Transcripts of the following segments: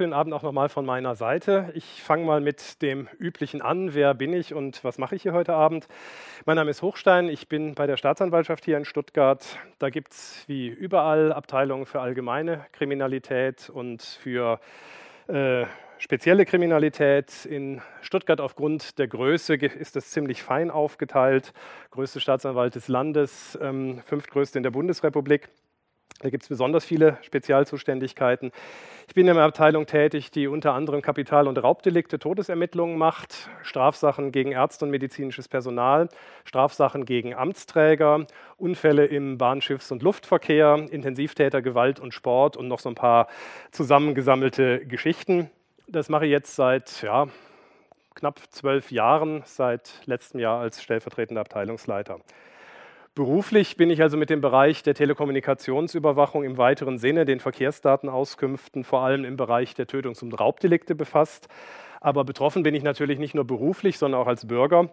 schönen Abend auch nochmal von meiner Seite. Ich fange mal mit dem Üblichen an. Wer bin ich und was mache ich hier heute Abend? Mein Name ist Hochstein. Ich bin bei der Staatsanwaltschaft hier in Stuttgart. Da gibt es wie überall Abteilungen für allgemeine Kriminalität und für äh, spezielle Kriminalität. In Stuttgart aufgrund der Größe ist das ziemlich fein aufgeteilt. Größte Staatsanwalt des Landes, ähm, fünftgrößte in der Bundesrepublik. Da gibt es besonders viele Spezialzuständigkeiten. Ich bin in einer Abteilung tätig, die unter anderem Kapital- und Raubdelikte, Todesermittlungen macht, Strafsachen gegen Ärzte und medizinisches Personal, Strafsachen gegen Amtsträger, Unfälle im Bahnschiffs- und Luftverkehr, Intensivtäter, Gewalt und Sport und noch so ein paar zusammengesammelte Geschichten. Das mache ich jetzt seit ja, knapp zwölf Jahren, seit letztem Jahr als stellvertretender Abteilungsleiter. Beruflich bin ich also mit dem Bereich der Telekommunikationsüberwachung im weiteren Sinne, den Verkehrsdatenauskünften, vor allem im Bereich der Tötungs- und Raubdelikte befasst. Aber betroffen bin ich natürlich nicht nur beruflich, sondern auch als Bürger.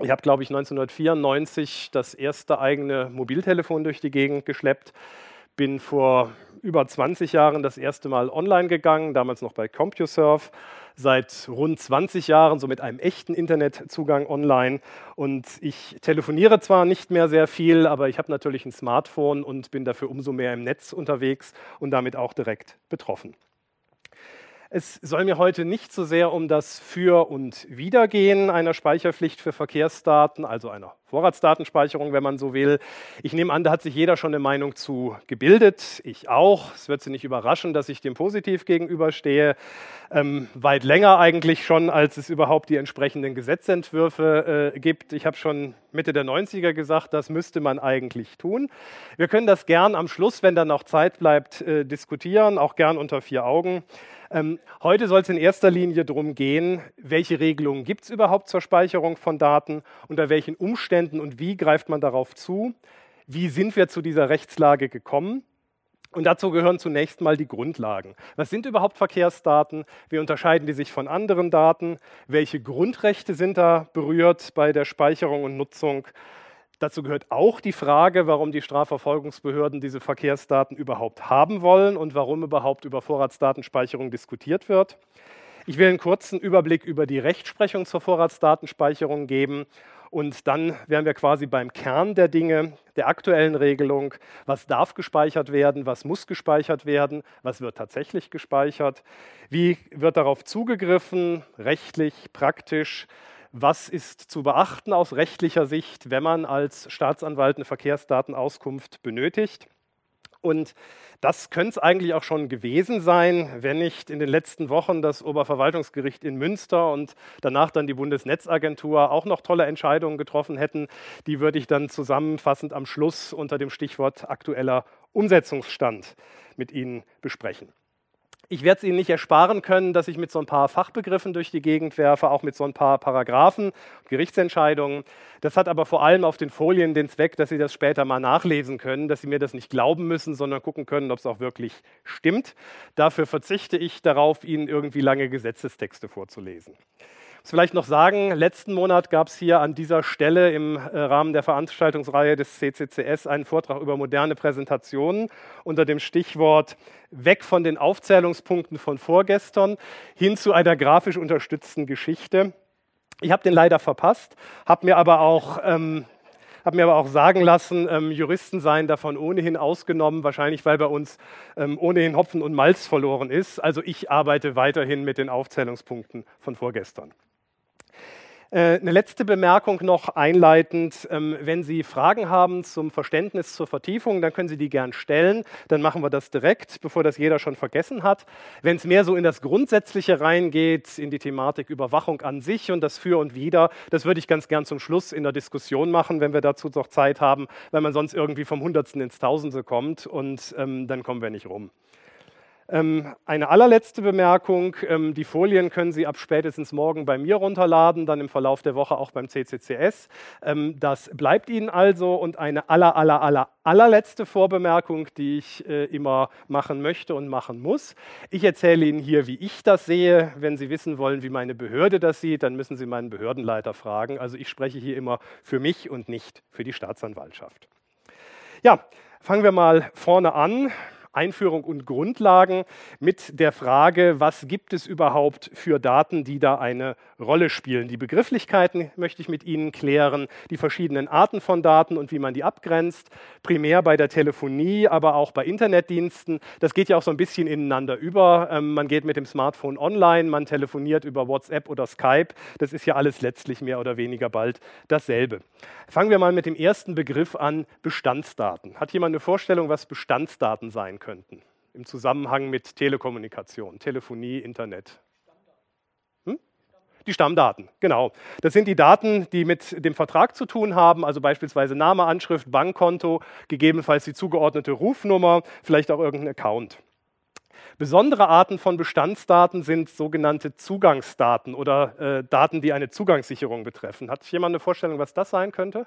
Ich habe, glaube ich, 1994 das erste eigene Mobiltelefon durch die Gegend geschleppt, bin vor über 20 Jahren das erste Mal online gegangen, damals noch bei CompuServe seit rund 20 Jahren, so mit einem echten Internetzugang online. Und ich telefoniere zwar nicht mehr sehr viel, aber ich habe natürlich ein Smartphone und bin dafür umso mehr im Netz unterwegs und damit auch direkt betroffen. Es soll mir heute nicht so sehr um das Für und Widergehen einer Speicherpflicht für Verkehrsdaten, also einer Vorratsdatenspeicherung, wenn man so will. Ich nehme an, da hat sich jeder schon eine Meinung zu gebildet. Ich auch. Es wird Sie nicht überraschen, dass ich dem positiv gegenüberstehe. Ähm, weit länger eigentlich schon, als es überhaupt die entsprechenden Gesetzentwürfe äh, gibt. Ich habe schon Mitte der 90er gesagt, das müsste man eigentlich tun. Wir können das gern am Schluss, wenn dann noch Zeit bleibt, äh, diskutieren, auch gern unter vier Augen. Ähm, heute soll es in erster Linie darum gehen, welche Regelungen gibt es überhaupt zur Speicherung von Daten, unter welchen Umständen und wie greift man darauf zu, wie sind wir zu dieser Rechtslage gekommen. Und dazu gehören zunächst mal die Grundlagen. Was sind überhaupt Verkehrsdaten? Wie unterscheiden die sich von anderen Daten? Welche Grundrechte sind da berührt bei der Speicherung und Nutzung? Dazu gehört auch die Frage, warum die Strafverfolgungsbehörden diese Verkehrsdaten überhaupt haben wollen und warum überhaupt über Vorratsdatenspeicherung diskutiert wird. Ich will einen kurzen Überblick über die Rechtsprechung zur Vorratsdatenspeicherung geben und dann wären wir quasi beim Kern der Dinge, der aktuellen Regelung. Was darf gespeichert werden? Was muss gespeichert werden? Was wird tatsächlich gespeichert? Wie wird darauf zugegriffen? Rechtlich, praktisch? was ist zu beachten aus rechtlicher Sicht, wenn man als Staatsanwalt eine Verkehrsdatenauskunft benötigt. Und das könnte es eigentlich auch schon gewesen sein, wenn nicht in den letzten Wochen das Oberverwaltungsgericht in Münster und danach dann die Bundesnetzagentur auch noch tolle Entscheidungen getroffen hätten. Die würde ich dann zusammenfassend am Schluss unter dem Stichwort aktueller Umsetzungsstand mit Ihnen besprechen. Ich werde es Ihnen nicht ersparen können, dass ich mit so ein paar Fachbegriffen durch die Gegend werfe, auch mit so ein paar Paragraphen, Gerichtsentscheidungen. Das hat aber vor allem auf den Folien den Zweck, dass Sie das später mal nachlesen können, dass Sie mir das nicht glauben müssen, sondern gucken können, ob es auch wirklich stimmt. Dafür verzichte ich darauf, Ihnen irgendwie lange Gesetzestexte vorzulesen muss vielleicht noch sagen, letzten Monat gab es hier an dieser Stelle im äh, Rahmen der Veranstaltungsreihe des CCCS einen Vortrag über moderne Präsentationen unter dem Stichwort weg von den Aufzählungspunkten von vorgestern hin zu einer grafisch unterstützten Geschichte. Ich habe den leider verpasst, habe mir aber auch ähm, habe mir aber auch sagen lassen, ähm, Juristen seien davon ohnehin ausgenommen, wahrscheinlich weil bei uns ähm, ohnehin Hopfen und Malz verloren ist. Also ich arbeite weiterhin mit den Aufzählungspunkten von vorgestern. Äh, eine letzte Bemerkung noch einleitend. Ähm, wenn Sie Fragen haben zum Verständnis, zur Vertiefung, dann können Sie die gern stellen. Dann machen wir das direkt, bevor das jeder schon vergessen hat. Wenn es mehr so in das Grundsätzliche reingeht, in die Thematik Überwachung an sich und das Für und Wider, das würde ich ganz gern zum Schluss in der Diskussion machen, wenn wir dazu noch Zeit haben, weil man sonst irgendwie vom Hundertsten ins Tausende kommt und ähm, dann kommen wir nicht rum. Ähm, eine allerletzte Bemerkung. Ähm, die Folien können Sie ab spätestens morgen bei mir runterladen, dann im Verlauf der Woche auch beim CCCS. Ähm, das bleibt Ihnen also. Und eine aller, aller, aller, allerletzte Vorbemerkung, die ich äh, immer machen möchte und machen muss. Ich erzähle Ihnen hier, wie ich das sehe. Wenn Sie wissen wollen, wie meine Behörde das sieht, dann müssen Sie meinen Behördenleiter fragen. Also ich spreche hier immer für mich und nicht für die Staatsanwaltschaft. Ja, fangen wir mal vorne an Einführung und Grundlagen mit der Frage, was gibt es überhaupt für Daten, die da eine Rolle spielen. Die Begrifflichkeiten möchte ich mit Ihnen klären, die verschiedenen Arten von Daten und wie man die abgrenzt, primär bei der Telefonie, aber auch bei Internetdiensten. Das geht ja auch so ein bisschen ineinander über. Ähm, man geht mit dem Smartphone online, man telefoniert über WhatsApp oder Skype. Das ist ja alles letztlich mehr oder weniger bald dasselbe. Fangen wir mal mit dem ersten Begriff an, Bestandsdaten. Hat jemand eine Vorstellung, was Bestandsdaten sein könnten im Zusammenhang mit Telekommunikation, Telefonie, Internet? Die Stammdaten, genau. Das sind die Daten, die mit dem Vertrag zu tun haben, also beispielsweise Name, Anschrift, Bankkonto, gegebenenfalls die zugeordnete Rufnummer, vielleicht auch irgendein Account. Besondere Arten von Bestandsdaten sind sogenannte Zugangsdaten oder äh, Daten, die eine Zugangssicherung betreffen. Hat jemand eine Vorstellung, was das sein könnte?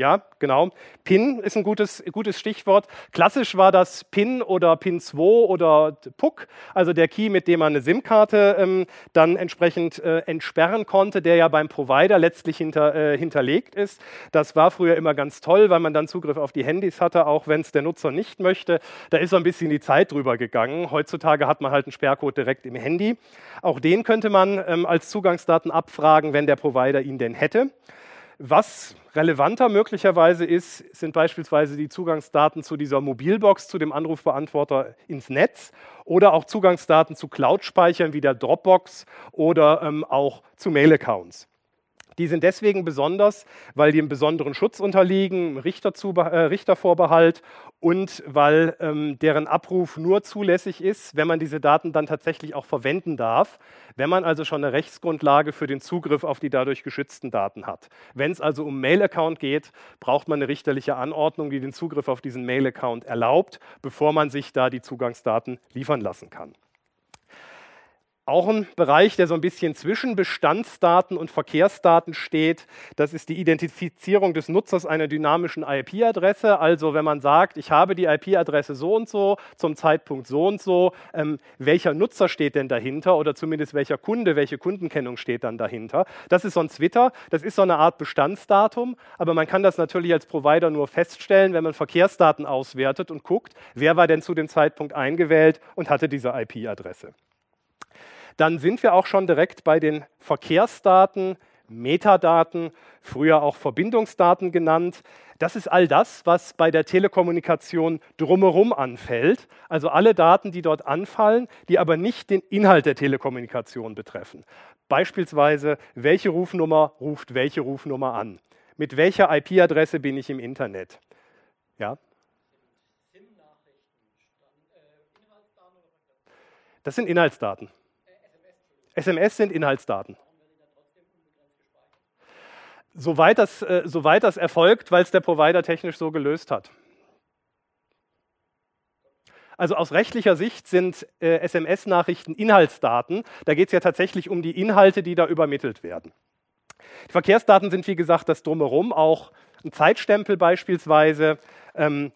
Ja, genau. PIN ist ein gutes, gutes Stichwort. Klassisch war das PIN oder PIN 2 oder PUC, also der Key, mit dem man eine SIM-Karte ähm, dann entsprechend äh, entsperren konnte, der ja beim Provider letztlich hinter, äh, hinterlegt ist. Das war früher immer ganz toll, weil man dann Zugriff auf die Handys hatte, auch wenn es der Nutzer nicht möchte. Da ist so ein bisschen die Zeit drüber gegangen. Heutzutage hat man halt einen Sperrcode direkt im Handy. Auch den könnte man ähm, als Zugangsdaten abfragen, wenn der Provider ihn denn hätte. Was relevanter möglicherweise ist, sind beispielsweise die Zugangsdaten zu dieser Mobilbox, zu dem Anrufbeantworter ins Netz oder auch Zugangsdaten zu Cloud-Speichern wie der Dropbox oder ähm, auch zu Mail-Accounts. Die sind deswegen besonders, weil die einem besonderen Schutz unterliegen, äh, Richtervorbehalt und weil ähm, deren Abruf nur zulässig ist, wenn man diese Daten dann tatsächlich auch verwenden darf, wenn man also schon eine Rechtsgrundlage für den Zugriff auf die dadurch geschützten Daten hat. Wenn es also um Mail-Account geht, braucht man eine richterliche Anordnung, die den Zugriff auf diesen Mail-Account erlaubt, bevor man sich da die Zugangsdaten liefern lassen kann. Auch ein Bereich, der so ein bisschen zwischen Bestandsdaten und Verkehrsdaten steht, das ist die Identifizierung des Nutzers einer dynamischen IP-Adresse. Also wenn man sagt, ich habe die IP-Adresse so und so zum Zeitpunkt so und so, ähm, welcher Nutzer steht denn dahinter oder zumindest welcher Kunde, welche Kundenkennung steht dann dahinter. Das ist so ein Twitter, das ist so eine Art Bestandsdatum, aber man kann das natürlich als Provider nur feststellen, wenn man Verkehrsdaten auswertet und guckt, wer war denn zu dem Zeitpunkt eingewählt und hatte diese IP-Adresse dann sind wir auch schon direkt bei den Verkehrsdaten, Metadaten, früher auch Verbindungsdaten genannt. Das ist all das, was bei der Telekommunikation drumherum anfällt, also alle Daten, die dort anfallen, die aber nicht den Inhalt der Telekommunikation betreffen. Beispielsweise, welche Rufnummer ruft welche Rufnummer an? Mit welcher IP-Adresse bin ich im Internet? Ja? Das sind Inhaltsdaten. SMS sind Inhaltsdaten. Soweit das, äh, soweit das erfolgt, weil es der Provider technisch so gelöst hat. Also aus rechtlicher Sicht sind äh, SMS-Nachrichten Inhaltsdaten. Da geht es ja tatsächlich um die Inhalte, die da übermittelt werden. Die Verkehrsdaten sind, wie gesagt, das Drumherum, auch ein Zeitstempel beispielsweise. Ähm,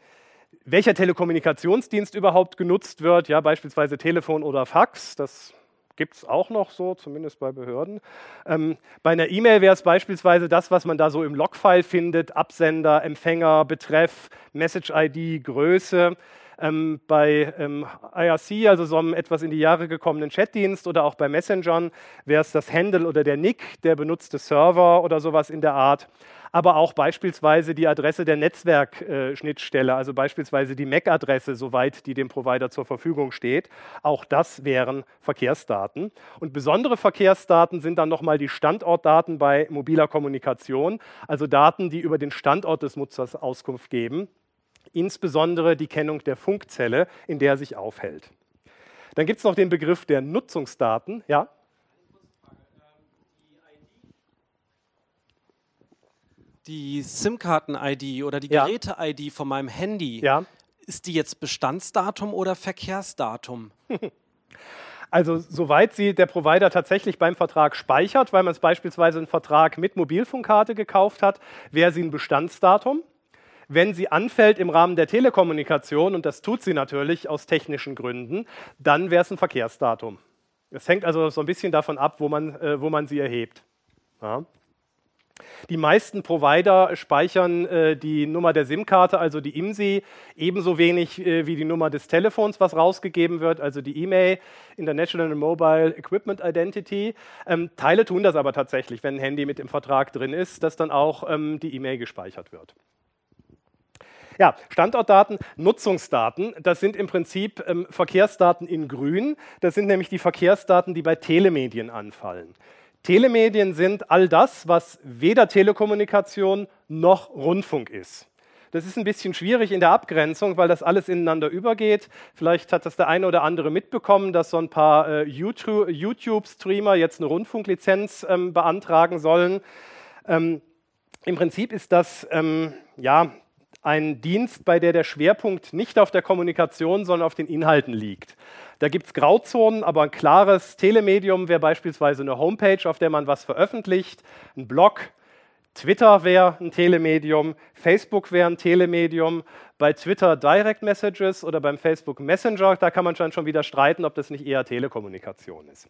welcher Telekommunikationsdienst überhaupt genutzt wird, ja, beispielsweise Telefon oder Fax, das Gibt es auch noch so, zumindest bei Behörden. Ähm, bei einer E-Mail wäre es beispielsweise das, was man da so im Logfile findet: Absender, Empfänger, Betreff, Message-ID, Größe. Ähm, bei ähm, IRC, also so einem etwas in die Jahre gekommenen Chatdienst oder auch bei Messengern, wäre es das Handle oder der Nick, der benutzte Server oder sowas in der Art aber auch beispielsweise die Adresse der Netzwerkschnittstelle, also beispielsweise die MAC-Adresse, soweit die dem Provider zur Verfügung steht. Auch das wären Verkehrsdaten. Und besondere Verkehrsdaten sind dann nochmal die Standortdaten bei mobiler Kommunikation, also Daten, die über den Standort des Nutzers Auskunft geben, insbesondere die Kennung der Funkzelle, in der er sich aufhält. Dann gibt es noch den Begriff der Nutzungsdaten. Ja? Die SIM-Karten-ID oder die Geräte-ID von meinem Handy, ja. ist die jetzt Bestandsdatum oder Verkehrsdatum? Also soweit sie der Provider tatsächlich beim Vertrag speichert, weil man es beispielsweise einen Vertrag mit Mobilfunkkarte gekauft hat, wäre sie ein Bestandsdatum. Wenn sie anfällt im Rahmen der Telekommunikation, und das tut sie natürlich aus technischen Gründen, dann wäre es ein Verkehrsdatum. Es hängt also so ein bisschen davon ab, wo man, äh, wo man sie erhebt. Ja. Die meisten Provider speichern äh, die Nummer der SIM-Karte, also die IMSI, ebenso wenig äh, wie die Nummer des Telefons, was rausgegeben wird, also die E-Mail, International Mobile Equipment Identity. Ähm, Teile tun das aber tatsächlich, wenn ein Handy mit im Vertrag drin ist, dass dann auch ähm, die E-Mail gespeichert wird. Ja, Standortdaten, Nutzungsdaten, das sind im Prinzip ähm, Verkehrsdaten in grün. Das sind nämlich die Verkehrsdaten, die bei Telemedien anfallen. Telemedien sind all das, was weder Telekommunikation noch Rundfunk ist. Das ist ein bisschen schwierig in der Abgrenzung, weil das alles ineinander übergeht. Vielleicht hat das der eine oder andere mitbekommen, dass so ein paar äh, YouTube-Streamer jetzt eine Rundfunklizenz ähm, beantragen sollen. Ähm, Im Prinzip ist das ähm, ja, ein Dienst, bei der der Schwerpunkt nicht auf der Kommunikation, sondern auf den Inhalten liegt. Da gibt es Grauzonen, aber ein klares Telemedium wäre beispielsweise eine Homepage, auf der man was veröffentlicht, ein Blog. Twitter wäre ein Telemedium, Facebook wäre ein Telemedium, bei Twitter Direct Messages oder beim Facebook Messenger, da kann man schon wieder streiten, ob das nicht eher Telekommunikation ist.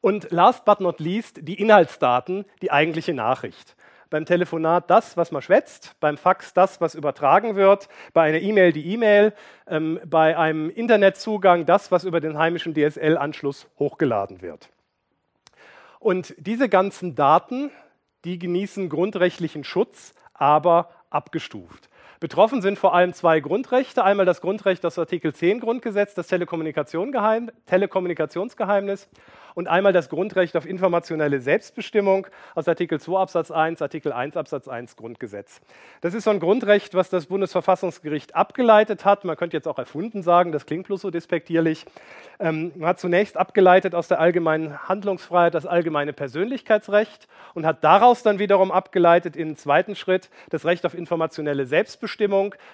Und last but not least die Inhaltsdaten, die eigentliche Nachricht beim Telefonat das, was man schwätzt, beim Fax das, was übertragen wird, bei einer E-Mail die E-Mail, ähm, bei einem Internetzugang das, was über den heimischen DSL-Anschluss hochgeladen wird. Und diese ganzen Daten, die genießen grundrechtlichen Schutz, aber abgestuft. Betroffen sind vor allem zwei Grundrechte. Einmal das Grundrecht aus Artikel 10 Grundgesetz, das Telekommunikationsgeheimnis und einmal das Grundrecht auf informationelle Selbstbestimmung aus Artikel 2 Absatz 1, Artikel 1 Absatz 1 Grundgesetz. Das ist so ein Grundrecht, was das Bundesverfassungsgericht abgeleitet hat. Man könnte jetzt auch erfunden sagen, das klingt bloß so despektierlich. Ähm, man hat zunächst abgeleitet aus der allgemeinen Handlungsfreiheit das allgemeine Persönlichkeitsrecht und hat daraus dann wiederum abgeleitet im zweiten Schritt das Recht auf informationelle Selbstbestimmung.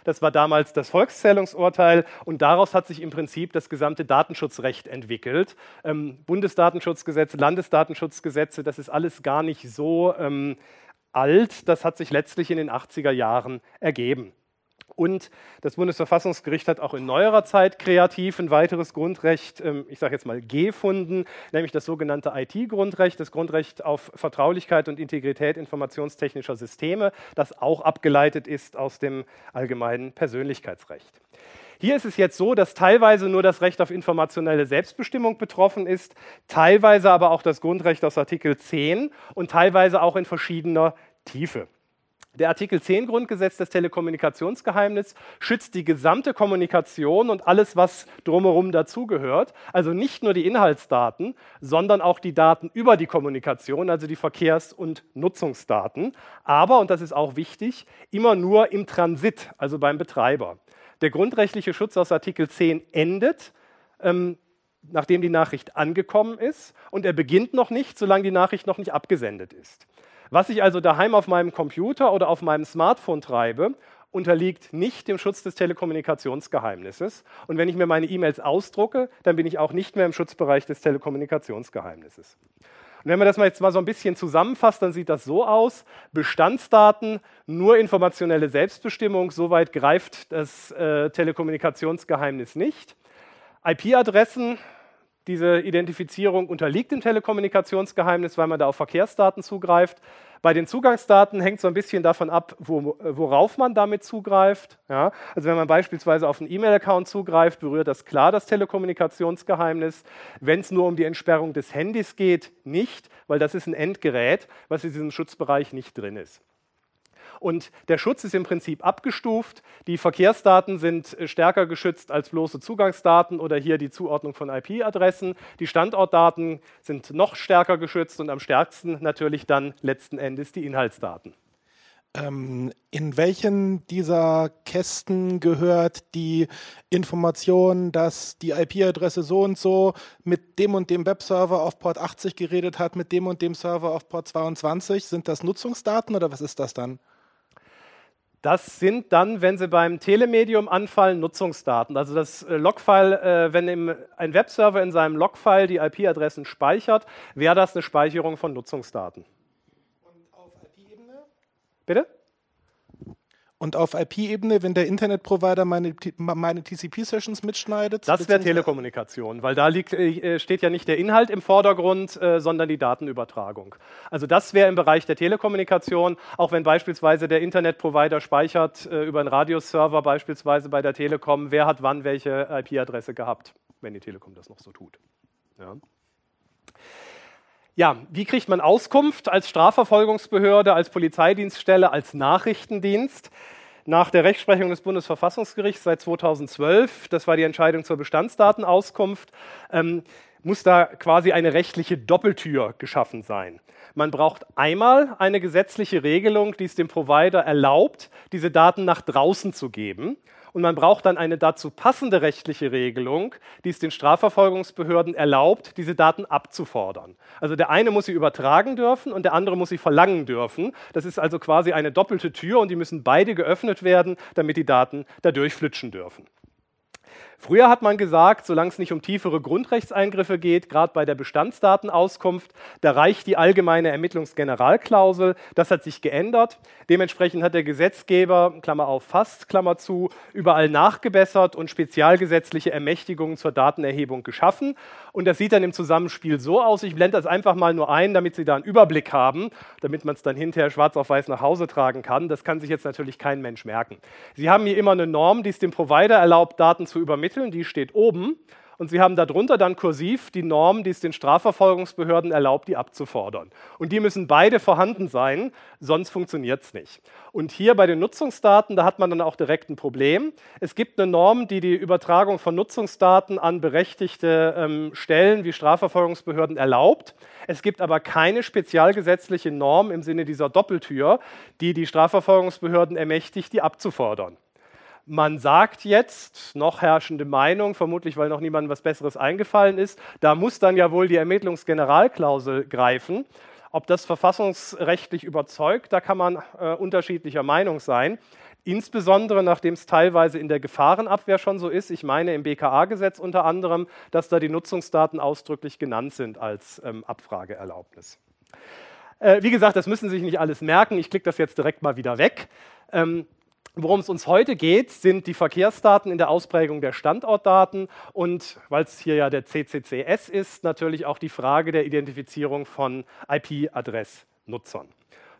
Das war damals das Volkszählungsurteil und daraus hat sich im Prinzip das gesamte Datenschutzrecht entwickelt. Ähm, Bundesdaten Datenschutzgesetze, Landesdatenschutzgesetze, das ist alles gar nicht so ähm, alt. Das hat sich letztlich in den 80er Jahren ergeben. Und das Bundesverfassungsgericht hat auch in neuerer Zeit kreativ ein weiteres Grundrecht, ähm, ich sage jetzt mal gefunden, nämlich das sogenannte IT-Grundrecht, das Grundrecht auf Vertraulichkeit und Integrität informationstechnischer Systeme, das auch abgeleitet ist aus dem allgemeinen Persönlichkeitsrecht. Hier ist es jetzt so, dass teilweise nur das Recht auf informationelle Selbstbestimmung betroffen ist, teilweise aber auch das Grundrecht aus Artikel 10 und teilweise auch in verschiedener Tiefe. Der Artikel 10 Grundgesetz des Telekommunikationsgeheimnisses schützt die gesamte Kommunikation und alles, was drumherum dazugehört. Also nicht nur die Inhaltsdaten, sondern auch die Daten über die Kommunikation, also die Verkehrs- und Nutzungsdaten. Aber, und das ist auch wichtig, immer nur im Transit, also beim Betreiber. Der grundrechtliche Schutz aus Artikel 10 endet, ähm, nachdem die Nachricht angekommen ist, und er beginnt noch nicht, solange die Nachricht noch nicht abgesendet ist. Was ich also daheim auf meinem Computer oder auf meinem Smartphone treibe, unterliegt nicht dem Schutz des Telekommunikationsgeheimnisses. Und wenn ich mir meine E-Mails ausdrucke, dann bin ich auch nicht mehr im Schutzbereich des Telekommunikationsgeheimnisses. Und wenn man das mal jetzt mal so ein bisschen zusammenfasst, dann sieht das so aus: Bestandsdaten, nur informationelle Selbstbestimmung, soweit greift das äh, Telekommunikationsgeheimnis nicht. IP-Adressen, diese Identifizierung unterliegt dem Telekommunikationsgeheimnis, weil man da auf Verkehrsdaten zugreift. Bei den Zugangsdaten hängt so ein bisschen davon ab, wo, worauf man damit zugreift. Ja? Also wenn man beispielsweise auf einen E-Mail-Account zugreift, berührt das klar das Telekommunikationsgeheimnis. Wenn es nur um die Entsperrung des Handys geht, nicht, weil das ist ein Endgerät, was in diesem Schutzbereich nicht drin ist. Und der Schutz ist im Prinzip abgestuft. Die Verkehrsdaten sind äh, stärker geschützt als bloße Zugangsdaten oder hier die Zuordnung von IP-Adressen. Die Standortdaten sind noch stärker geschützt und am stärksten natürlich dann letzten Endes die Inhaltsdaten. Ähm, in welchen dieser Kästen gehört die Information, dass die IP-Adresse so und so mit dem und dem Webserver auf Port 80 geredet hat, mit dem und dem Server auf Port 22? Sind das Nutzungsdaten oder was ist das dann? Das sind dann, wenn sie beim Telemedium anfallen, Nutzungsdaten. Also das äh, Logfile, äh, wenn im, ein Webserver in seinem Logfile die IP-Adressen speichert, wäre das eine Speicherung von Nutzungsdaten. Und auf IP-Ebene? Bitte? Und auf IP-Ebene, wenn der Internetprovider meine, meine TCP-Sessions mitschneidet? Das wäre Telekommunikation, weil da liegt, äh, steht ja nicht der Inhalt im Vordergrund, äh, sondern die Datenübertragung. Also das wäre im Bereich der Telekommunikation, auch wenn beispielsweise der Internetprovider speichert äh, über einen Radioserver beispielsweise bei der Telekom, wer hat wann welche IP-Adresse gehabt, wenn die Telekom das noch so tut. Ja. Ja, wie kriegt man Auskunft als Strafverfolgungsbehörde, als Polizeidienststelle, als Nachrichtendienst? Nach der Rechtsprechung des Bundesverfassungsgerichts seit 2012, das war die Entscheidung zur Bestandsdatenauskunft, ähm, muss da quasi eine rechtliche Doppeltür geschaffen sein. Man braucht einmal eine gesetzliche Regelung, die es dem Provider erlaubt, diese Daten nach draußen zu geben und man braucht dann eine dazu passende rechtliche Regelung, die es den Strafverfolgungsbehörden erlaubt, diese Daten abzufordern. Also der eine muss sie übertragen dürfen und der andere muss sie verlangen dürfen. Das ist also quasi eine doppelte Tür und die müssen beide geöffnet werden, damit die Daten da durchflitschen dürfen. Früher hat man gesagt, solange es nicht um tiefere Grundrechtseingriffe geht, gerade bei der Bestandsdatenauskunft, da reicht die allgemeine Ermittlungsgeneralklausel. Das hat sich geändert. Dementsprechend hat der Gesetzgeber, Klammer auf fast, Klammer zu, überall nachgebessert und spezialgesetzliche Ermächtigungen zur Datenerhebung geschaffen. Und das sieht dann im Zusammenspiel so aus. Ich blende das einfach mal nur ein, damit Sie da einen Überblick haben, damit man es dann hinterher schwarz auf weiß nach Hause tragen kann. Das kann sich jetzt natürlich kein Mensch merken. Sie haben hier immer eine Norm, die es dem Provider erlaubt, Daten zu übermitteln ermitteln, die steht oben. Und Sie haben darunter dann kursiv die Norm, die es den Strafverfolgungsbehörden erlaubt, die abzufordern. Und die müssen beide vorhanden sein, sonst funktioniert es nicht. Und hier bei den Nutzungsdaten, da hat man dann auch direkt ein Problem. Es gibt eine Norm, die die Übertragung von Nutzungsdaten an berechtigte ähm, Stellen wie Strafverfolgungsbehörden erlaubt. Es gibt aber keine spezialgesetzliche Norm im Sinne dieser Doppeltür, die die Strafverfolgungsbehörden ermächtigt, die abzufordern. Man sagt jetzt, noch herrschende Meinung, vermutlich weil noch niemandem was Besseres eingefallen ist, da muss dann ja wohl die Ermittlungsgeneralklausel greifen. Ob das verfassungsrechtlich überzeugt, da kann man äh, unterschiedlicher Meinung sein. Insbesondere nachdem es teilweise in der Gefahrenabwehr schon so ist, ich meine im BKA-Gesetz unter anderem, dass da die Nutzungsdaten ausdrücklich genannt sind als ähm, Abfrageerlaubnis. Äh, wie gesagt, das müssen Sie sich nicht alles merken. Ich klicke das jetzt direkt mal wieder weg. Ähm, Worum es uns heute geht, sind die Verkehrsdaten in der Ausprägung der Standortdaten und, weil es hier ja der CCCS ist, natürlich auch die Frage der Identifizierung von IP-Adressnutzern.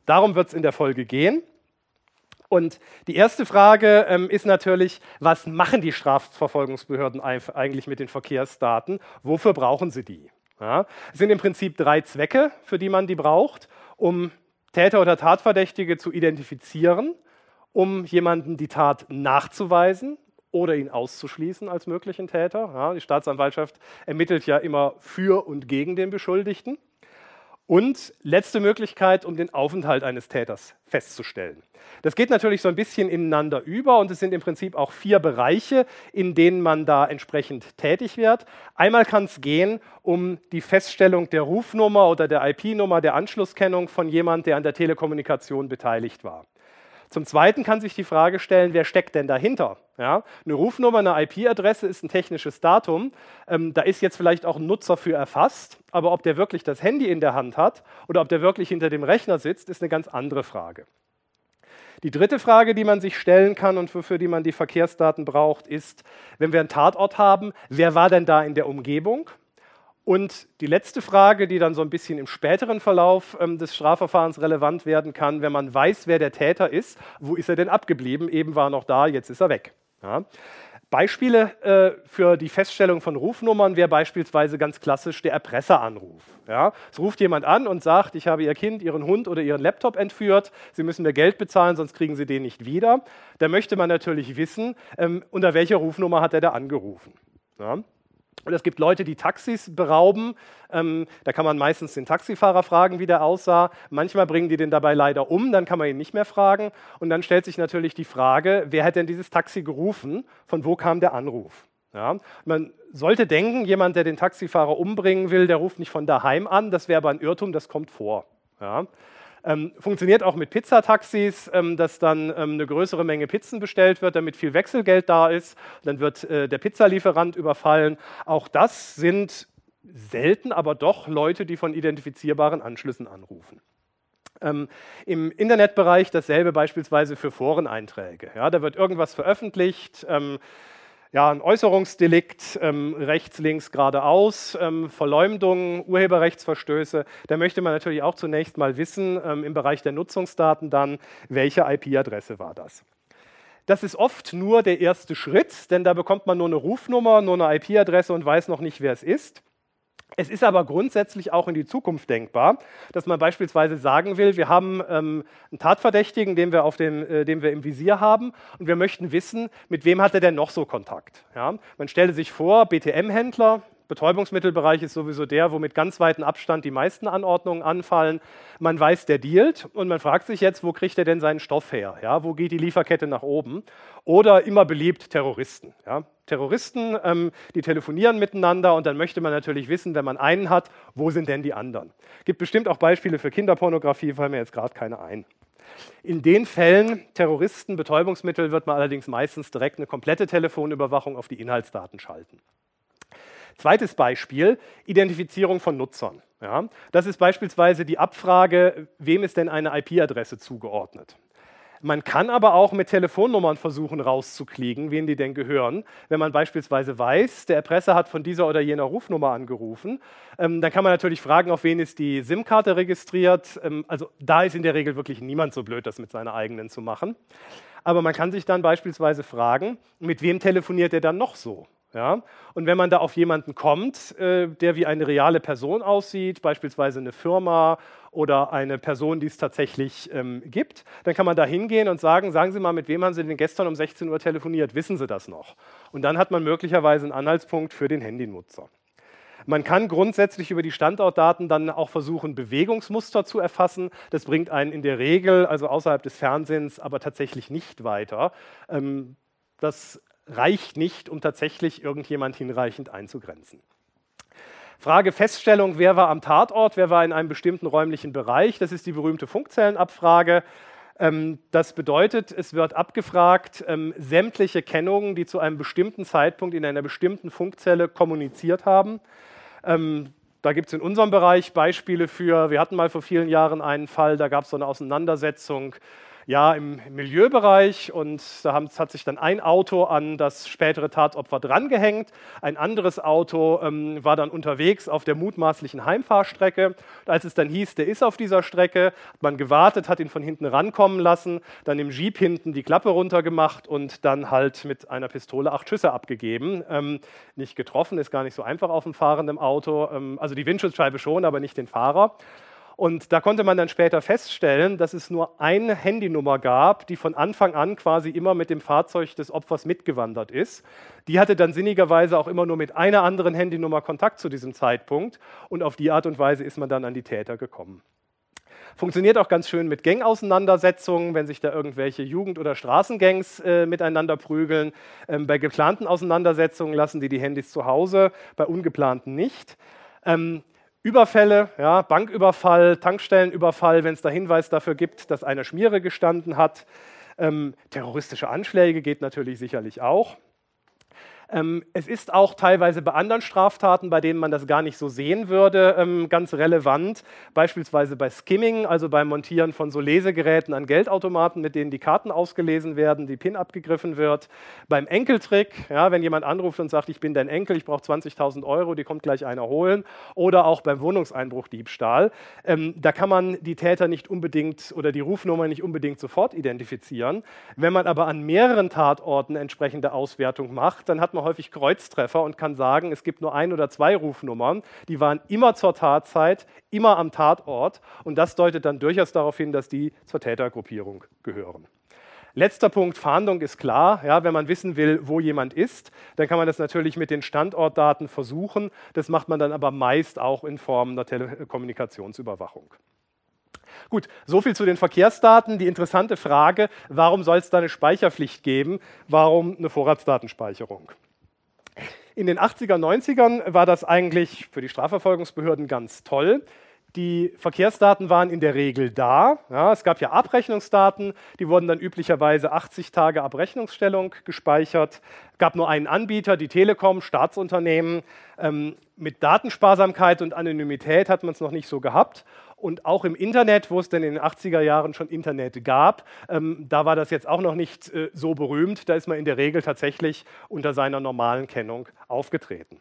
Darum wird es in der Folge gehen. Und die erste Frage ähm, ist natürlich, was machen die Strafverfolgungsbehörden eigentlich mit den Verkehrsdaten? Wofür brauchen sie die? Ja, es sind im Prinzip drei Zwecke, für die man die braucht, um Täter oder Tatverdächtige zu identifizieren um jemanden die Tat nachzuweisen oder ihn auszuschließen als möglichen Täter. Ja, die Staatsanwaltschaft ermittelt ja immer für und gegen den Beschuldigten. Und letzte Möglichkeit, um den Aufenthalt eines Täters festzustellen. Das geht natürlich so ein bisschen ineinander über und es sind im Prinzip auch vier Bereiche, in denen man da entsprechend tätig wird. Einmal kann es gehen um die Feststellung der Rufnummer oder der IP-Nummer der Anschlusskennung von jemandem, der an der Telekommunikation beteiligt war. Zum Zweiten kann sich die Frage stellen, wer steckt denn dahinter? Ja, eine Rufnummer, eine IP-Adresse ist ein technisches Datum. Ähm, da ist jetzt vielleicht auch ein Nutzer für erfasst, aber ob der wirklich das Handy in der Hand hat oder ob der wirklich hinter dem Rechner sitzt, ist eine ganz andere Frage. Die dritte Frage, die man sich stellen kann und für die man die Verkehrsdaten braucht, ist, wenn wir einen Tatort haben, wer war denn da in der Umgebung? Und die letzte Frage, die dann so ein bisschen im späteren Verlauf ähm, des Strafverfahrens relevant werden kann, wenn man weiß, wer der Täter ist, wo ist er denn abgeblieben? Eben war er noch da, jetzt ist er weg. Ja. Beispiele äh, für die Feststellung von Rufnummern wäre beispielsweise ganz klassisch der Erpresseranruf. Ja. Es ruft jemand an und sagt, ich habe Ihr Kind, Ihren Hund oder Ihren Laptop entführt, Sie müssen mir Geld bezahlen, sonst kriegen Sie den nicht wieder. Da möchte man natürlich wissen, ähm, unter welcher Rufnummer hat er da angerufen. Ja. Und es gibt Leute, die Taxis berauben. Ähm, da kann man meistens den Taxifahrer fragen, wie der aussah. Manchmal bringen die den dabei leider um, dann kann man ihn nicht mehr fragen. Und dann stellt sich natürlich die Frage, wer hat denn dieses Taxi gerufen? Von wo kam der Anruf? Ja, man sollte denken, jemand, der den Taxifahrer umbringen will, der ruft nicht von daheim an. Das wäre aber ein Irrtum, das kommt vor. Ja. Ähm, funktioniert auch mit Pizzataxis, ähm, dass dann ähm, eine größere Menge Pizzen bestellt wird, damit viel Wechselgeld da ist. Dann wird äh, der Pizzalieferant überfallen. Auch das sind selten, aber doch Leute, die von identifizierbaren Anschlüssen anrufen. Ähm, Im Internetbereich dasselbe beispielsweise für Foreneinträge. Ja, da wird irgendwas veröffentlicht. Ähm, ja, ein Äußerungsdelikt, ähm, rechts, links, geradeaus, ähm, Verleumdung, Urheberrechtsverstöße. Da möchte man natürlich auch zunächst mal wissen, ähm, im Bereich der Nutzungsdaten dann, welche IP-Adresse war das. Das ist oft nur der erste Schritt, denn da bekommt man nur eine Rufnummer, nur eine IP-Adresse und weiß noch nicht, wer es ist. Es ist aber grundsätzlich auch in die Zukunft denkbar, dass man beispielsweise sagen will, wir haben ähm, einen Tatverdächtigen, den wir, auf dem, äh, den wir im Visier haben und wir möchten wissen, mit wem hat er denn noch so Kontakt. Ja? Man stelle sich vor, BTM-Händler, Betäubungsmittelbereich ist sowieso der, wo mit ganz weitem Abstand die meisten Anordnungen anfallen. Man weiß, der dealt und man fragt sich jetzt, wo kriegt er denn seinen Stoff her? Ja, wo geht die Lieferkette nach oben? Oder immer beliebt Terroristen. Ja, Terroristen, ähm, die telefonieren miteinander und dann möchte man natürlich wissen, wenn man einen hat, wo sind denn die anderen? Gibt bestimmt auch Beispiele für Kinderpornografie, fallen mir jetzt gerade keine ein. In den Fällen Terroristen, Betäubungsmittel wird man allerdings meistens direkt eine komplette Telefonüberwachung auf die Inhaltsdaten schalten. Zweites Beispiel, Identifizierung von Nutzern. Ja, das ist beispielsweise die Abfrage, wem ist denn eine IP-Adresse zugeordnet. Man kann aber auch mit Telefonnummern versuchen rauszukriegen, wen die denn gehören. Wenn man beispielsweise weiß, der Erpresser hat von dieser oder jener Rufnummer angerufen, ähm, dann kann man natürlich fragen, auf wen ist die SIM-Karte registriert. Ähm, also da ist in der Regel wirklich niemand so blöd, das mit seiner eigenen zu machen. Aber man kann sich dann beispielsweise fragen, mit wem telefoniert er dann noch so? Ja? Und wenn man da auf jemanden kommt, äh, der wie eine reale Person aussieht, beispielsweise eine Firma oder eine Person, die es tatsächlich ähm, gibt, dann kann man da hingehen und sagen, sagen Sie mal, mit wem haben Sie denn gestern um 16 Uhr telefoniert? Wissen Sie das noch? Und dann hat man möglicherweise einen Anhaltspunkt für den Handynutzer. Man kann grundsätzlich über die Standortdaten dann auch versuchen, Bewegungsmuster zu erfassen. Das bringt einen in der Regel, also außerhalb des Fernsehens, aber tatsächlich nicht weiter. Ähm, das reicht nicht, um tatsächlich irgendjemand hinreichend einzugrenzen. Frage Feststellung, wer war am Tatort, wer war in einem bestimmten räumlichen Bereich, das ist die berühmte Funkzellenabfrage. Ähm, das bedeutet, es wird abgefragt, ähm, sämtliche Kennungen, die zu einem bestimmten Zeitpunkt in einer bestimmten Funkzelle kommuniziert haben. Ähm, da gibt es in unserem Bereich Beispiele für, wir hatten mal vor vielen Jahren einen Fall, da gab es so eine Auseinandersetzung ja, im Milieubereich und da hat sich dann ein Auto an das spätere Tatopfer drangehängt. Ein anderes Auto ähm, war dann unterwegs auf der mutmaßlichen Heimfahrstrecke. Und als es dann hieß, der ist auf dieser Strecke, hat man gewartet, hat ihn von hinten rankommen lassen, dann im Jeep hinten die Klappe runtergemacht und dann halt mit einer Pistole acht Schüsse abgegeben. Ähm, nicht getroffen, ist gar nicht so einfach auf dem fahrenden Auto. Ähm, also die Windschutzscheibe schon, aber nicht den Fahrer. Und da konnte man dann später feststellen, dass es nur eine Handynummer gab, die von Anfang an quasi immer mit dem Fahrzeug des Opfers mitgewandert ist. Die hatte dann sinnigerweise auch immer nur mit einer anderen Handynummer Kontakt zu diesem Zeitpunkt. Und auf die Art und Weise ist man dann an die Täter gekommen. Funktioniert auch ganz schön mit Gang-Auseinandersetzungen, wenn sich da irgendwelche Jugend- oder Straßengangs äh, miteinander prügeln. Ähm, bei geplanten Auseinandersetzungen lassen die die Handys zu Hause, bei ungeplanten nicht. Ähm, Überfälle, ja, Banküberfall, Tankstellenüberfall, wenn es da Hinweis dafür gibt, dass eine Schmiere gestanden hat. Ähm, terroristische Anschläge geht natürlich sicherlich auch. Ähm, es ist auch teilweise bei anderen Straftaten, bei denen man das gar nicht so sehen würde, ähm, ganz relevant. Beispielsweise bei Skimming, also beim Montieren von so Lesegeräten an Geldautomaten, mit denen die Karten ausgelesen werden, die PIN abgegriffen wird. Beim Enkeltrick, ja, wenn jemand anruft und sagt, ich bin dein Enkel, ich brauche 20.000 Euro, die kommt gleich einer holen. Oder auch beim Wohnungseinbruchdiebstahl. Ähm, da kann man die Täter nicht unbedingt oder die Rufnummer nicht unbedingt sofort identifizieren. Wenn man aber an mehreren Tatorten entsprechende Auswertung macht, dann hat man häufig Kreuztreffer und kann sagen, es gibt nur ein oder zwei Rufnummern, die waren immer zur Tatzeit, immer am Tatort und das deutet dann durchaus darauf hin, dass die zur Tätergruppierung gehören. Letzter Punkt, Fahndung ist klar. Ja, wenn man wissen will, wo jemand ist, dann kann man das natürlich mit den Standortdaten versuchen. Das macht man dann aber meist auch in Form der Telekommunikationsüberwachung. Gut, soviel zu den Verkehrsdaten. Die interessante Frage, warum soll es da eine Speicherpflicht geben? Warum eine Vorratsdatenspeicherung? In den 80er, 90ern war das eigentlich für die Strafverfolgungsbehörden ganz toll. Die Verkehrsdaten waren in der Regel da. Ja, es gab ja Abrechnungsdaten, die wurden dann üblicherweise 80 Tage Abrechnungsstellung gespeichert. Es gab nur einen Anbieter, die Telekom, Staatsunternehmen. Ähm, mit Datensparsamkeit und Anonymität hat man es noch nicht so gehabt. Und auch im Internet, wo es denn in den 80er Jahren schon Internet gab, ähm, da war das jetzt auch noch nicht äh, so berühmt. Da ist man in der Regel tatsächlich unter seiner normalen Kennung aufgetreten.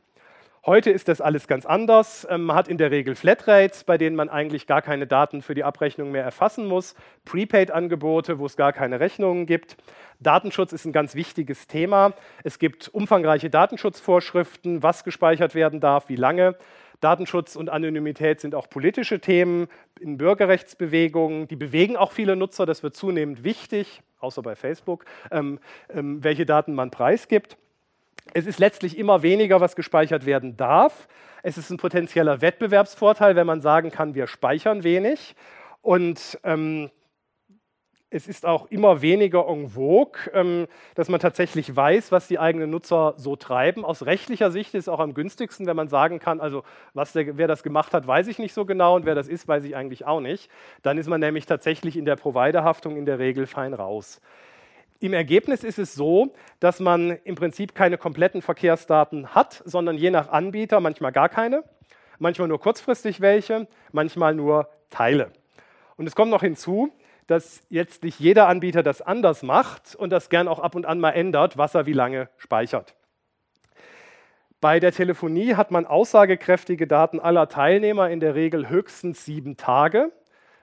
Heute ist das alles ganz anders. Ähm, man hat in der Regel Flatrates, bei denen man eigentlich gar keine Daten für die Abrechnung mehr erfassen muss. Prepaid-Angebote, wo es gar keine Rechnungen gibt. Datenschutz ist ein ganz wichtiges Thema. Es gibt umfangreiche Datenschutzvorschriften, was gespeichert werden darf, wie lange. Datenschutz und Anonymität sind auch politische Themen in Bürgerrechtsbewegungen. Die bewegen auch viele Nutzer. Das wird zunehmend wichtig, außer bei Facebook, ähm, ähm, welche Daten man preisgibt. Es ist letztlich immer weniger, was gespeichert werden darf. Es ist ein potenzieller Wettbewerbsvorteil, wenn man sagen kann, wir speichern wenig. Und ähm, es ist auch immer weniger en vogue, ähm, dass man tatsächlich weiß, was die eigenen Nutzer so treiben. Aus rechtlicher Sicht ist es auch am günstigsten, wenn man sagen kann, also der, wer das gemacht hat, weiß ich nicht so genau und wer das ist, weiß ich eigentlich auch nicht. Dann ist man nämlich tatsächlich in der Providerhaftung in der Regel fein raus. Im Ergebnis ist es so, dass man im Prinzip keine kompletten Verkehrsdaten hat, sondern je nach Anbieter manchmal gar keine, manchmal nur kurzfristig welche, manchmal nur Teile. Und es kommt noch hinzu, dass jetzt nicht jeder Anbieter das anders macht und das gern auch ab und an mal ändert, was er wie lange speichert. Bei der Telefonie hat man aussagekräftige Daten aller Teilnehmer in der Regel höchstens sieben Tage.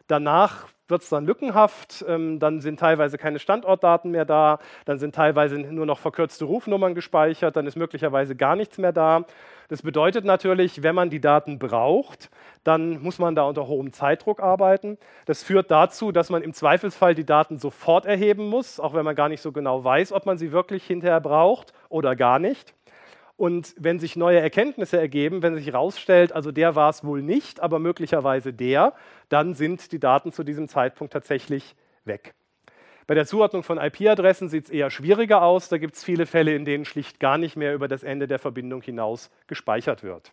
Danach wird es dann lückenhaft, ähm, dann sind teilweise keine Standortdaten mehr da, dann sind teilweise nur noch verkürzte Rufnummern gespeichert, dann ist möglicherweise gar nichts mehr da. Das bedeutet natürlich, wenn man die Daten braucht, dann muss man da unter hohem Zeitdruck arbeiten. Das führt dazu, dass man im Zweifelsfall die Daten sofort erheben muss, auch wenn man gar nicht so genau weiß, ob man sie wirklich hinterher braucht oder gar nicht. Und wenn sich neue Erkenntnisse ergeben, wenn sich herausstellt, also der war es wohl nicht, aber möglicherweise der, dann sind die Daten zu diesem Zeitpunkt tatsächlich weg. Bei der Zuordnung von IP-Adressen sieht es eher schwieriger aus. Da gibt es viele Fälle, in denen schlicht gar nicht mehr über das Ende der Verbindung hinaus gespeichert wird.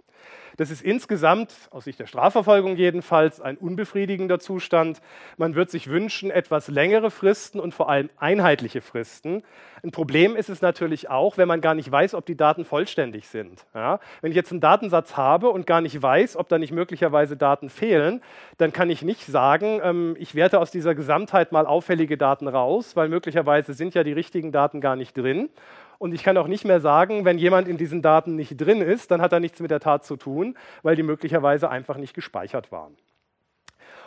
Das ist insgesamt, aus Sicht der Strafverfolgung jedenfalls, ein unbefriedigender Zustand. Man wird sich wünschen, etwas längere Fristen und vor allem einheitliche Fristen. Ein Problem ist es natürlich auch, wenn man gar nicht weiß, ob die Daten vollständig sind. Ja? Wenn ich jetzt einen Datensatz habe und gar nicht weiß, ob da nicht möglicherweise Daten fehlen, dann kann ich nicht sagen, ähm, ich werte aus dieser Gesamtheit mal auffällige Daten raus, weil möglicherweise sind ja die richtigen Daten gar nicht drin. Und ich kann auch nicht mehr sagen, wenn jemand in diesen Daten nicht drin ist, dann hat er nichts mit der Tat zu tun, weil die möglicherweise einfach nicht gespeichert waren.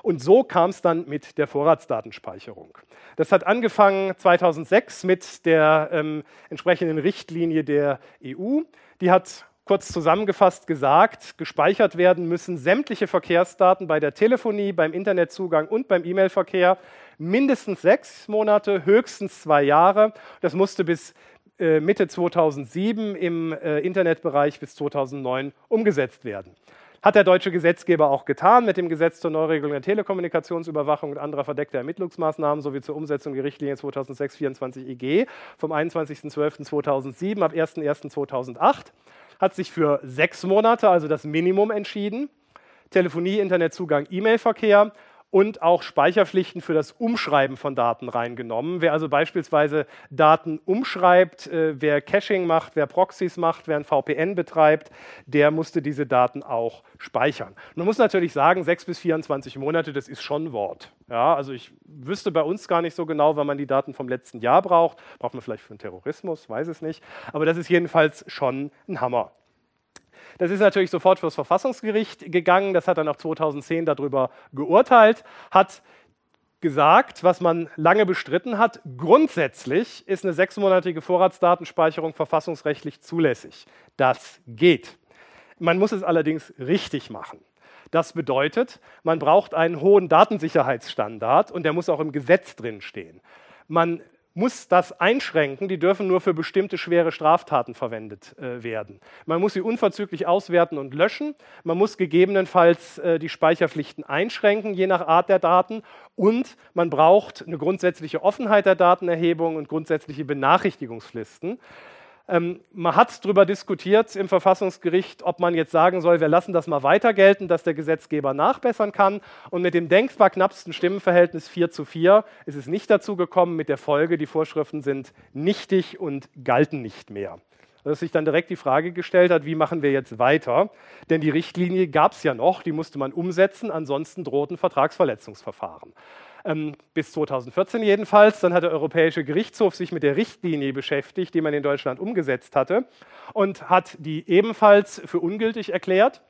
Und so kam es dann mit der Vorratsdatenspeicherung. Das hat angefangen 2006 mit der ähm, entsprechenden Richtlinie der EU. Die hat kurz zusammengefasst gesagt, gespeichert werden müssen sämtliche Verkehrsdaten bei der Telefonie, beim Internetzugang und beim E-Mail-Verkehr mindestens sechs Monate, höchstens zwei Jahre. Das musste bis äh, Mitte 2007 im äh, Internetbereich bis 2009 umgesetzt werden. Hat der deutsche Gesetzgeber auch getan mit dem Gesetz zur Neuregelung der Telekommunikationsüberwachung und anderer verdeckter Ermittlungsmaßnahmen sowie zur Umsetzung der Richtlinie 2006-24 EG vom 21.12.2007 ab 01.01.2008. Hat sich für sechs Monate, also das Minimum, entschieden. Telefonie, Internetzugang, E-Mail-Verkehr und auch Speicherpflichten für das Umschreiben von Daten reingenommen. Wer also beispielsweise Daten umschreibt, äh, wer Caching macht, wer Proxys macht, wer ein VPN betreibt, der musste diese Daten auch speichern. Man muss natürlich sagen, 6 bis 24 Monate, das ist schon Wort. Ja, also ich wüsste bei uns gar nicht so genau, wann man die Daten vom letzten Jahr braucht. Braucht man vielleicht für den Terrorismus, weiß es nicht. Aber das ist jedenfalls schon ein Hammer. Das ist natürlich sofort fürs Verfassungsgericht gegangen. Das hat dann auch 2010 darüber geurteilt, hat gesagt, was man lange bestritten hat. Grundsätzlich ist eine sechsmonatige Vorratsdatenspeicherung verfassungsrechtlich zulässig. Das geht. Man muss es allerdings richtig machen. Das bedeutet, man braucht einen hohen Datensicherheitsstandard und der muss auch im Gesetz drin stehen. Man muss das einschränken, die dürfen nur für bestimmte schwere Straftaten verwendet äh, werden. Man muss sie unverzüglich auswerten und löschen, man muss gegebenenfalls äh, die Speicherpflichten einschränken, je nach Art der Daten, und man braucht eine grundsätzliche Offenheit der Datenerhebung und grundsätzliche Benachrichtigungsfristen. Ähm, man hat darüber diskutiert im Verfassungsgericht, ob man jetzt sagen soll, wir lassen das mal weiter gelten, dass der Gesetzgeber nachbessern kann. Und mit dem denkbar knappsten Stimmenverhältnis 4 zu 4 ist es nicht dazu gekommen, mit der Folge, die Vorschriften sind nichtig und galten nicht mehr. Dass sich dann direkt die Frage gestellt hat, wie machen wir jetzt weiter? Denn die Richtlinie gab es ja noch, die musste man umsetzen, ansonsten drohten Vertragsverletzungsverfahren. Ähm, bis 2014 jedenfalls. Dann hat der Europäische Gerichtshof sich mit der Richtlinie beschäftigt, die man in Deutschland umgesetzt hatte und hat die ebenfalls für ungültig erklärt,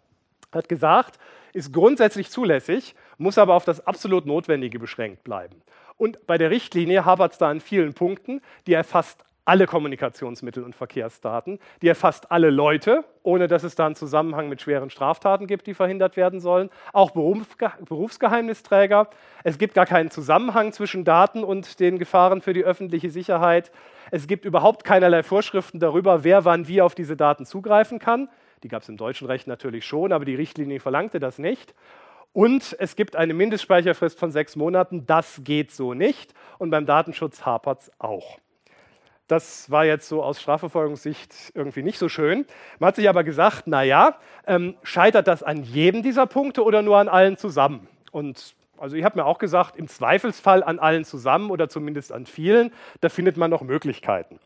hat gesagt, ist grundsätzlich zulässig, muss aber auf das absolut Notwendige beschränkt bleiben. Und bei der Richtlinie hapert es da an vielen Punkten, die erfasst alle Kommunikationsmittel und Verkehrsdaten, die erfasst alle Leute, ohne dass es da einen Zusammenhang mit schweren Straftaten gibt, die verhindert werden sollen, auch Berufsge Berufsgeheimnisträger. Es gibt gar keinen Zusammenhang zwischen Daten und den Gefahren für die öffentliche Sicherheit. Es gibt überhaupt keinerlei Vorschriften darüber, wer wann wie auf diese Daten zugreifen kann. Die gab es im deutschen Recht natürlich schon, aber die Richtlinie verlangte das nicht. Und es gibt eine Mindestspeicherfrist von sechs Monaten. Das geht so nicht. Und beim Datenschutz hapert es auch. Das war jetzt so aus Strafverfolgungssicht irgendwie nicht so schön. Man hat sich aber gesagt, naja, ähm, scheitert das an jedem dieser Punkte oder nur an allen zusammen? Und also ich habe mir auch gesagt, im Zweifelsfall an allen zusammen oder zumindest an vielen, da findet man noch Möglichkeiten.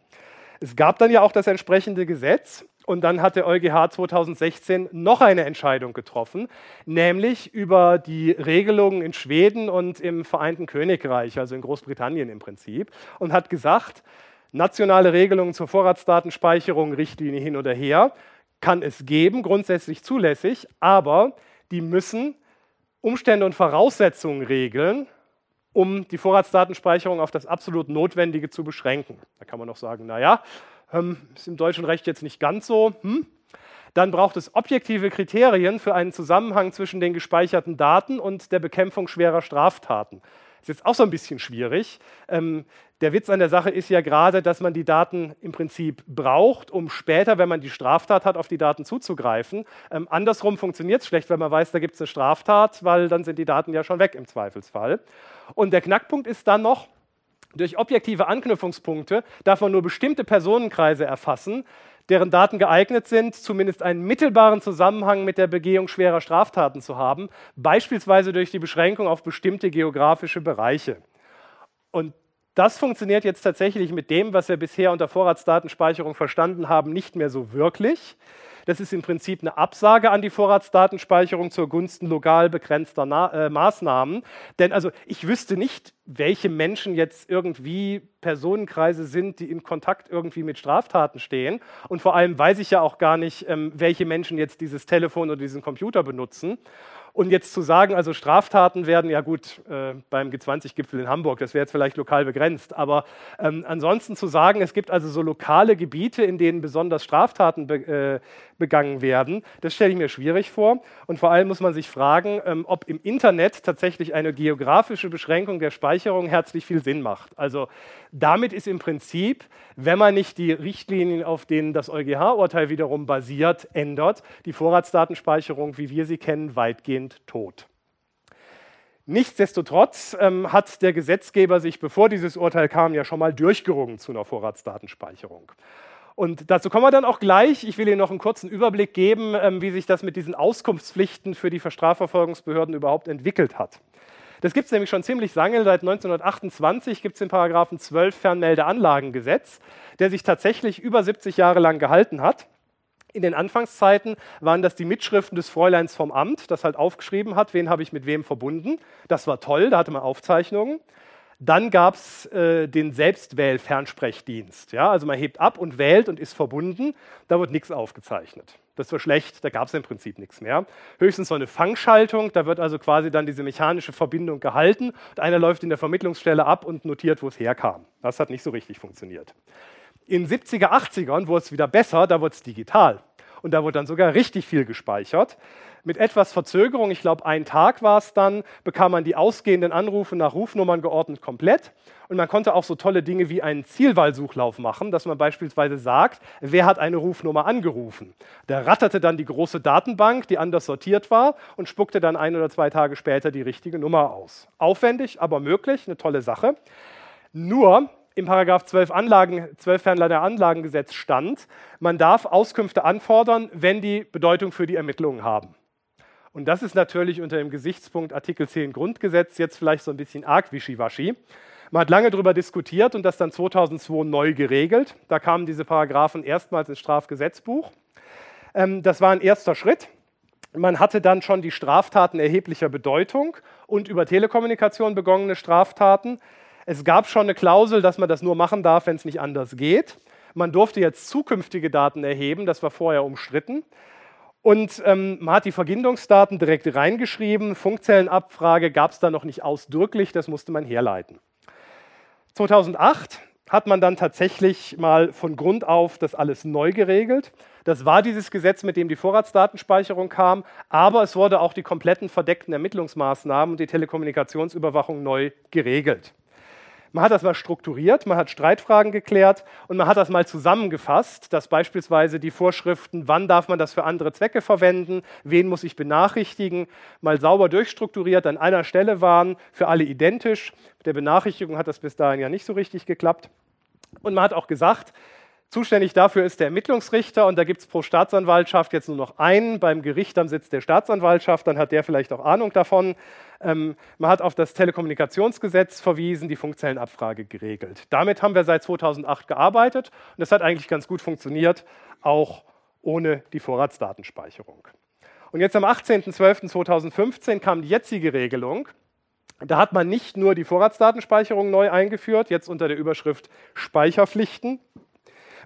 Es gab dann ja auch das entsprechende Gesetz und dann hat der EuGH 2016 noch eine Entscheidung getroffen, nämlich über die Regelungen in Schweden und im Vereinten Königreich, also in Großbritannien im Prinzip, und hat gesagt, nationale Regelungen zur Vorratsdatenspeicherung, Richtlinie hin oder her, kann es geben, grundsätzlich zulässig, aber die müssen Umstände und Voraussetzungen regeln, um die Vorratsdatenspeicherung auf das absolut Notwendige zu beschränken. Da kann man noch sagen, naja, ähm, ist im deutschen Recht jetzt nicht ganz so. Hm? Dann braucht es objektive Kriterien für einen Zusammenhang zwischen den gespeicherten Daten und der Bekämpfung schwerer Straftaten. Ist jetzt auch so ein bisschen schwierig. Ähm, der Witz an der Sache ist ja gerade, dass man die Daten im Prinzip braucht, um später, wenn man die Straftat hat, auf die Daten zuzugreifen. Ähm, andersrum funktioniert es schlecht, wenn man weiß, da gibt es eine Straftat, weil dann sind die Daten ja schon weg im Zweifelsfall. Und der Knackpunkt ist dann noch, durch objektive Anknüpfungspunkte darf man nur bestimmte Personenkreise erfassen, deren Daten geeignet sind, zumindest einen mittelbaren Zusammenhang mit der Begehung schwerer Straftaten zu haben, beispielsweise durch die Beschränkung auf bestimmte geografische Bereiche. Und das funktioniert jetzt tatsächlich mit dem, was wir bisher unter Vorratsdatenspeicherung verstanden haben, nicht mehr so wirklich. Das ist im Prinzip eine Absage an die Vorratsdatenspeicherung zugunsten lokal begrenzter Na äh, Maßnahmen. Denn also ich wüsste nicht, welche Menschen jetzt irgendwie Personenkreise sind, die in Kontakt irgendwie mit Straftaten stehen. Und vor allem weiß ich ja auch gar nicht, ähm, welche Menschen jetzt dieses Telefon oder diesen Computer benutzen. Und jetzt zu sagen, also Straftaten werden, ja gut, äh, beim G20-Gipfel in Hamburg, das wäre jetzt vielleicht lokal begrenzt, aber ähm, ansonsten zu sagen, es gibt also so lokale Gebiete, in denen besonders Straftaten be äh, begangen werden, das stelle ich mir schwierig vor. Und vor allem muss man sich fragen, ähm, ob im Internet tatsächlich eine geografische Beschränkung der Speicherung herzlich viel Sinn macht. Also damit ist im Prinzip, wenn man nicht die Richtlinien, auf denen das EuGH-Urteil wiederum basiert, ändert, die Vorratsdatenspeicherung, wie wir sie kennen, weitgehend tot. Nichtsdestotrotz ähm, hat der Gesetzgeber sich, bevor dieses Urteil kam, ja schon mal durchgerungen zu einer Vorratsdatenspeicherung. Und dazu kommen wir dann auch gleich. Ich will Ihnen noch einen kurzen Überblick geben, ähm, wie sich das mit diesen Auskunftspflichten für die Strafverfolgungsbehörden überhaupt entwickelt hat. Das gibt es nämlich schon ziemlich lange. Seit 1928 gibt es den Paragraphen 12 Fernmeldeanlagengesetz, der sich tatsächlich über 70 Jahre lang gehalten hat. In den Anfangszeiten waren das die Mitschriften des Fräuleins vom Amt, das halt aufgeschrieben hat, wen habe ich mit wem verbunden. Das war toll, da hatte man Aufzeichnungen. Dann gab es äh, den Selbstwähl-Fernsprechdienst. Ja? Also man hebt ab und wählt und ist verbunden. Da wird nichts aufgezeichnet. Das war schlecht, da gab es im Prinzip nichts mehr. Höchstens so eine Fangschaltung, da wird also quasi dann diese mechanische Verbindung gehalten und einer läuft in der Vermittlungsstelle ab und notiert, wo es herkam. Das hat nicht so richtig funktioniert. In 70er, 80ern wurde es wieder besser, da wurde es digital. Und da wurde dann sogar richtig viel gespeichert. Mit etwas Verzögerung, ich glaube, ein Tag war es dann, bekam man die ausgehenden Anrufe nach Rufnummern geordnet komplett. Und man konnte auch so tolle Dinge wie einen Zielwahlsuchlauf machen, dass man beispielsweise sagt, wer hat eine Rufnummer angerufen. Da ratterte dann die große Datenbank, die anders sortiert war, und spuckte dann ein oder zwei Tage später die richtige Nummer aus. Aufwendig, aber möglich, eine tolle Sache. Nur, im Paragraph 12, Anlagen, 12 Fernleiter Anlagengesetz stand, man darf Auskünfte anfordern, wenn die Bedeutung für die Ermittlungen haben. Und das ist natürlich unter dem Gesichtspunkt Artikel 10 Grundgesetz jetzt vielleicht so ein bisschen arg wischiwaschi. Man hat lange darüber diskutiert und das dann 2002 neu geregelt. Da kamen diese Paragraphen erstmals ins Strafgesetzbuch. Ähm, das war ein erster Schritt. Man hatte dann schon die Straftaten erheblicher Bedeutung und über Telekommunikation begonnene Straftaten. Es gab schon eine Klausel, dass man das nur machen darf, wenn es nicht anders geht. Man durfte jetzt zukünftige Daten erheben, das war vorher umstritten. Und ähm, man hat die Vergindungsdaten direkt reingeschrieben. Funkzellenabfrage gab es da noch nicht ausdrücklich, das musste man herleiten. 2008 hat man dann tatsächlich mal von Grund auf das alles neu geregelt. Das war dieses Gesetz, mit dem die Vorratsdatenspeicherung kam, aber es wurde auch die kompletten verdeckten Ermittlungsmaßnahmen und die Telekommunikationsüberwachung neu geregelt. Man hat das mal strukturiert, man hat Streitfragen geklärt und man hat das mal zusammengefasst, dass beispielsweise die Vorschriften, wann darf man das für andere Zwecke verwenden, wen muss ich benachrichtigen, mal sauber durchstrukturiert an einer Stelle waren, für alle identisch. Mit der Benachrichtigung hat das bis dahin ja nicht so richtig geklappt. Und man hat auch gesagt, Zuständig dafür ist der Ermittlungsrichter und da gibt es pro Staatsanwaltschaft jetzt nur noch einen beim Gericht am Sitz der Staatsanwaltschaft, dann hat der vielleicht auch Ahnung davon. Ähm, man hat auf das Telekommunikationsgesetz verwiesen, die Funkzellenabfrage geregelt. Damit haben wir seit 2008 gearbeitet und das hat eigentlich ganz gut funktioniert, auch ohne die Vorratsdatenspeicherung. Und jetzt am 18.12.2015 kam die jetzige Regelung. Da hat man nicht nur die Vorratsdatenspeicherung neu eingeführt, jetzt unter der Überschrift Speicherpflichten,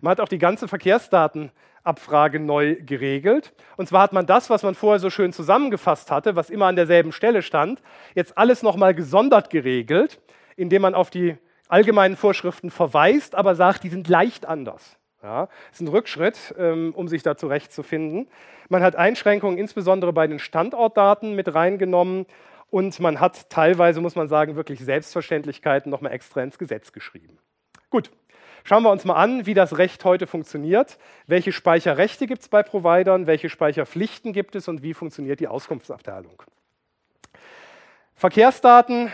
man hat auch die ganze Verkehrsdatenabfrage neu geregelt. Und zwar hat man das, was man vorher so schön zusammengefasst hatte, was immer an derselben Stelle stand, jetzt alles nochmal gesondert geregelt, indem man auf die allgemeinen Vorschriften verweist, aber sagt, die sind leicht anders. Ja, ist ein Rückschritt, ähm, um sich da zurechtzufinden. Man hat Einschränkungen insbesondere bei den Standortdaten mit reingenommen und man hat teilweise, muss man sagen, wirklich Selbstverständlichkeiten nochmal extra ins Gesetz geschrieben. Gut, Schauen wir uns mal an, wie das Recht heute funktioniert. Welche Speicherrechte gibt es bei Providern, welche Speicherpflichten gibt es und wie funktioniert die Auskunftsabteilung. Verkehrsdaten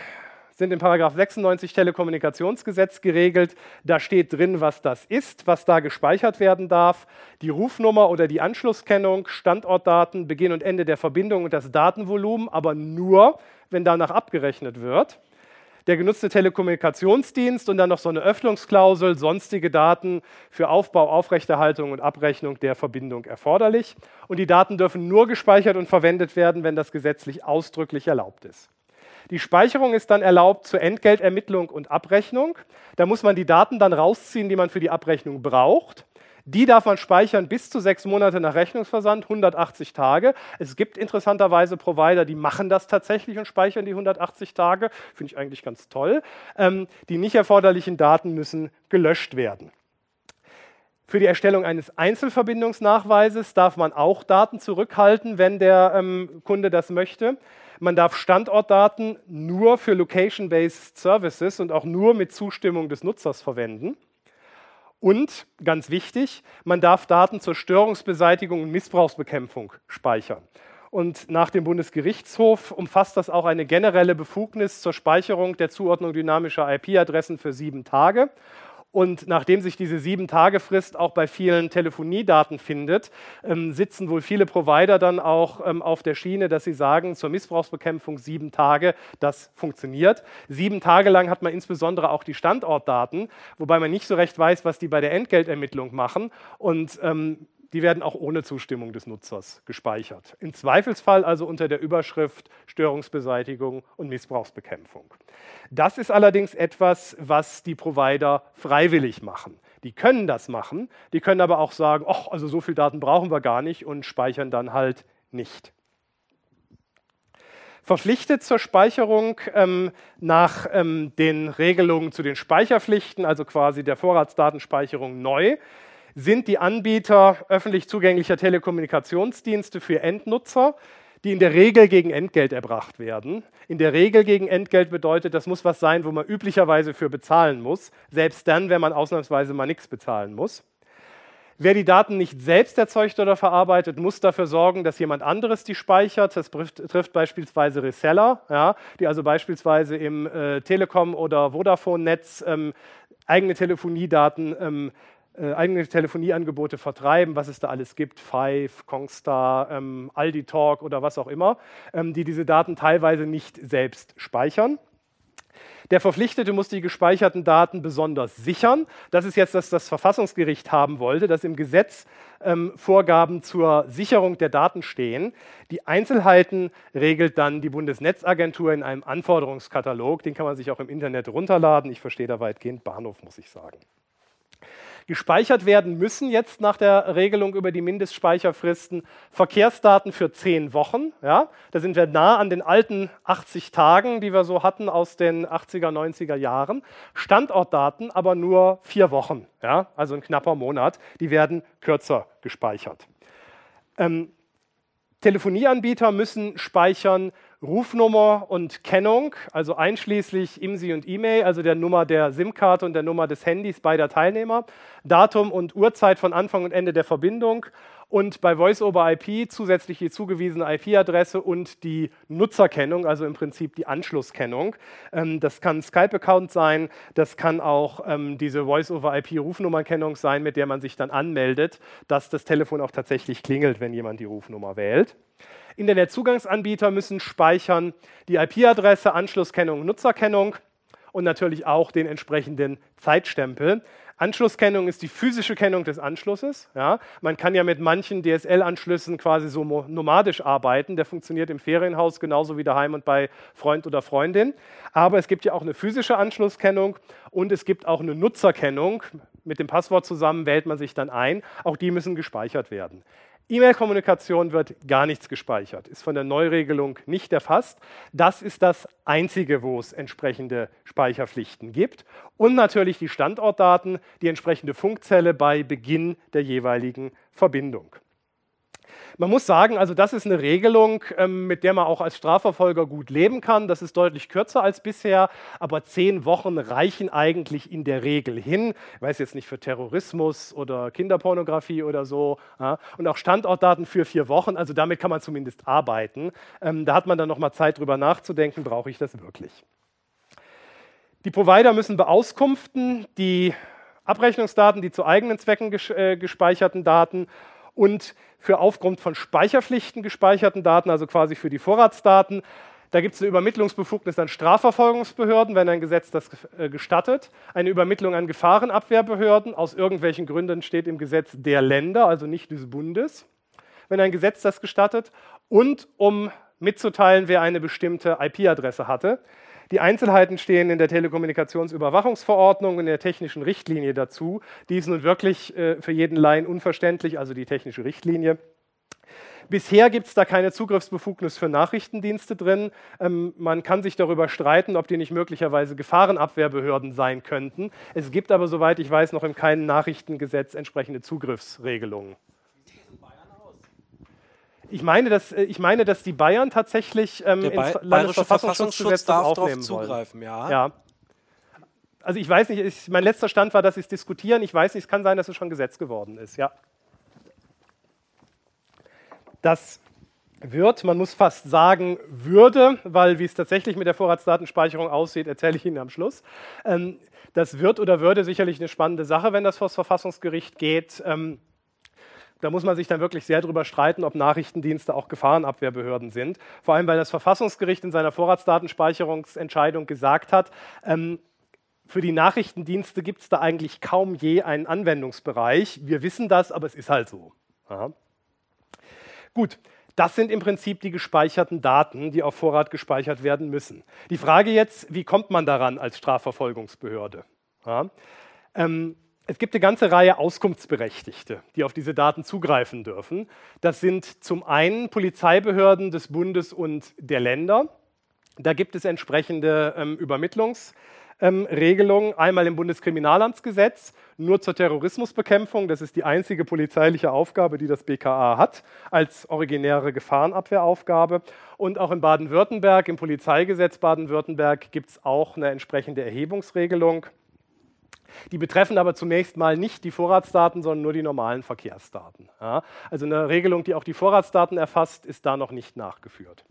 sind im 96 Telekommunikationsgesetz geregelt. Da steht drin, was das ist, was da gespeichert werden darf, die Rufnummer oder die Anschlusskennung, Standortdaten, Beginn und Ende der Verbindung und das Datenvolumen, aber nur, wenn danach abgerechnet wird der genutzte Telekommunikationsdienst und dann noch so eine Öffnungsklausel, sonstige Daten für Aufbau, Aufrechterhaltung und Abrechnung der Verbindung erforderlich. Und die Daten dürfen nur gespeichert und verwendet werden, wenn das gesetzlich ausdrücklich erlaubt ist. Die Speicherung ist dann erlaubt zur Entgeltermittlung und Abrechnung. Da muss man die Daten dann rausziehen, die man für die Abrechnung braucht. Die darf man speichern bis zu sechs Monate nach Rechnungsversand, 180 Tage. Es gibt interessanterweise Provider, die machen das tatsächlich und speichern die 180 Tage. Finde ich eigentlich ganz toll. Ähm, die nicht erforderlichen Daten müssen gelöscht werden. Für die Erstellung eines Einzelverbindungsnachweises darf man auch Daten zurückhalten, wenn der ähm, Kunde das möchte. Man darf Standortdaten nur für Location-Based Services und auch nur mit Zustimmung des Nutzers verwenden. Und ganz wichtig, man darf Daten zur Störungsbeseitigung und Missbrauchsbekämpfung speichern. Und nach dem Bundesgerichtshof umfasst das auch eine generelle Befugnis zur Speicherung der Zuordnung dynamischer IP-Adressen für sieben Tage. Und nachdem sich diese Sieben-Tage-Frist auch bei vielen Telefoniedaten findet, ähm, sitzen wohl viele Provider dann auch ähm, auf der Schiene, dass sie sagen, zur Missbrauchsbekämpfung sieben Tage, das funktioniert. Sieben Tage lang hat man insbesondere auch die Standortdaten, wobei man nicht so recht weiß, was die bei der Entgeltermittlung machen. Und ähm, die werden auch ohne Zustimmung des Nutzers gespeichert. Im Zweifelsfall also unter der Überschrift Störungsbeseitigung und Missbrauchsbekämpfung. Das ist allerdings etwas, was die Provider freiwillig machen. Die können das machen, die können aber auch sagen, ach, also so viele Daten brauchen wir gar nicht und speichern dann halt nicht. Verpflichtet zur Speicherung ähm, nach ähm, den Regelungen zu den Speicherpflichten, also quasi der Vorratsdatenspeicherung neu, sind die Anbieter öffentlich zugänglicher Telekommunikationsdienste für Endnutzer, die in der Regel gegen Entgelt erbracht werden. In der Regel gegen Entgelt bedeutet, das muss was sein, wo man üblicherweise für bezahlen muss, selbst dann, wenn man ausnahmsweise mal nichts bezahlen muss. Wer die Daten nicht selbst erzeugt oder verarbeitet, muss dafür sorgen, dass jemand anderes die speichert. Das trifft, beispielsweise Reseller, ja, die also beispielsweise im äh, Telekom- oder Vodafone-Netz ähm, eigene Telefoniedaten ähm, äh, eigene Telefonieangebote vertreiben, was es da alles gibt, Five, Kongstar, ähm, Aldi Talk oder was auch immer, ähm, die diese Daten teilweise nicht selbst speichern. Der Verpflichtete muss die gespeicherten Daten besonders sichern. Das ist jetzt, was das Verfassungsgericht haben wollte, dass im Gesetz ähm, Vorgaben zur Sicherung der Daten stehen. Die Einzelheiten regelt dann die Bundesnetzagentur in einem Anforderungskatalog. Den kann man sich auch im Internet runterladen. Ich verstehe da weitgehend Bahnhof, muss ich sagen. Gespeichert werden müssen jetzt nach der Regelung über die Mindestspeicherfristen Verkehrsdaten für zehn Wochen. Ja, da sind wir nah an den alten 80 Tagen, die wir so hatten aus den 80er, 90er Jahren. Standortdaten aber nur vier Wochen, ja, also ein knapper Monat. Die werden kürzer gespeichert. Ähm, Telefonieanbieter müssen speichern Rufnummer und Kennung, also einschließlich IMSI und E-Mail, also der Nummer der SIM-Karte und der Nummer des Handys beider Teilnehmer, Datum und Uhrzeit von Anfang und Ende der Verbindung und bei Voice-over-IP zusätzlich die zugewiesene IP-Adresse und die Nutzerkennung, also im Prinzip die Anschlusskennung. Ähm, das kann Skype-Account sein, das kann auch ähm, diese Voice-over-IP-Rufnummerkennung sein, mit der man sich dann anmeldet, dass das Telefon auch tatsächlich klingelt, wenn jemand die Rufnummer wählt. Internetzugangsanbieter müssen speichern die IP-Adresse, Anschlusskennung, Nutzerkennung und natürlich auch den entsprechenden Zeitstempel. Anschlusskennung ist die physische Kennung des Anschlusses. Ja. Man kann ja mit manchen DSL-Anschlüssen quasi so nomadisch arbeiten. Der funktioniert im Ferienhaus genauso wie daheim und bei Freund oder Freundin. Aber es gibt ja auch eine physische Anschlusskennung und es gibt auch eine Nutzerkennung. Mit dem Passwort zusammen wählt man sich dann ein. Auch die müssen gespeichert werden. E-Mail-Kommunikation wird gar nichts gespeichert, ist von der Neuregelung nicht erfasst. Das ist das Einzige, wo es entsprechende Speicherpflichten gibt. Und natürlich die Standortdaten, die entsprechende Funkzelle bei Beginn der jeweiligen Verbindung. Man muss sagen, also das ist eine Regelung, ähm, mit der man auch als Strafverfolger gut leben kann. Das ist deutlich kürzer als bisher, aber zehn Wochen reichen eigentlich in der Regel hin. Ich weiß jetzt nicht für Terrorismus oder Kinderpornografie oder so. Und auch Standortdaten für vier Wochen, also damit kann man zumindest arbeiten. Ähm, da hat man dann nochmal Zeit drüber nachzudenken, brauche ich das wirklich. Die Provider müssen beauskunften, die Abrechnungsdaten, die zu eigenen Zwecken äh, gespeicherten Daten und für aufgrund von Speicherpflichten gespeicherten Daten, also quasi für die Vorratsdaten. Da gibt es eine Übermittlungsbefugnis an Strafverfolgungsbehörden, wenn ein Gesetz das äh, gestattet. Eine Übermittlung an Gefahrenabwehrbehörden. Aus irgendwelchen Gründen steht im Gesetz der Länder, also nicht des Bundes, wenn ein Gesetz das gestattet. Und um mitzuteilen, wer eine bestimmte IP-Adresse hatte. Die Einzelheiten stehen in der Telekommunikationsüberwachungsverordnung und in der technischen Richtlinie dazu. Die ist nun wirklich äh, für jeden Laien unverständlich, also die technische Richtlinie. Bisher gibt es da keine Zugriffsbefugnis für Nachrichtendienste drin. Ähm, man kann sich darüber streiten, ob die nicht möglicherweise Gefahrenabwehrbehörden sein könnten. Es gibt aber, soweit ich weiß, noch in keinem Nachrichtengesetz entsprechende Zugriffsregelungen. Ich meine, dass, äh, ich meine, dass die Bayern tatsächlich ähm, ins ba Landesverfassungsschutzgesetz darf aufnehmen zugreifen, wollen. Ja. ja. Also ich weiß nicht, ich, mein letzter Stand war, dass sie es diskutieren. Ich weiß nicht, es kann sein, dass es schon Gesetz geworden ist. Ja. Das wird, man muss fast sagen, würde, weil wie es tatsächlich mit der Vorratsdatenspeicherung aussieht, erzähle ich Ihnen am Schluss. Ähm, das wird oder würde sicherlich eine spannende Sache, wenn das vor das Verfassungsgericht geht. Da muss man sich dann wirklich sehr darüber streiten, ob Nachrichtendienste auch Gefahrenabwehrbehörden sind. Vor allem, weil das Verfassungsgericht in seiner Vorratsdatenspeicherungsentscheidung gesagt hat, ähm, für die Nachrichtendienste gibt es da eigentlich kaum je einen Anwendungsbereich. Wir wissen das, aber es ist halt so. Aha. Gut, das sind im Prinzip die gespeicherten Daten, die auf Vorrat gespeichert werden müssen. Die Frage jetzt, wie kommt man daran als Strafverfolgungsbehörde? Ja. Ähm, es gibt eine ganze Reihe Auskunftsberechtigte, die auf diese Daten zugreifen dürfen. Das sind zum einen Polizeibehörden des Bundes und der Länder. Da gibt es entsprechende ähm, Übermittlungsregelungen. Ähm, Einmal im Bundeskriminalamtsgesetz, nur zur Terrorismusbekämpfung. Das ist die einzige polizeiliche Aufgabe, die das BKA hat, als originäre Gefahrenabwehraufgabe. Und auch in Baden-Württemberg, im Polizeigesetz Baden-Württemberg, gibt es auch eine entsprechende Erhebungsregelung. Die betreffen aber zunächst mal nicht die Vorratsdaten, sondern nur die normalen Verkehrsdaten. Ja, also eine Regelung, die auch die Vorratsdaten erfasst, ist da noch nicht nachgeführt.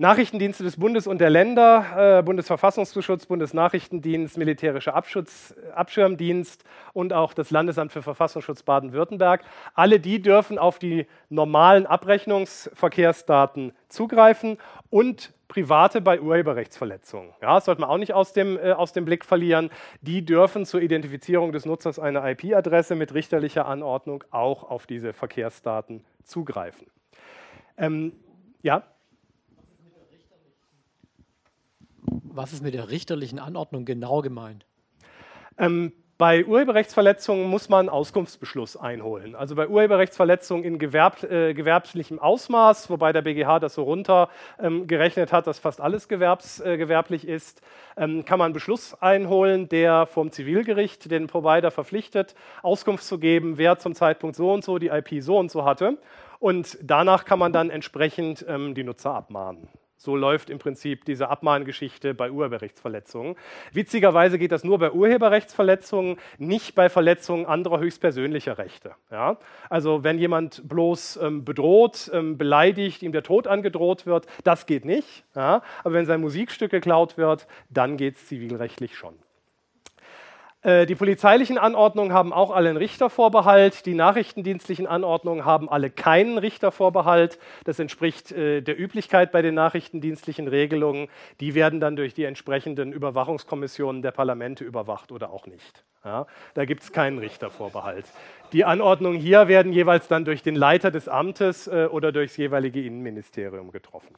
Nachrichtendienste des Bundes und der Länder, äh, Bundesverfassungsschutz, Bundesnachrichtendienst, Militärischer Abschutz, Abschirmdienst und auch das Landesamt für Verfassungsschutz Baden-Württemberg. Alle die dürfen auf die normalen Abrechnungsverkehrsdaten zugreifen und Private bei Urheberrechtsverletzungen. Ja, das sollte man auch nicht aus dem, äh, aus dem Blick verlieren. Die dürfen zur Identifizierung des Nutzers einer IP-Adresse mit richterlicher Anordnung auch auf diese Verkehrsdaten zugreifen. Ähm, ja? Was ist mit der richterlichen Anordnung genau gemeint? Ähm, bei Urheberrechtsverletzungen muss man Auskunftsbeschluss einholen. Also bei Urheberrechtsverletzungen in gewerb, äh, gewerblichem Ausmaß, wobei der BGH das so runtergerechnet ähm, hat, dass fast alles gewerbs, äh, gewerblich ist, ähm, kann man Beschluss einholen, der vom Zivilgericht den Provider verpflichtet, Auskunft zu geben, wer zum Zeitpunkt so und so die IP so und so hatte. Und danach kann man dann entsprechend ähm, die Nutzer abmahnen. So läuft im Prinzip diese Abmahngeschichte bei Urheberrechtsverletzungen. Witzigerweise geht das nur bei Urheberrechtsverletzungen, nicht bei Verletzungen anderer höchstpersönlicher Rechte. Ja? Also wenn jemand bloß ähm, bedroht, ähm, beleidigt, ihm der Tod angedroht wird, das geht nicht. Ja? Aber wenn sein Musikstück geklaut wird, dann geht es zivilrechtlich schon. Äh, die polizeilichen Anordnungen haben auch alle einen Richtervorbehalt. Die nachrichtendienstlichen Anordnungen haben alle keinen Richtervorbehalt. Das entspricht äh, der Üblichkeit bei den nachrichtendienstlichen Regelungen. Die werden dann durch die entsprechenden Überwachungskommissionen der Parlamente überwacht oder auch nicht. Ja, da gibt es keinen Richtervorbehalt. Die Anordnungen hier werden jeweils dann durch den Leiter des Amtes äh, oder durchs jeweilige Innenministerium getroffen.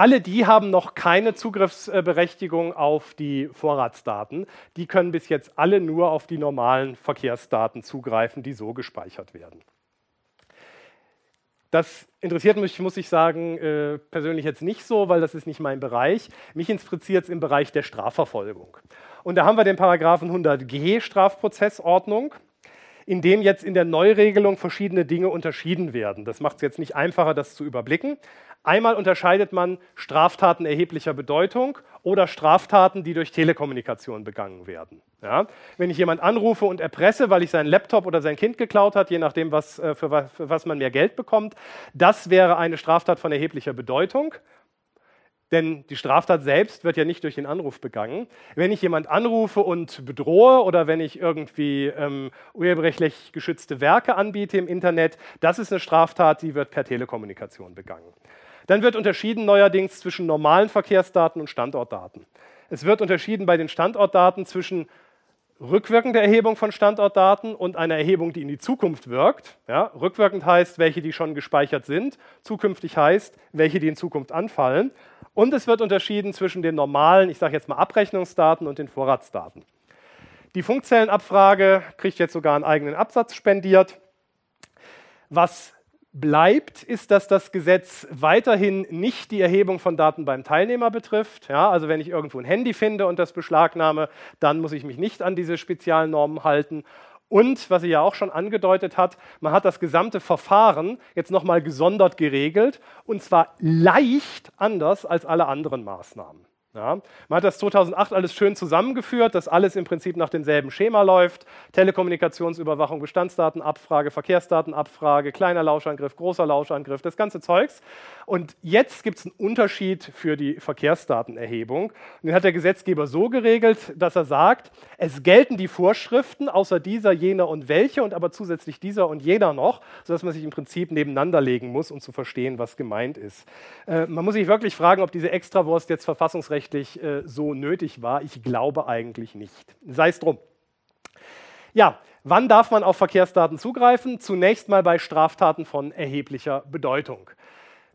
Alle die haben noch keine Zugriffsberechtigung auf die Vorratsdaten. Die können bis jetzt alle nur auf die normalen Verkehrsdaten zugreifen, die so gespeichert werden. Das interessiert mich, muss ich sagen, äh, persönlich jetzt nicht so, weil das ist nicht mein Bereich. Mich interessiert es im Bereich der Strafverfolgung. Und da haben wir den Paragraphen 100g Strafprozessordnung in dem jetzt in der Neuregelung verschiedene Dinge unterschieden werden. Das macht es jetzt nicht einfacher, das zu überblicken. Einmal unterscheidet man Straftaten erheblicher Bedeutung oder Straftaten, die durch Telekommunikation begangen werden. Ja? Wenn ich jemanden anrufe und erpresse, weil ich seinen Laptop oder sein Kind geklaut hat, je nachdem, was, äh, für, was, für was man mehr Geld bekommt, das wäre eine Straftat von erheblicher Bedeutung. Denn die Straftat selbst wird ja nicht durch den Anruf begangen. Wenn ich jemand anrufe und bedrohe oder wenn ich irgendwie ähm, urheberrechtlich geschützte Werke anbiete im Internet, das ist eine Straftat, die wird per Telekommunikation begangen. Dann wird unterschieden neuerdings zwischen normalen Verkehrsdaten und Standortdaten. Es wird unterschieden bei den Standortdaten zwischen rückwirkender Erhebung von Standortdaten und einer Erhebung, die in die Zukunft wirkt. Ja, rückwirkend heißt, welche, die schon gespeichert sind. Zukünftig heißt, welche, die in Zukunft anfallen. Und es wird unterschieden zwischen den normalen, ich sage jetzt mal Abrechnungsdaten und den Vorratsdaten. Die Funkzellenabfrage kriegt jetzt sogar einen eigenen Absatz spendiert. Was bleibt, ist, dass das Gesetz weiterhin nicht die Erhebung von Daten beim Teilnehmer betrifft. Ja, also wenn ich irgendwo ein Handy finde und das beschlagnahme, dann muss ich mich nicht an diese Spezialnormen halten. Und, was sie ja auch schon angedeutet hat, man hat das gesamte Verfahren jetzt nochmal gesondert geregelt und zwar leicht anders als alle anderen Maßnahmen. Ja, man hat das 2008 alles schön zusammengeführt, dass alles im Prinzip nach demselben Schema läuft. Telekommunikationsüberwachung, Bestandsdatenabfrage, Verkehrsdatenabfrage, kleiner Lauschangriff, großer Lauschangriff, das ganze Zeugs. Und jetzt gibt es einen Unterschied für die Verkehrsdatenerhebung. Und den hat der Gesetzgeber so geregelt, dass er sagt, es gelten die Vorschriften außer dieser, jener und welche und aber zusätzlich dieser und jener noch, sodass man sich im Prinzip nebeneinander legen muss, um zu verstehen, was gemeint ist. Äh, man muss sich wirklich fragen, ob diese Extrawurst jetzt verfassungsrechtlich völkerrechtlich äh, so nötig war. Ich glaube eigentlich nicht. Sei es drum. Ja, wann darf man auf Verkehrsdaten zugreifen? Zunächst mal bei Straftaten von erheblicher Bedeutung.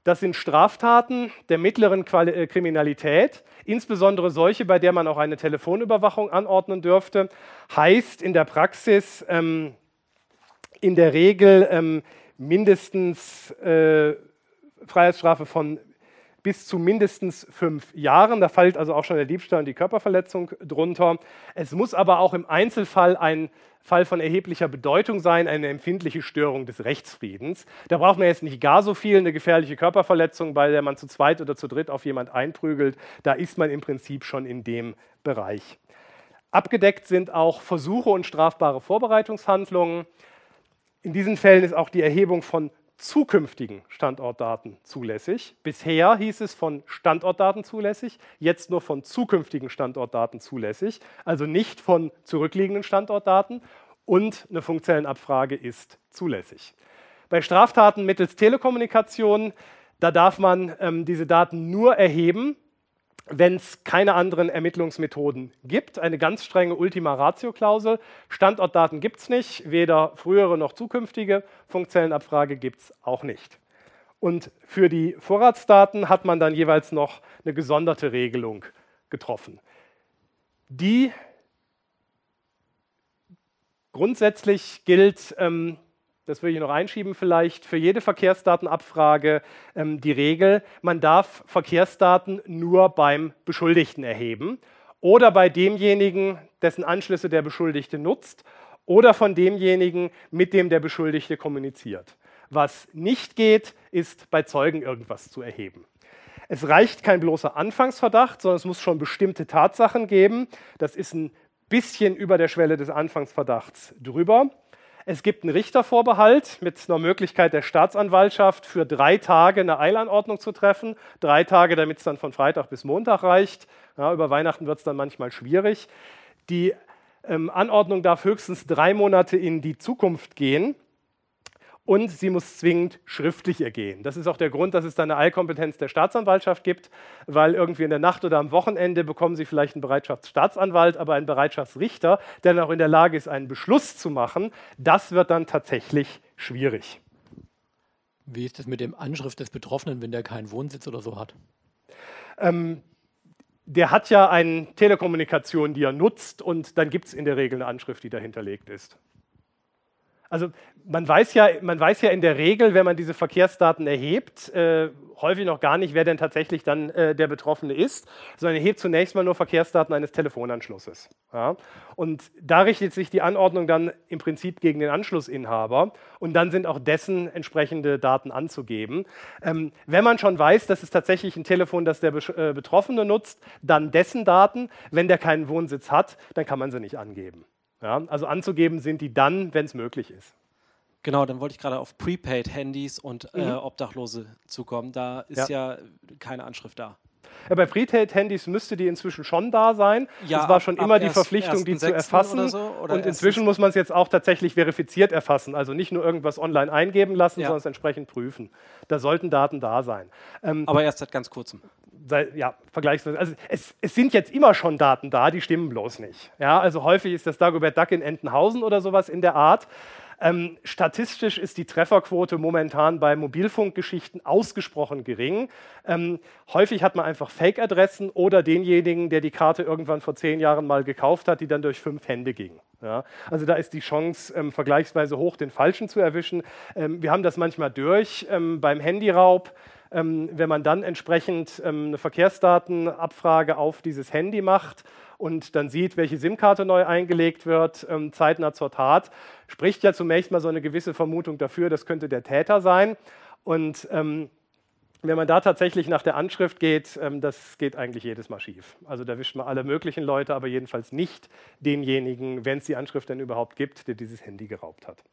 Das sind Straftaten der mittleren Quali äh, Kriminalität, insbesondere solche, bei der man auch eine Telefonüberwachung anordnen dürfte. Heißt in der Praxis ähm, in der Regel ähm, mindestens äh, Freiheitsstrafe von bis zu mindestens fünf Jahren. Da fällt also auch schon der Diebstahl und die Körperverletzung drunter. Es muss aber auch im Einzelfall ein Fall von erheblicher Bedeutung sein, eine empfindliche Störung des Rechtsfriedens. Da braucht man jetzt nicht gar so viel, eine gefährliche Körperverletzung, bei der man zu zweit oder zu dritt auf jemand einprügelt. Da ist man im Prinzip schon in dem Bereich. Abgedeckt sind auch Versuche und strafbare Vorbereitungshandlungen. In diesen Fällen ist auch die Erhebung von zukünftigen Standortdaten zulässig. Bisher hieß es von Standortdaten zulässig, jetzt nur von zukünftigen Standortdaten zulässig, also nicht von zurückliegenden Standortdaten und eine Funkzellenabfrage ist zulässig. Bei Straftaten mittels Telekommunikation Da darf man ähm, diese Daten nur erheben, wenn es keine anderen Ermittlungsmethoden gibt. Eine ganz strenge Ultima Ratio-Klausel. Standortdaten gibt es nicht, weder frühere noch zukünftige. Funkzellenabfrage gibt es auch nicht. Und für die Vorratsdaten hat man dann jeweils noch eine gesonderte Regelung getroffen. Die grundsätzlich gilt, ähm, das will ich noch einschieben vielleicht, für jede Verkehrsdatenabfrage ähm, die Regel, man darf Verkehrsdaten nur beim Beschuldigten erheben oder bei demjenigen, dessen Anschlüsse der Beschuldigte nutzt oder von demjenigen, mit dem der Beschuldigte kommuniziert. Was nicht geht, ist bei Zeugen irgendwas zu erheben. Es reicht kein bloßer Anfangsverdacht, sondern es muss schon bestimmte Tatsachen geben. Das ist ein bisschen über der Schwelle des Anfangsverdachts drüber. Es gibt einen Richtervorbehalt mit einer Möglichkeit der Staatsanwaltschaft für drei Tage eine Eilanordnung zu treffen. Drei Tage, damit es dann von Freitag bis Montag reicht. Ja, über Weihnachten wird es dann manchmal schwierig. Die ähm, Anordnung darf höchstens drei Monate in die Zukunft gehen und sie muss zwingend schriftlich ergehen. Das ist auch der Grund, dass es da eine Eilkompetenz der Staatsanwaltschaft gibt, weil irgendwie in der Nacht oder am Wochenende bekommen Sie vielleicht einen Bereitschaftsstaatsanwalt, aber einen Bereitschaftsrichter, der dann auch in der Lage ist, einen Beschluss zu machen, das wird dann tatsächlich schwierig. Wie ist es mit dem Anschrift des Betroffenen, wenn der keinen Wohnsitz oder so hat? Ähm, der hat ja eine Telekommunikation, die er nutzt, und dann gibt es in der Regel eine Anschrift, die dahinterlegt ist. Also man weiß, ja, man weiß ja in der Regel, wenn man diese Verkehrsdaten erhebt, äh, häufig noch gar nicht, wer denn tatsächlich dann äh, der Betroffene ist, sondern erhebt zunächst mal nur Verkehrsdaten eines Telefonanschlusses. Ja? Und da richtet sich die Anordnung dann im Prinzip gegen den Anschlussinhaber und dann sind auch dessen entsprechende Daten anzugeben. Ähm, wenn man schon weiß, dass es tatsächlich ein Telefon, das der Be äh, Betroffene nutzt, dann dessen Daten. Wenn der keinen Wohnsitz hat, dann kann man sie nicht angeben. Ja, also anzugeben sind die dann, wenn es möglich ist. Genau, dann wollte ich gerade auf Prepaid-Handys und äh, mhm. äh, Obdachlose zukommen. Da ist ja. ja keine Anschrift da. Ja, bei Prepaid-Handys müsste die inzwischen schon da sein. Ja, es war schon immer die Verpflichtung, die zu erfassen. Oder so, oder und inzwischen muss man es jetzt auch tatsächlich verifiziert erfassen. Also nicht nur irgendwas online eingeben lassen, ja. sondern es entsprechend prüfen. Da sollten Daten da sein. Ähm, Aber erst seit ganz kurzem ja, vergleichsweise, also es, es, sind jetzt immer schon Daten da, die stimmen bloß nicht. Ja, also häufig ist das Dagobert Duck in Entenhausen oder sowas in der Art. Ähm, statistisch ist die Trefferquote momentan bei Mobilfunkgeschichten ausgesprochen gering. Ähm, häufig hat man einfach Fake-Adressen oder denjenigen, der die Karte irgendwann vor zehn Jahren mal gekauft hat, die dann durch fünf Hände ging. Ja, also da ist die Chance ähm, vergleichsweise hoch, den Falschen zu erwischen. Ähm, wir haben das manchmal durch ähm, beim Handyraub ähm, wenn man dann entsprechend eine Verkehrsdatenabfrage auf dieses Handy macht und dann sieht, welche SIM-Karte neu eingelegt wird, ähm, zeitnah zur Tat, spricht ja zunächst mal so eine gewisse Vermutung dafür, das könnte der Täter sein. Und ähm, wenn man da tatsächlich nach der Anschrift geht, ähm, das geht eigentlich jedes Mal schief. Also da wischt man alle möglichen Leute, aber jedenfalls nicht denjenigen, wenn es die Anschrift denn überhaupt gibt, der dieses Handy geraubt hat.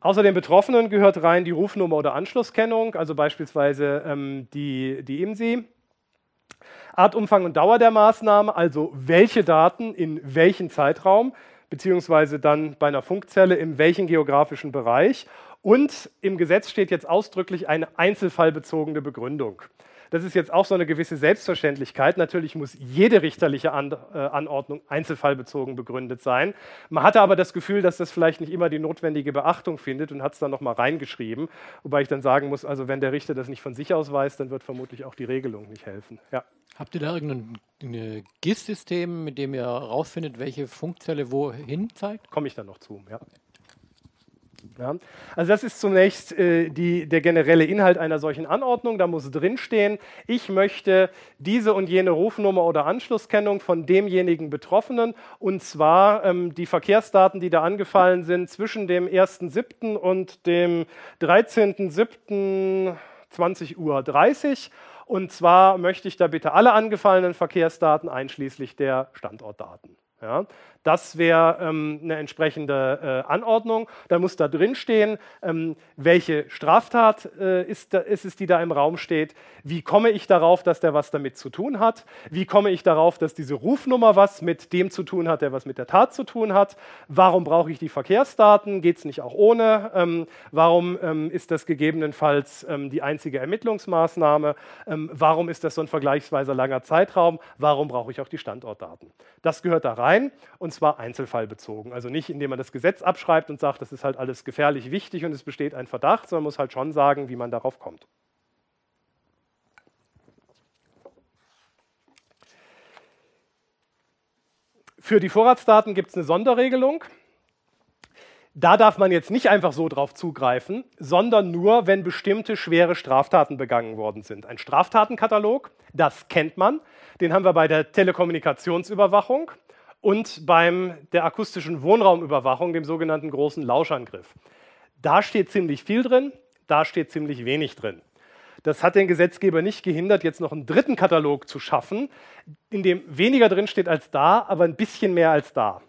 Außer den Betroffenen gehört rein die Rufnummer oder Anschlusskennung, also beispielsweise ähm, die, die IMSI. Art, Umfang und Dauer der Maßnahme, also welche Daten in welchem Zeitraum, beziehungsweise dann bei einer Funkzelle in welchem geografischen Bereich. Und im Gesetz steht jetzt ausdrücklich eine einzelfallbezogene Begründung. Das ist jetzt auch so eine gewisse Selbstverständlichkeit. Natürlich muss jede richterliche äh, Anordnung einzelfallbezogen begründet sein. Man hatte aber das Gefühl, dass das vielleicht nicht immer die notwendige Beachtung findet und hat es dann nochmal reingeschrieben. Wobei ich dann sagen muss, also wenn der Richter das nicht von sich aus weiß, dann wird vermutlich auch die Regelung nicht helfen. Ja. Habt ihr da irgendein GIS-System, mit dem ihr herausfindet, welche Funkzelle wohin zeigt? Komme ich dann noch zu, ja. Ja? Also das ist zunächst äh, die, der generelle Inhalt einer solchen Anordnung. Da muss drinstehen, ich möchte diese und jene Rufnummer oder Anschlusskennung von demjenigen Betroffenen und zwar ähm, die Verkehrsdaten, die da angefallen sind zwischen dem 1.7. und dem 13.7.20 Uhr 30. Und zwar möchte ich da bitte alle angefallenen Verkehrsdaten einschließlich der Standortdaten. Ja? Das wäre ähm, eine entsprechende äh, Anordnung. Da muss da drin stehen, ähm, welche Straftat äh, ist, da, ist, es, die da im Raum steht. Wie komme ich darauf, dass der was damit zu tun hat? Wie komme ich darauf, dass diese Rufnummer was mit dem zu tun hat, der was mit der Tat zu tun hat? Warum brauche ich die Verkehrsdaten? Geht es nicht auch ohne? Ähm, warum ähm, ist das gegebenenfalls ähm, die einzige Ermittlungsmaßnahme? Ähm, warum ist das so ein vergleichsweise langer Zeitraum? Warum brauche ich auch die Standortdaten? Das gehört da rein und zwar einzelfallbezogen. Also nicht, indem man das Gesetz abschreibt und sagt, das ist halt alles gefährlich wichtig und es besteht ein Verdacht, sondern muss halt schon sagen, wie man darauf kommt. Für die Vorratsdaten gibt es eine Sonderregelung. Da darf man jetzt nicht einfach so drauf zugreifen, sondern nur, wenn bestimmte schwere Straftaten begangen worden sind. Ein Straftatenkatalog, das kennt man, den haben wir bei der Telekommunikationsüberwachung und beim der akustischen Wohnraumüberwachung, dem sogenannten großen Lauschangriff. Da steht ziemlich viel drin, da steht ziemlich wenig drin. Das hat den Gesetzgeber nicht gehindert, jetzt noch einen dritten Katalog zu schaffen, in dem weniger drin steht als da, aber ein bisschen mehr als da.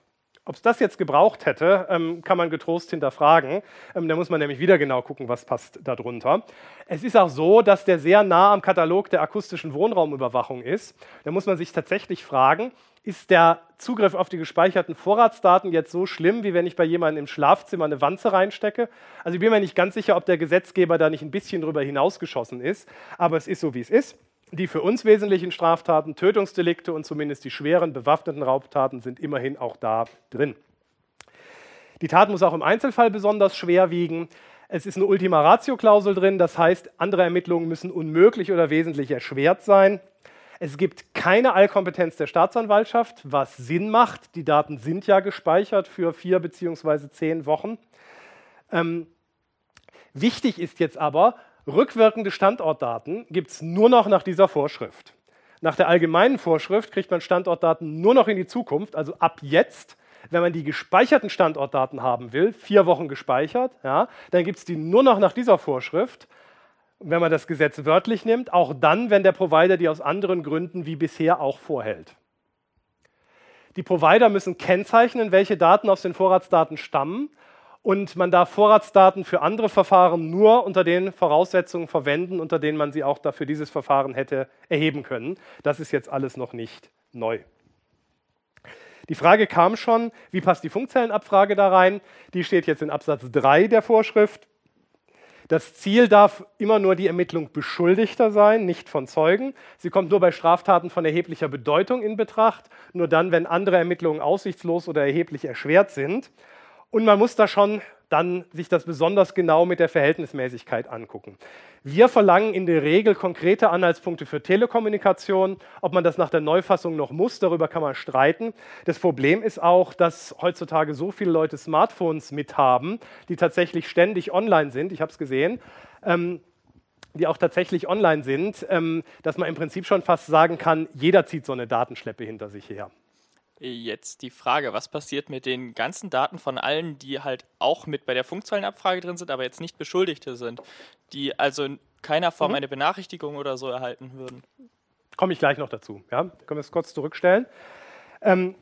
Ob es das jetzt gebraucht hätte, ähm, kann man getrost hinterfragen. Ähm, da muss man nämlich wieder genau gucken, was passt darunter. Es ist auch so, dass der sehr nah am Katalog der akustischen Wohnraumüberwachung ist. Da muss man sich tatsächlich fragen, ist der Zugriff auf die gespeicherten Vorratsdaten jetzt so schlimm, wie wenn ich bei jemandem im Schlafzimmer eine Wanze reinstecke? Also ich bin mir nicht ganz sicher, ob der Gesetzgeber da nicht ein bisschen drüber hinausgeschossen ist, aber es ist so, wie es ist. Die für uns wesentlichen Straftaten, Tötungsdelikte und zumindest die schweren bewaffneten Raubtaten sind immerhin auch da drin. Die Tat muss auch im Einzelfall besonders schwer wiegen. Es ist eine Ultima Ratio-Klausel drin, das heißt, andere Ermittlungen müssen unmöglich oder wesentlich erschwert sein. Es gibt keine Allkompetenz der Staatsanwaltschaft, was Sinn macht. Die Daten sind ja gespeichert für vier beziehungsweise zehn Wochen. Ähm, wichtig ist jetzt aber, Rückwirkende Standortdaten gibt es nur noch nach dieser Vorschrift. Nach der allgemeinen Vorschrift kriegt man Standortdaten nur noch in die Zukunft, also ab jetzt. Wenn man die gespeicherten Standortdaten haben will, vier Wochen gespeichert, ja, dann gibt es die nur noch nach dieser Vorschrift. Wenn man das Gesetz wörtlich nimmt, auch dann, wenn der Provider die aus anderen Gründen wie bisher auch vorhält. Die Provider müssen kennzeichnen, welche Daten aus den Vorratsdaten stammen und man darf Vorratsdaten für andere Verfahren nur unter den Voraussetzungen verwenden, unter denen man sie auch dafür dieses Verfahren hätte erheben können. Das ist jetzt alles noch nicht neu. Die Frage kam schon, wie passt die Funkzellenabfrage da rein? Die steht jetzt in Absatz 3 der Vorschrift. Das Ziel darf immer nur die Ermittlung Beschuldigter sein, nicht von Zeugen. Sie kommt nur bei Straftaten von erheblicher Bedeutung in Betracht, nur dann, wenn andere Ermittlungen aussichtslos oder erheblich erschwert sind. Und man muss da schon dann sich das besonders genau mit der Verhältnismäßigkeit angucken. Wir verlangen in der Regel konkrete Anhaltspunkte für Telekommunikation. Ob man das nach der Neufassung noch muss, darüber kann man streiten. Das Problem ist auch, dass heutzutage so viele Leute Smartphones mithaben, die tatsächlich ständig online sind. Ich habe es gesehen. Ähm, die auch tatsächlich online sind, ähm, dass man im Prinzip schon fast sagen kann, jeder zieht so eine Datenschleppe hinter sich her. Jetzt die Frage, was passiert mit den ganzen Daten von allen, die halt auch mit bei der Funkzeilenabfrage drin sind, aber jetzt nicht Beschuldigte sind, die also in keiner Form mhm. eine Benachrichtigung oder so erhalten würden? Komme ich gleich noch dazu. Ja? Können wir es kurz zurückstellen. Ähm,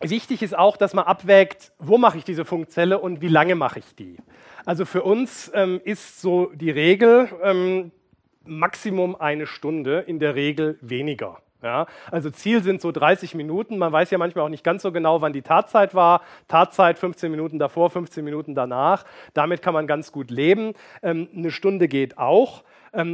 wichtig ist auch, dass man abwägt, wo mache ich diese Funkzelle und wie lange mache ich die. Also für uns ähm, ist so die Regel ähm, Maximum eine Stunde, in der Regel weniger. Ja, also Ziel sind so 30 Minuten. Man weiß ja manchmal auch nicht ganz so genau, wann die Tatzeit war. Tatzeit 15 Minuten davor, 15 Minuten danach. Damit kann man ganz gut leben. Ähm, eine Stunde geht auch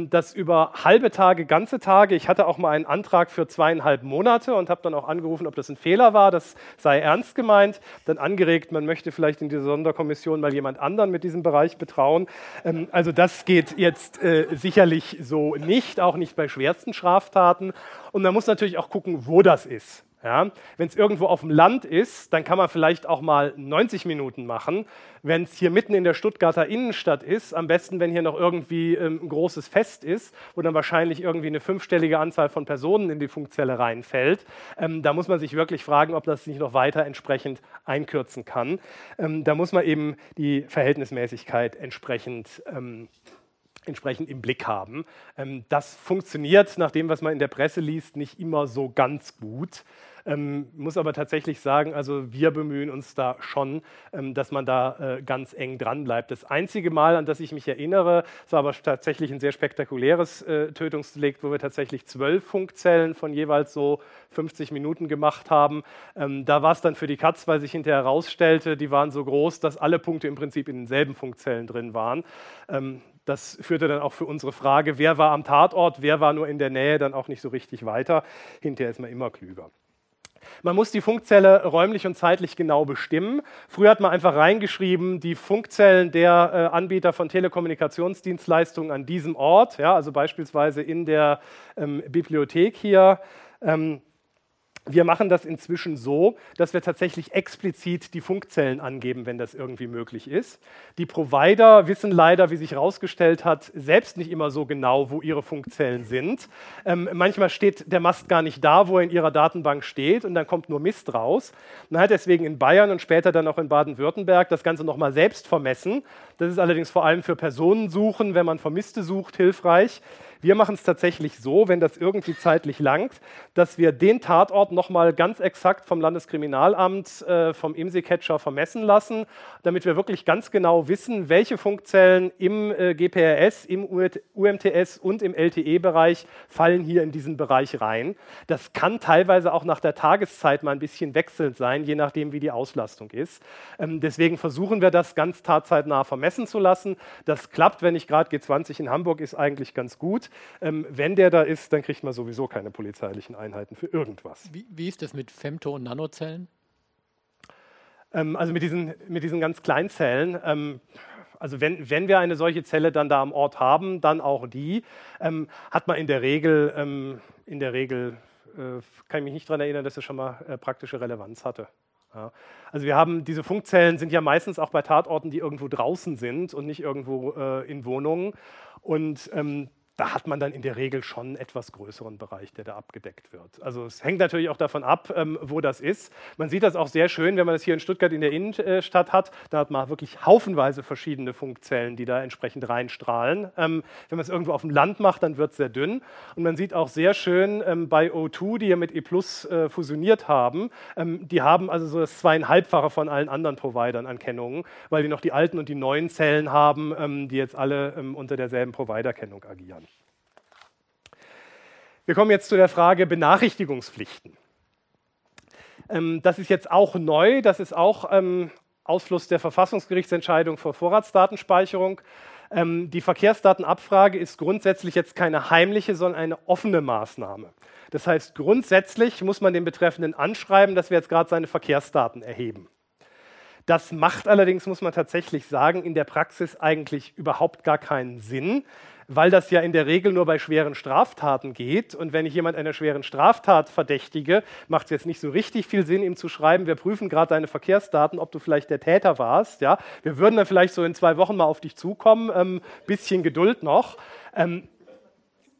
das über halbe Tage, ganze Tage. Ich hatte auch mal einen Antrag für zweieinhalb Monate und habe dann auch angerufen, ob das ein Fehler war. Das sei ernst gemeint. Dann angeregt, man möchte vielleicht in dieser Sonderkommission mal jemand anderen mit diesem Bereich betrauen. Ähm, also das geht jetzt äh, sicherlich so nicht, auch nicht bei schwersten Straftaten. Und man muss natürlich auch gucken, wo das ist. Ja, wenn es irgendwo auf dem Land ist, dann kann man vielleicht auch mal 90 Minuten machen. Wenn es hier mitten in der Stuttgarter Innenstadt ist, am besten, wenn hier noch irgendwie ähm, ein großes Fest ist, wo dann wahrscheinlich irgendwie eine fünfstellige Anzahl von Personen in die Funkzelle reinfällt, ähm, da muss man sich wirklich fragen, ob das nicht noch weiter entsprechend einkürzen kann. Ähm, da muss man eben die Verhältnismäßigkeit entsprechend ähm, entsprechend im Blick haben. Ähm, das funktioniert nach dem, was man in der Presse liest, nicht immer so ganz gut. Ähm, muss aber tatsächlich sagen, also wir bemühen uns da schon, ähm, dass man da äh, ganz eng dran bleibt. Das einzige Mal, an das ich mich erinnere, war aber tatsächlich ein sehr spektakuläres äh, Tötungsdelikt, wo wir tatsächlich zwölf Funkzellen von jeweils so 50 Minuten gemacht haben. Ähm, da war es dann für die Katz, weil sich hinterher herausstellte, die waren so groß, dass alle Punkte im Prinzip in denselben Funkzellen drin waren. Das führte dann auch für unsere Frage, wer war am Tatort, wer war nur in der Nähe, dann auch nicht so richtig weiter. Hinterher ist man immer klüger. Man muss die Funkzelle räumlich und zeitlich genau bestimmen. Früher hat man einfach reingeschrieben, die Funkzellen der äh, Anbieter von Telekommunikationsdienstleistungen an diesem Ort, ja, also beispielsweise in der ähm, Bibliothek hier. Ähm, wir machen das inzwischen so, dass wir tatsächlich explizit die Funkzellen angeben, wenn das irgendwie möglich ist. Die Provider wissen leider, wie sich herausgestellt hat, selbst nicht immer so genau, wo ihre Funkzellen sind. Ähm, manchmal steht der Mast gar nicht da, wo er in ihrer Datenbank steht und dann kommt nur Mist raus. Man hat deswegen in Bayern und später dann auch in Baden-Württemberg das Ganze nochmal selbst vermessen. Das ist allerdings vor allem für Personensuchen, wenn man Vermisste sucht, hilfreich. Wir machen es tatsächlich so, wenn das irgendwie zeitlich langt, dass wir den Tatort nochmal ganz exakt vom Landeskriminalamt, äh, vom IMSI-Catcher vermessen lassen, damit wir wirklich ganz genau wissen, welche Funkzellen im äh, GPRS, im UMTS und im LTE-Bereich fallen hier in diesen Bereich rein. Das kann teilweise auch nach der Tageszeit mal ein bisschen wechselnd sein, je nachdem, wie die Auslastung ist. Ähm, deswegen versuchen wir das ganz tatzeitnah vermessen zu lassen. Das klappt, wenn ich gerade G20 in Hamburg ist, eigentlich ganz gut. Ähm, wenn der da ist, dann kriegt man sowieso keine polizeilichen Einheiten für irgendwas. Wie, wie ist das mit Femto- und Nanozellen? Ähm, also mit diesen, mit diesen ganz kleinen Zellen. Ähm, also wenn, wenn wir eine solche Zelle dann da am Ort haben, dann auch die, ähm, hat man in der Regel, ähm, in der Regel äh, kann ich mich nicht daran erinnern, dass es schon mal äh, praktische Relevanz hatte. Ja. Also wir haben diese Funkzellen sind ja meistens auch bei Tatorten, die irgendwo draußen sind und nicht irgendwo äh, in Wohnungen. Und ähm, da hat man dann in der Regel schon einen etwas größeren Bereich, der da abgedeckt wird. Also es hängt natürlich auch davon ab, ähm, wo das ist. Man sieht das auch sehr schön, wenn man das hier in Stuttgart in der Innenstadt hat. Da hat man wirklich haufenweise verschiedene Funkzellen, die da entsprechend reinstrahlen. Ähm, wenn man es irgendwo auf dem Land macht, dann wird es sehr dünn. Und man sieht auch sehr schön ähm, bei O2, die ja mit E Plus äh, fusioniert haben, die haben also so das zweieinhalbfache von allen anderen Providern an Kennungen, weil die noch die alten und die neuen Zellen haben, die jetzt alle unter derselben Provider-Kennung agieren. Wir kommen jetzt zu der Frage Benachrichtigungspflichten. Ähm, das ist jetzt auch neu, das ist auch ähm, Ausfluss der Verfassungsgerichtsentscheidung vor Vorratsdatenspeicherung. Ähm, die Verkehrsdatenabfrage ist grundsätzlich jetzt keine heimliche, sondern eine offene Maßnahme. Das heißt, grundsätzlich muss man den Betreffenden anschreiben, dass wir jetzt gerade seine Verkehrsdaten erheben. Das macht allerdings, muss man tatsächlich sagen, in der Praxis eigentlich überhaupt gar keinen Sinn, weil das ja in der Regel nur bei schweren Straftaten geht. Und wenn ich jemand einer schweren Straftat verdächtige, macht es jetzt nicht so richtig viel Sinn, ihm zu schreiben, wir prüfen gerade deine Verkehrsdaten, ob du vielleicht der Täter warst. Ja? Wir würden dann vielleicht so in zwei Wochen mal auf dich zukommen, ähm, bisschen Geduld noch. Ähm,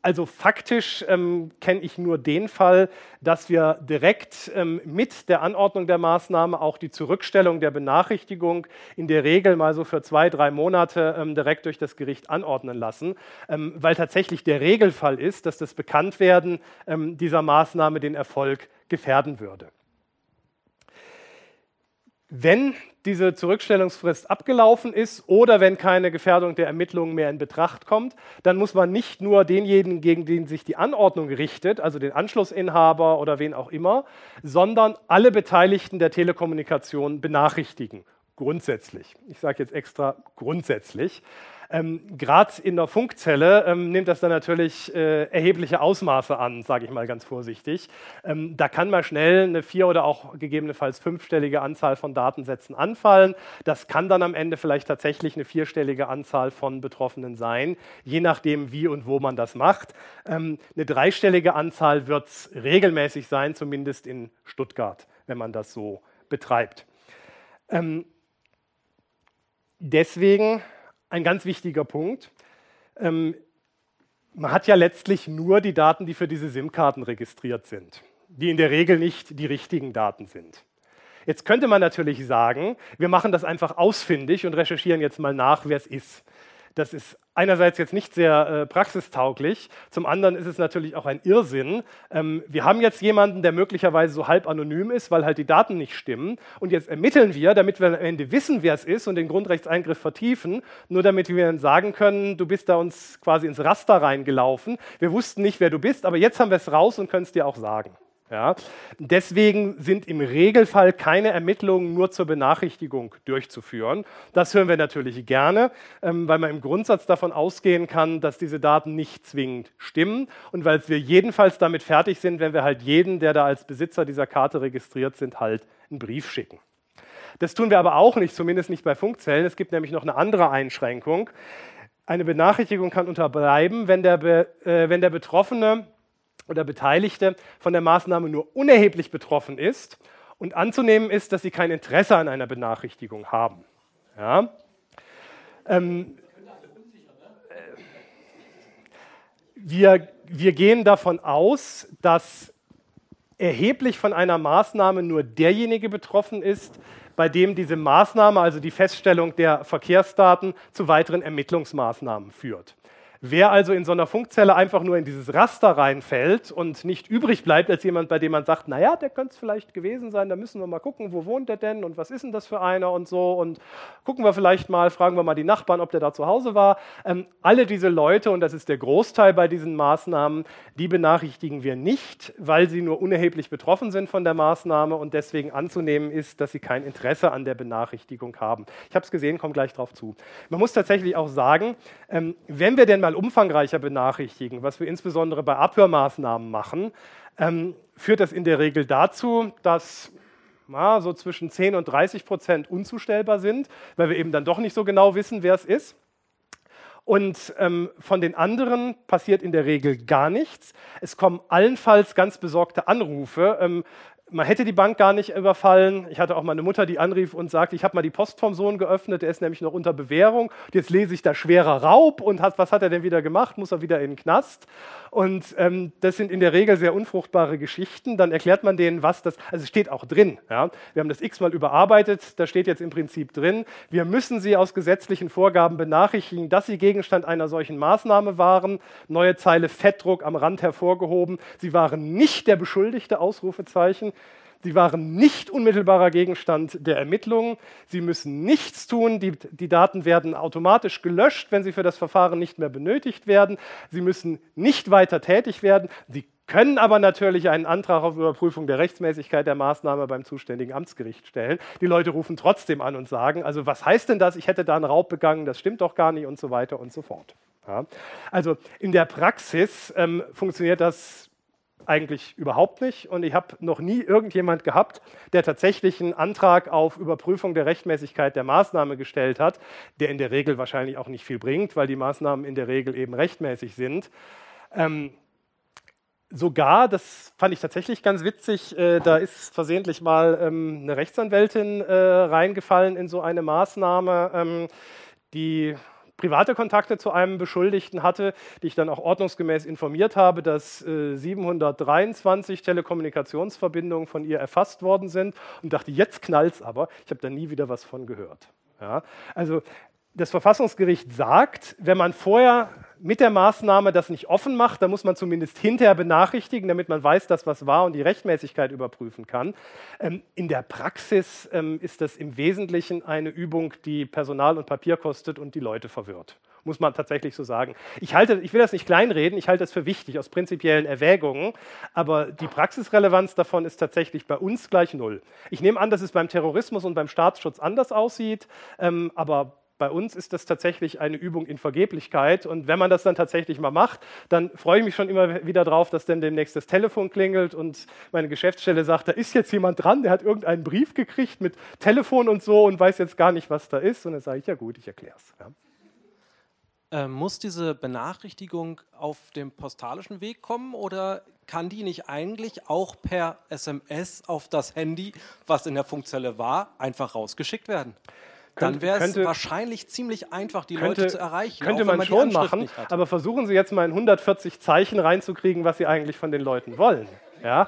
also faktisch ähm, kenne ich nur den Fall, dass wir direkt ähm, mit der Anordnung der Maßnahme auch die Zurückstellung der Benachrichtigung in der Regel mal so für zwei, drei Monate ähm, direkt durch das Gericht anordnen lassen, ähm, weil tatsächlich der Regelfall ist, dass das Bekanntwerden ähm, dieser Maßnahme den Erfolg gefährden würde. Wenn diese Zurückstellungsfrist abgelaufen ist oder wenn keine Gefährdung der Ermittlungen mehr in Betracht kommt, dann muss man nicht nur denjenigen, gegen den sich die Anordnung richtet, also den Anschlussinhaber oder wen auch immer, sondern alle Beteiligten der Telekommunikation benachrichtigen. Grundsätzlich. Ich sage jetzt extra grundsätzlich. Ähm, Gerade in der Funkzelle ähm, nimmt das dann natürlich äh, erhebliche Ausmaße an, sage ich mal ganz vorsichtig. Ähm, da kann mal schnell eine vier- oder auch gegebenenfalls fünfstellige Anzahl von Datensätzen anfallen. Das kann dann am Ende vielleicht tatsächlich eine vierstellige Anzahl von Betroffenen sein, je nachdem, wie und wo man das macht. Ähm, eine dreistellige Anzahl wird es regelmäßig sein, zumindest in Stuttgart, wenn man das so betreibt. Ähm, deswegen ein ganz wichtiger Punkt. Ähm, man hat ja letztlich nur die Daten, die für diese SIM-Karten registriert sind, die in der Regel nicht die richtigen Daten sind. Jetzt könnte man natürlich sagen, wir machen das einfach ausfindig und recherchieren jetzt mal nach, wer es ist. Das ist einerseits jetzt nicht sehr äh, praxistauglich, zum anderen ist es natürlich auch ein Irrsinn. Ähm, wir haben jetzt jemanden, der möglicherweise so halb anonym ist, weil halt die Daten nicht stimmen. Und jetzt ermitteln wir, damit wir am Ende wissen, wer es ist und den Grundrechtseingriff vertiefen, nur damit wir dann sagen können, du bist da uns quasi ins Raster reingelaufen. Wir wussten nicht, wer du bist, aber jetzt haben wir es raus und können es dir auch sagen. Ja? Deswegen sind im Regelfall keine Ermittlungen nur zur Benachrichtigung durchzuführen. Das hören wir natürlich gerne, ähm, weil man im Grundsatz davon ausgehen kann, dass diese Daten nicht zwingend stimmen und weil wir jedenfalls damit fertig sind, wenn wir halt jeden, der da als Besitzer dieser Karte registriert sind, halt einen Brief schicken. Das tun wir aber auch nicht, zumindest nicht bei Funkzellen. Es gibt nämlich noch eine andere Einschränkung. Eine Benachrichtigung kann unterbleiben, wenn der, Be äh, wenn der Betroffene oder Beteiligte von der Maßnahme nur unerheblich betroffen ist und anzunehmen ist, dass sie kein Interesse an einer Benachrichtigung haben. Ja? Ähm, wir, wir gehen davon aus, dass erheblich von einer Maßnahme nur derjenige betroffen ist, bei dem diese Maßnahme, also die Feststellung der Verkehrsdaten, zu weiteren Ermittlungsmaßnahmen führt. Wer also in so einer Funkzelle einfach nur in dieses Raster reinfällt und nicht übrig bleibt als jemand, bei dem man sagt, naja, der könnte es vielleicht gewesen sein, da müssen wir mal gucken, wo wohnt der denn und was ist denn das für einer und so und gucken wir vielleicht mal, fragen wir mal die Nachbarn, ob der da zu Hause war. Ähm, alle diese Leute, und das ist der Großteil bei diesen Maßnahmen, die benachrichtigen wir nicht, weil sie nur unerheblich betroffen sind von der Maßnahme und deswegen anzunehmen ist, dass sie kein Interesse an der Benachrichtigung haben. Ich habe es gesehen, komme gleich drauf zu. Man muss tatsächlich auch sagen, ähm, wenn wir denn mal mal umfangreicher benachrichtigen, was wir insbesondere bei Abhörmaßnahmen machen, ähm, führt das in der Regel dazu, dass na, so zwischen 10 und 30 Prozent unzustellbar sind, weil wir eben dann doch nicht so genau wissen, wer es ist. Und ähm, von den anderen passiert in der Regel gar nichts. Es kommen allenfalls ganz besorgte Anrufe. Ähm, man hätte die Bank gar nicht überfallen. Ich hatte auch meine Mutter, die anrief und sagte, ich habe mal die Post vom Sohn geöffnet, der ist nämlich noch unter Bewährung. Jetzt lese ich da schwerer Raub und hat, was hat er denn wieder gemacht? Muss er wieder in den Knast? Und ähm, das sind in der Regel sehr unfruchtbare Geschichten. Dann erklärt man denen, was das, also steht auch drin. Ja? Wir haben das x-mal überarbeitet, da steht jetzt im Prinzip drin, wir müssen sie aus gesetzlichen Vorgaben benachrichtigen, dass sie Gegenstand einer solchen Maßnahme waren. Neue Zeile Fettdruck am Rand hervorgehoben. Sie waren nicht der Beschuldigte, Ausrufezeichen. Sie waren nicht unmittelbarer Gegenstand der Ermittlungen. Sie müssen nichts tun. Die, die, Daten werden automatisch gelöscht, wenn sie für das Verfahren nicht mehr benötigt werden. Sie müssen nicht weiter tätig werden. Sie können aber natürlich einen Antrag auf Überprüfung der Rechtsmäßigkeit der Maßnahme beim zuständigen Amtsgericht stellen. Die Leute rufen trotzdem an und sagen, also was heißt denn das? Ich hätte da einen Raub begangen, das stimmt doch gar nicht und so weiter und so fort. Ja. Also in der Praxis ähm, funktioniert das eigentlich überhaupt nicht. Und ich habe noch nie irgendjemand gehabt, der tatsächlich einen Antrag auf Überprüfung der Rechtmäßigkeit der Maßnahme gestellt hat, der in der Regel wahrscheinlich auch nicht viel bringt, weil die Maßnahmen in der Regel eben rechtmäßig sind. Ähm, sogar, das fand ich tatsächlich ganz witzig, äh, da ist versehentlich mal ähm, eine Rechtsanwältin äh, reingefallen in so eine Maßnahme, ähm, die private Kontakte zu einem Beschuldigten hatte, die ich dann auch ordnungsgemäß informiert habe, dass äh, 723 Telekommunikationsverbindungen von ihr erfasst worden sind und dachte, jetzt knallt's aber. Ich habe da nie wieder was von gehört. Ja? Also das Verfassungsgericht sagt, wenn man vorher mit der Maßnahme das nicht offen macht, dann muss man zumindest hinterher benachrichtigen, damit man weiß, dass was war und die Rechtmäßigkeit überprüfen kann. Ähm, in der Praxis ähm, ist das im Wesentlichen eine Übung, die Personal und Papier kostet und die Leute verwirrt. Muss man tatsächlich so sagen. Ich, halte, ich will das nicht kleinreden, ich halte das für wichtig aus prinzipiellen Erwägungen, aber die Praxisrelevanz davon ist tatsächlich bei uns gleich null. Ich nehme an, dass es beim Terrorismus und beim Staatsschutz anders aussieht, ähm, aber bei uns ist das tatsächlich eine Übung in Vergeblichkeit. Und wenn man das dann tatsächlich mal macht, dann freue ich mich schon immer wieder drauf, dass dann demnächst das Telefon klingelt und meine Geschäftsstelle sagt, da ist jetzt jemand dran, der hat irgendeinen Brief gekriegt mit Telefon und so und weiß jetzt gar nicht, was da ist. Und dann sage ich, ja gut, ich erkläre es. Ja. Äh, muss diese Benachrichtigung auf dem postalischen Weg kommen oder kann die nicht eigentlich auch per SMS auf das Handy, was in der Funkzelle war, einfach rausgeschickt werden? Dann wäre es wahrscheinlich ziemlich einfach, die könnte, Leute zu erreichen. Könnte man, man schon machen, aber versuchen Sie jetzt mal in 140 Zeichen reinzukriegen, was Sie eigentlich von den Leuten wollen. Ja?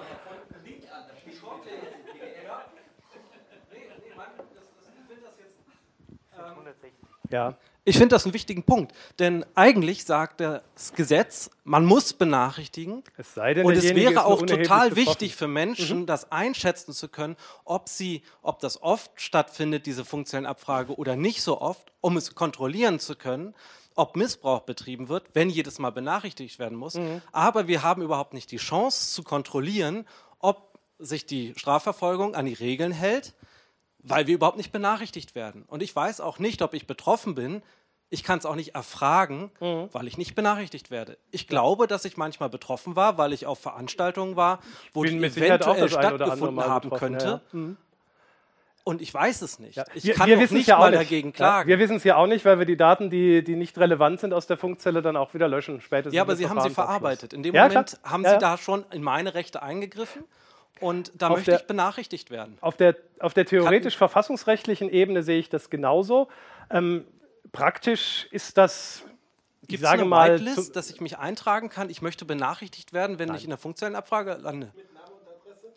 Ja. Ich finde das einen wichtigen Punkt, denn eigentlich sagt das Gesetz, man muss benachrichtigen. Es sei denn, und es wäre auch total betroffen. wichtig für Menschen, das einschätzen zu können, ob sie, ob das oft stattfindet, diese funktionelle Abfrage oder nicht so oft, um es kontrollieren zu können, ob Missbrauch betrieben wird, wenn jedes Mal benachrichtigt werden muss. Aber wir haben überhaupt nicht die Chance zu kontrollieren, ob sich die Strafverfolgung an die Regeln hält weil wir überhaupt nicht benachrichtigt werden. Und ich weiß auch nicht, ob ich betroffen bin. Ich kann es auch nicht erfragen, weil ich nicht benachrichtigt werde. Ich glaube, dass ich manchmal betroffen war, weil ich auf Veranstaltungen war, wo die eventuell stattgefunden haben könnte. ja, ja. Mhm. Und ich weiß es nicht. Ja. Ich wir, kann wir nicht ja auch mal nicht. dagegen Ja, klagen. wir wissen es ja auch nicht, weil wir die Daten, die, die nicht relevant sind aus der Funkzelle, dann auch wieder löschen. Spätestens Ja, aber Sie haben sie verarbeitet. In dem Ja, Moment klar. haben Ja, Sie ja. da schon in meine Rechte eingegriffen und da Auf möchte der- ich benachrichtigt werden. Auf der, auf der theoretisch-verfassungsrechtlichen Ebene sehe ich das genauso. Ähm, praktisch ist das, ich Gibt es eine mal, Whitelist, dass ich mich eintragen kann? Ich möchte benachrichtigt werden, wenn ich in der funktionellen Abfrage lande.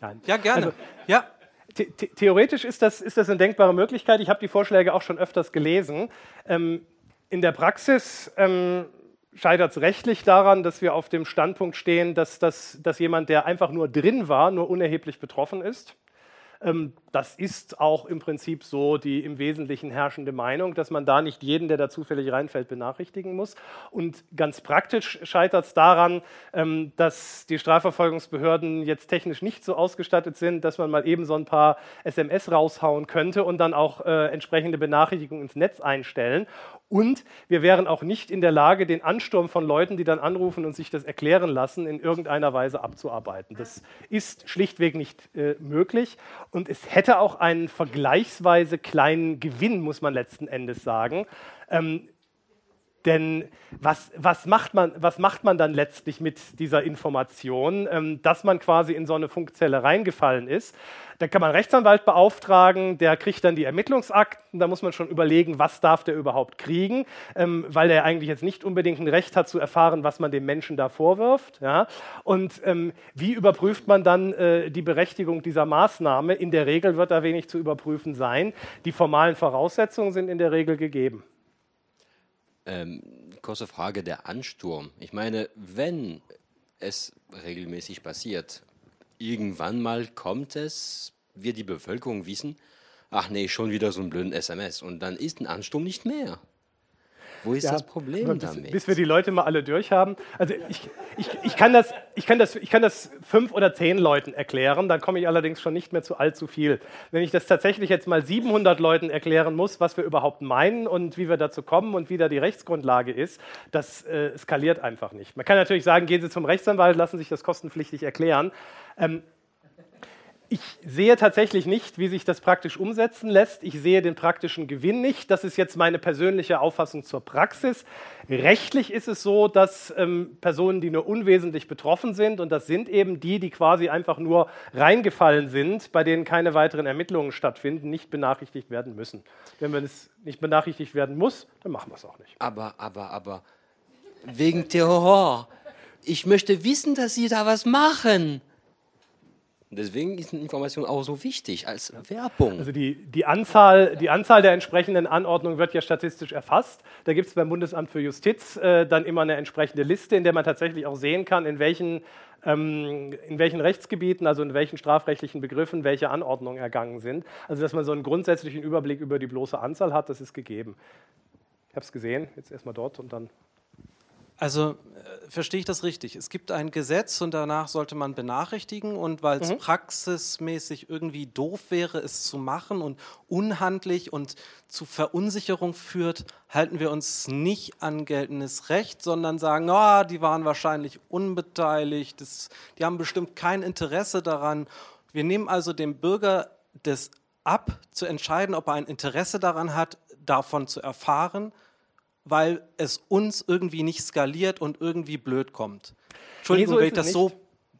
Nein. Ja, gerne. Also- ja. The the theoretisch ist das, ist das eine denkbare Möglichkeit. Ich habe die Vorschläge auch schon öfters gelesen. Ähm, in der Praxis ähm, scheitert es rechtlich daran, dass wir auf dem Standpunkt stehen, dass, dass, dass jemand, der einfach nur drin war, nur unerheblich betroffen ist. Ähm, das ist auch im Prinzip so die im Wesentlichen herrschende Meinung, dass man da nicht jeden, der da zufällig reinfällt, benachrichtigen muss. Und ganz praktisch scheitert es daran, ähm, dass die Strafverfolgungsbehörden jetzt technisch nicht so ausgestattet sind, dass man mal eben so ein paar SMS raushauen könnte und dann auch äh, entsprechende Benachrichtigungen ins Netz einstellen. Und wir wären auch nicht in der Lage, den Ansturm von Leuten, die dann anrufen und sich das erklären lassen, in irgendeiner Weise abzuarbeiten. Das ist schlichtweg nicht äh, möglich. Und es hätte auch einen vergleichsweise kleinen Gewinn, muss man letzten Endes sagen. Ähm, denn was, was, macht man, was macht man dann letztlich mit dieser Information, ähm, dass man quasi in so eine Funkzelle reingefallen ist? Da kann man einen Rechtsanwalt beauftragen, der kriegt dann die Ermittlungsakten. Da muss man schon überlegen, was darf der überhaupt kriegen, ähm, weil der eigentlich jetzt nicht unbedingt ein Recht hat zu erfahren, was man dem Menschen da vorwirft. Ja? Und ähm, wie überprüft man dann äh, die Berechtigung dieser Maßnahme? In der Regel wird da wenig zu überprüfen sein. Die formalen Voraussetzungen sind in der Regel gegeben. Ähm, kurze Frage, der Ansturm. Ich meine, wenn es regelmäßig passiert, irgendwann mal kommt es, wird die Bevölkerung wissen, ach nee, schon wieder so ein blöden SMS und dann ist ein Ansturm nicht mehr. Wo ist Ja, das Problem bis, damit? Bis wir die Leute mal alle durch haben. Also ich, ich, ich, kann das, ich, kann das, ich kann das fünf oder zehn Leuten erklären, dann komme ich allerdings schon nicht mehr zu allzu viel. Wenn ich das tatsächlich jetzt mal 700 Leuten erklären muss, was wir überhaupt meinen und wie wir dazu kommen und wie da die Rechtsgrundlage ist, das äh, skaliert einfach nicht. Man kann natürlich sagen, gehen Sie zum Rechtsanwalt, lassen sich das kostenpflichtig erklären. Ähm, ich sehe tatsächlich nicht, wie sich das praktisch umsetzen lässt. Ich sehe den praktischen Gewinn nicht. Das ist jetzt meine persönliche Auffassung zur Praxis. Rechtlich ist es so, dass ähm, Personen, die nur unwesentlich betroffen sind, und das sind eben die, die quasi einfach nur reingefallen sind, bei denen keine weiteren Ermittlungen stattfinden, nicht benachrichtigt werden müssen. Wenn man es nicht benachrichtigt werden muss, dann machen wir es auch nicht. Aber, aber, aber, wegen Terror. Ich möchte wissen, dass Sie da was machen. Deswegen ist eine Information auch so wichtig als Werbung. Also die, die, Anzahl, die Anzahl der entsprechenden Anordnungen wird ja statistisch erfasst. Da gibt es beim Bundesamt für Justiz äh, dann immer eine entsprechende Liste, in der man tatsächlich auch sehen kann, in welchen, ähm, in welchen Rechtsgebieten, also in welchen strafrechtlichen Begriffen, welche Anordnungen ergangen sind. Also dass man so einen grundsätzlichen Überblick über die bloße Anzahl hat, das ist gegeben. Ich habe es gesehen, jetzt erstmal dort und dann. Also äh, verstehe ich das richtig? Es gibt ein Gesetz und danach sollte man benachrichtigen und weil es praxismäßig irgendwie doof wäre, es zu machen und unhandlich und zu Verunsicherung führt, halten wir uns nicht an geltendes Recht, sondern sagen, ah, die waren wahrscheinlich unbeteiligt, das, die haben bestimmt kein Interesse daran. Wir nehmen also dem Bürger das ab, zu entscheiden, ob er ein Interesse daran hat, davon zu erfahren weil es uns irgendwie nicht skaliert und irgendwie blöd kommt. Entschuldigung, Nee, so wenn ich das so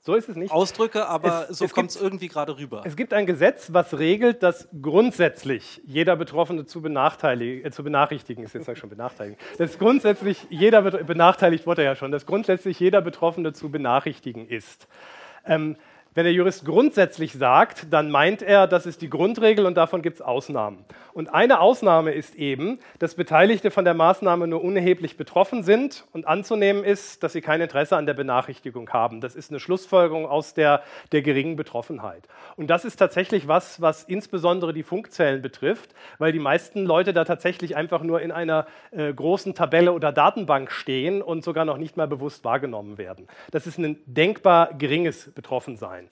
So ist es nicht. ausdrücke, aber Es- so kommt es irgendwie gerade rüber. Es gibt ein Gesetz, was regelt, dass grundsätzlich jeder Betroffene zu, benachteiligen, äh, zu benachrichtigen ist. Jetzt sage ich schon benachteiligen. Dass grundsätzlich jeder benachteiligt wurde ja schon, dass grundsätzlich jeder Betroffene zu benachrichtigen ist. Ähm, Wenn der Jurist grundsätzlich sagt, dann meint er, das ist die Grundregel und davon gibt es Ausnahmen. Und eine Ausnahme ist eben, dass Beteiligte von der Maßnahme nur unerheblich betroffen sind und anzunehmen ist, dass sie kein Interesse an der Benachrichtigung haben. Das ist eine Schlussfolgerung aus der, der geringen Betroffenheit. Und das ist tatsächlich was, was insbesondere die Funkzellen betrifft, weil die meisten Leute da tatsächlich einfach nur in einer äh, großen Tabelle oder Datenbank stehen und sogar noch nicht mal bewusst wahrgenommen werden. Das ist ein denkbar geringes Betroffensein.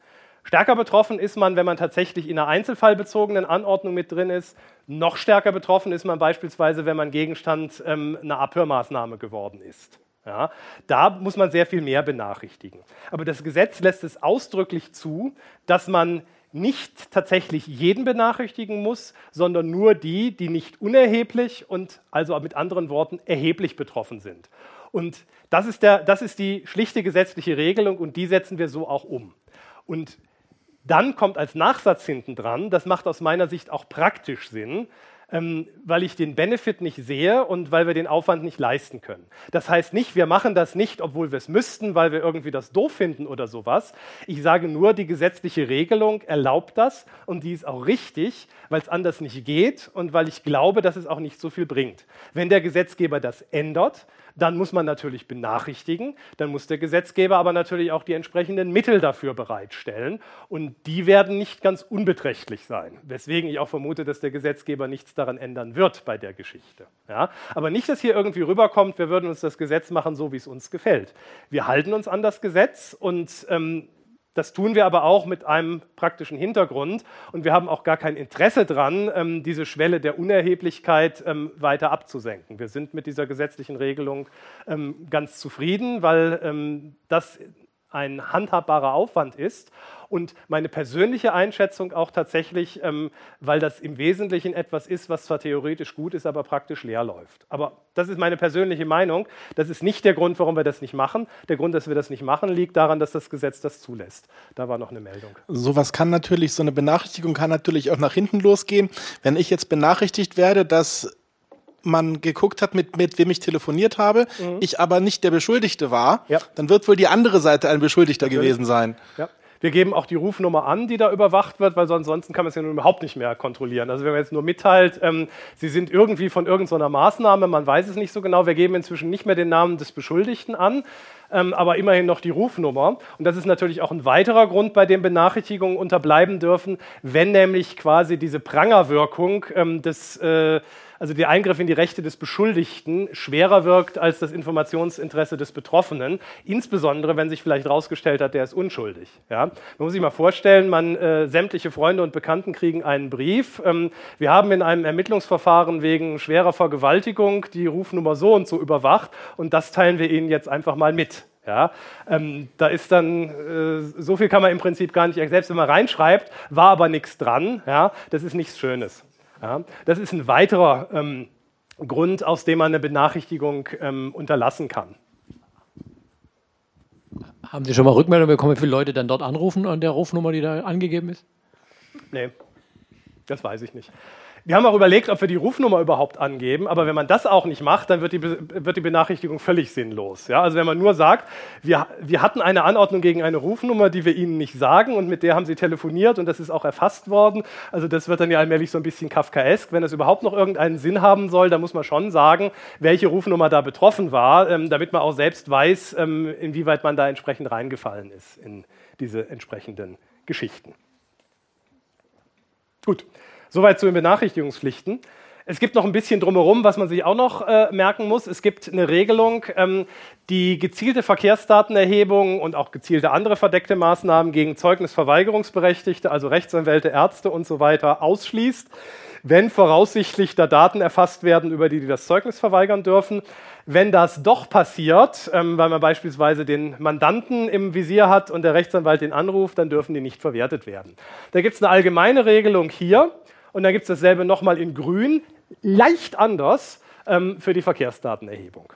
Stärker betroffen ist man, wenn man tatsächlich in einer einzelfallbezogenen Anordnung mit drin ist. Noch stärker betroffen ist man beispielsweise, wenn man Gegenstand ähm, einer Abhörmaßnahme geworden ist. Ja, da muss man sehr viel mehr benachrichtigen. Aber das Gesetz lässt es ausdrücklich zu, dass man nicht tatsächlich jeden benachrichtigen muss, sondern nur die, die nicht unerheblich und also mit anderen Worten erheblich betroffen sind. Und das ist, der, das ist die schlichte gesetzliche Regelung und die setzen wir so auch um. Und dann kommt als Nachsatz hinten dran, das macht aus meiner Sicht auch praktisch Sinn, ähm, weil ich den Benefit nicht sehe und weil wir den Aufwand nicht leisten können. Das heißt nicht, wir machen das nicht, obwohl wir es müssten, weil wir irgendwie das doof finden oder sowas. Ich sage nur, die gesetzliche Regelung erlaubt das und die ist auch richtig, weil es anders nicht geht und weil ich glaube, dass es auch nicht so viel bringt. Wenn der Gesetzgeber das ändert, dann muss man natürlich benachrichtigen, dann muss der Gesetzgeber aber natürlich auch die entsprechenden Mittel dafür bereitstellen und die werden nicht ganz unbeträchtlich sein, weswegen ich auch vermute, dass der Gesetzgeber nichts daran ändern wird bei der Geschichte. Ja? Aber nicht, dass hier irgendwie rüberkommt, wir würden uns das Gesetz machen, so wie es uns gefällt. Wir halten uns an das Gesetz und ähm, das tun wir aber auch mit einem praktischen Hintergrund und wir haben auch gar kein Interesse daran, ähm, diese Schwelle der Unerheblichkeit ähm, weiter abzusenken. Wir sind mit dieser gesetzlichen Regelung ähm, ganz zufrieden, weil das ein handhabbarer Aufwand ist. Und meine persönliche Einschätzung auch tatsächlich, ähm, weil das im Wesentlichen etwas ist, was zwar theoretisch gut ist, aber praktisch leer läuft. Aber das ist meine persönliche Meinung. Das ist nicht der Grund, warum wir das nicht machen. Der Grund, dass wir das nicht machen, liegt daran, dass das Gesetz das zulässt. Da war noch eine Meldung. Sowas kann natürlich, so eine Benachrichtigung kann natürlich auch nach hinten losgehen. Wenn ich jetzt benachrichtigt werde, dass man geguckt hat, mit, mit wem ich telefoniert habe, mhm. ich aber nicht der Beschuldigte war, ja. dann wird wohl die andere Seite ein Beschuldigter Natürlich. gewesen sein. Ja. Wir geben auch die Rufnummer an, die da überwacht wird, weil ansonsten kann man es ja nun überhaupt nicht mehr kontrollieren. Also wenn man jetzt nur mitteilt, ähm, Sie sind irgendwie von irgendeiner Maßnahme, man weiß es nicht so genau, wir geben inzwischen nicht mehr den Namen des Beschuldigten an, ähm, aber immerhin noch die Rufnummer. Und das ist natürlich auch ein weiterer Grund, bei dem Benachrichtigungen unterbleiben dürfen, wenn nämlich quasi diese Prangerwirkung ähm, des äh, also der Eingriff in die Rechte des Beschuldigten schwerer wirkt als das Informationsinteresse des Betroffenen, insbesondere wenn sich vielleicht herausgestellt hat, der ist unschuldig. Ja? Man muss sich mal vorstellen, man, äh, sämtliche Freunde und Bekannten kriegen einen Brief. Ähm, wir haben in einem Ermittlungsverfahren wegen schwerer Vergewaltigung die Rufnummer so und so überwacht und das teilen wir Ihnen jetzt einfach mal mit. Ja, ähm, da ist dann, äh, so viel kann man im Prinzip gar nicht, selbst wenn man reinschreibt, war aber nichts dran. Ja, das ist nichts Schönes. Ja, das ist ein weiterer ähm, Grund, aus dem man eine Benachrichtigung ähm, unterlassen kann. Haben Sie schon mal Rückmeldung bekommen, wie viele Leute dann dort anrufen an der Rufnummer, die da angegeben ist? Nee, das weiß ich nicht. Wir haben auch überlegt, ob wir die Rufnummer überhaupt angeben, aber wenn man das auch nicht macht, dann wird die, wird die Benachrichtigung völlig sinnlos. Ja? Also wenn man nur sagt, wir, wir hatten eine Anordnung gegen eine Rufnummer, die wir Ihnen nicht sagen und mit der haben Sie telefoniert und das ist auch erfasst worden, also das wird dann ja allmählich so ein bisschen kafkaesk. Wenn das überhaupt noch irgendeinen Sinn haben soll, dann muss man schon sagen, welche Rufnummer da betroffen war, ähm, damit man auch selbst weiß, ähm, inwieweit man da entsprechend reingefallen ist in diese entsprechenden Geschichten. Gut. Soweit zu den Benachrichtigungspflichten. Es gibt noch ein bisschen drumherum, was man sich auch noch äh, merken muss. Es gibt eine Regelung, ähm, die gezielte Verkehrsdatenerhebung und auch gezielte andere verdeckte Maßnahmen gegen Zeugnisverweigerungsberechtigte, also Rechtsanwälte, Ärzte und so weiter, ausschließt, wenn voraussichtlich da Daten erfasst werden, über die die das Zeugnis verweigern dürfen. Wenn das doch passiert, ähm, weil man beispielsweise den Mandanten im Visier hat und der Rechtsanwalt den anruft, dann dürfen die nicht verwertet werden. Da gibt es eine allgemeine Regelung hier und dann gibt es dasselbe nochmal in grün, leicht anders ähm, für die Verkehrsdatenerhebung.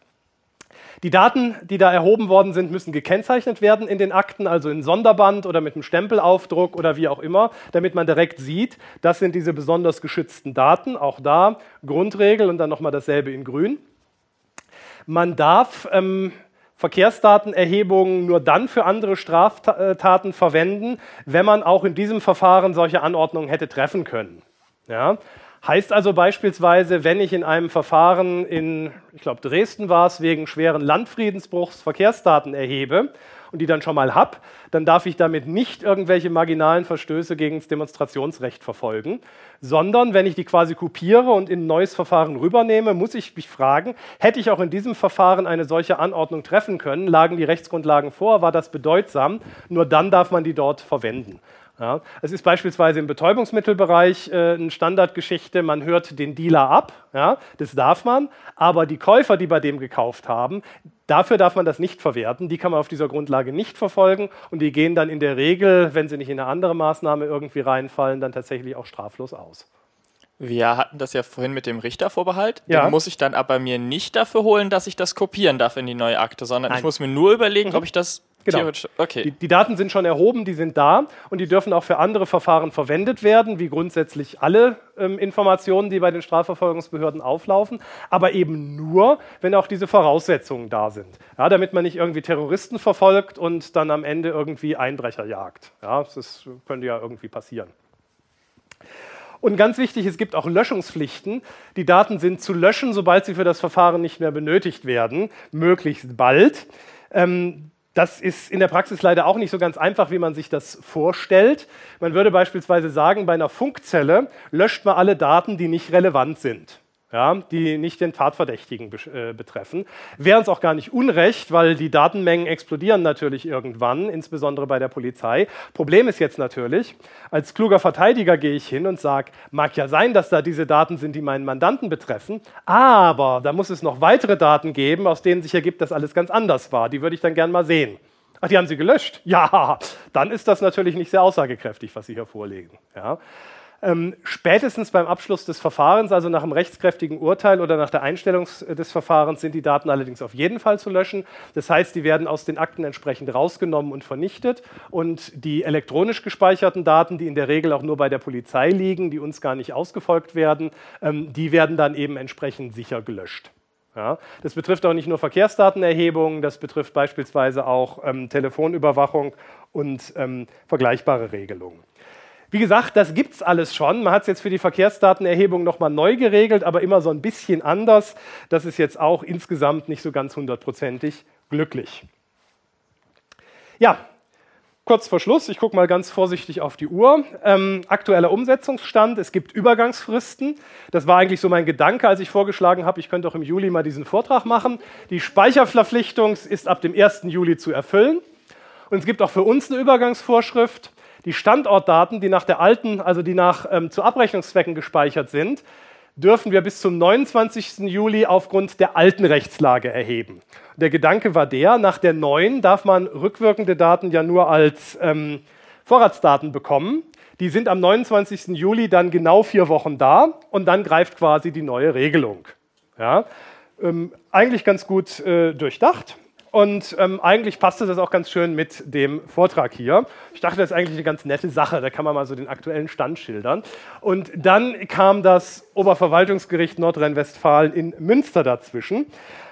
Die Daten, die da erhoben worden sind, müssen gekennzeichnet werden in den Akten, also in Sonderband oder mit einem Stempelaufdruck oder wie auch immer, damit man direkt sieht, das sind diese besonders geschützten Daten. Auch da Grundregel und dann nochmal dasselbe in grün. Man darf ähm, Verkehrsdatenerhebungen nur dann für andere Straftaten verwenden, wenn man auch in diesem Verfahren solche Anordnungen hätte treffen können. Ja? Heißt also beispielsweise, wenn ich in einem Verfahren in, ich glaube, Dresden war es, wegen schweren Landfriedensbruchs Verkehrsdaten erhebe und die dann schon mal habe, dann darf ich damit nicht irgendwelche marginalen Verstöße gegen das Demonstrationsrecht verfolgen, sondern wenn ich die quasi kopiere und in ein neues Verfahren rübernehme, muss ich mich fragen, hätte ich auch in diesem Verfahren eine solche Anordnung treffen können, lagen die Rechtsgrundlagen vor, war das bedeutsam, nur dann darf man die dort verwenden. Ja, es ist beispielsweise im Betäubungsmittelbereich äh, eine Standardgeschichte, man hört den Dealer ab, ja, das darf man, aber die Käufer, die bei dem gekauft haben, dafür darf man das nicht verwerten, die kann man auf dieser Grundlage nicht verfolgen und die gehen dann in der Regel, wenn sie nicht in eine andere Maßnahme irgendwie reinfallen, dann tatsächlich auch straflos aus. Wir hatten das ja vorhin mit dem Richtervorbehalt. Ja. Den muss ich dann aber mir nicht dafür holen, dass ich das kopieren darf in die neue Akte, sondern Nein. ich muss mir nur überlegen, ob ich das Genau. Okay. Die, die Daten sind schon erhoben, die sind da und die dürfen auch für andere Verfahren verwendet werden, wie grundsätzlich alle ähm, Informationen, die bei den Strafverfolgungsbehörden auflaufen, aber eben nur, wenn auch diese Voraussetzungen da sind. Ja, damit man nicht irgendwie Terroristen verfolgt und dann am Ende irgendwie Einbrecher jagt. Ja, das könnte ja irgendwie passieren. Und ganz wichtig, es gibt auch Löschungspflichten. Die Daten sind zu löschen, sobald sie für das Verfahren nicht mehr benötigt werden, möglichst bald. Ähm, das ist in der Praxis leider auch nicht so ganz einfach, wie man sich das vorstellt. Man würde beispielsweise sagen, bei einer Funkzelle löscht man alle Daten, die nicht relevant sind. Ja, die nicht den Tatverdächtigen äh, betreffen. Wäre uns auch gar nicht unrecht, weil die Datenmengen explodieren natürlich irgendwann, insbesondere bei der Polizei. Problem ist jetzt natürlich, als kluger Verteidiger gehe ich hin und sage, mag ja sein, dass da diese Daten sind, die meinen Mandanten betreffen, aber da muss es noch weitere Daten geben, aus denen sich ergibt, dass alles ganz anders war. Die würde ich dann gern mal sehen. Ach, die haben Sie gelöscht? Ja, dann ist das natürlich nicht sehr aussagekräftig, was Sie hier vorlegen. Ja. Ähm, spätestens beim Abschluss des Verfahrens, also nach einem rechtskräftigen Urteil oder nach der Einstellung des Verfahrens, sind die Daten allerdings auf jeden Fall zu löschen. Das heißt, die werden aus den Akten entsprechend rausgenommen und vernichtet. Und die elektronisch gespeicherten Daten, die in der Regel auch nur bei der Polizei liegen, die uns gar nicht ausgefolgt werden, ähm, die werden dann eben entsprechend sicher gelöscht. Ja, das betrifft auch nicht nur Verkehrsdatenerhebungen, das betrifft beispielsweise auch ähm, Telefonüberwachung und ähm, vergleichbare Regelungen. Wie gesagt, das gibt es alles schon. Man hat es jetzt für die Verkehrsdatenerhebung nochmal neu geregelt, aber immer so ein bisschen anders. Das ist jetzt auch insgesamt nicht so ganz hundertprozentig glücklich. Ja, kurz vor Schluss, ich gucke mal ganz vorsichtig auf die Uhr. Ähm, aktueller Umsetzungsstand, es gibt Übergangsfristen. Das war eigentlich so mein Gedanke, als ich vorgeschlagen habe, ich könnte auch im Juli mal diesen Vortrag machen. Die Speicherverpflichtung ist ab dem 1. Juli zu erfüllen. Und es gibt auch für uns eine Übergangsvorschrift. Die Standortdaten, die nach der alten, also die nach ähm, zu Abrechnungszwecken gespeichert sind, dürfen wir bis zum 29. Juli aufgrund der alten Rechtslage erheben. Der Gedanke war der, nach der neuen darf man rückwirkende Daten ja nur als ähm, Vorratsdaten bekommen. Die sind am 29. Juli dann genau vier Wochen da und dann greift quasi die neue Regelung. Ja, ähm, eigentlich ganz gut äh, durchdacht. Und ähm, eigentlich passte das auch ganz schön mit dem Vortrag hier. Ich dachte, das ist eigentlich eine ganz nette Sache, da kann man mal so den aktuellen Stand schildern. Und dann kam das Oberverwaltungsgericht Nordrhein-Westfalen in Münster dazwischen.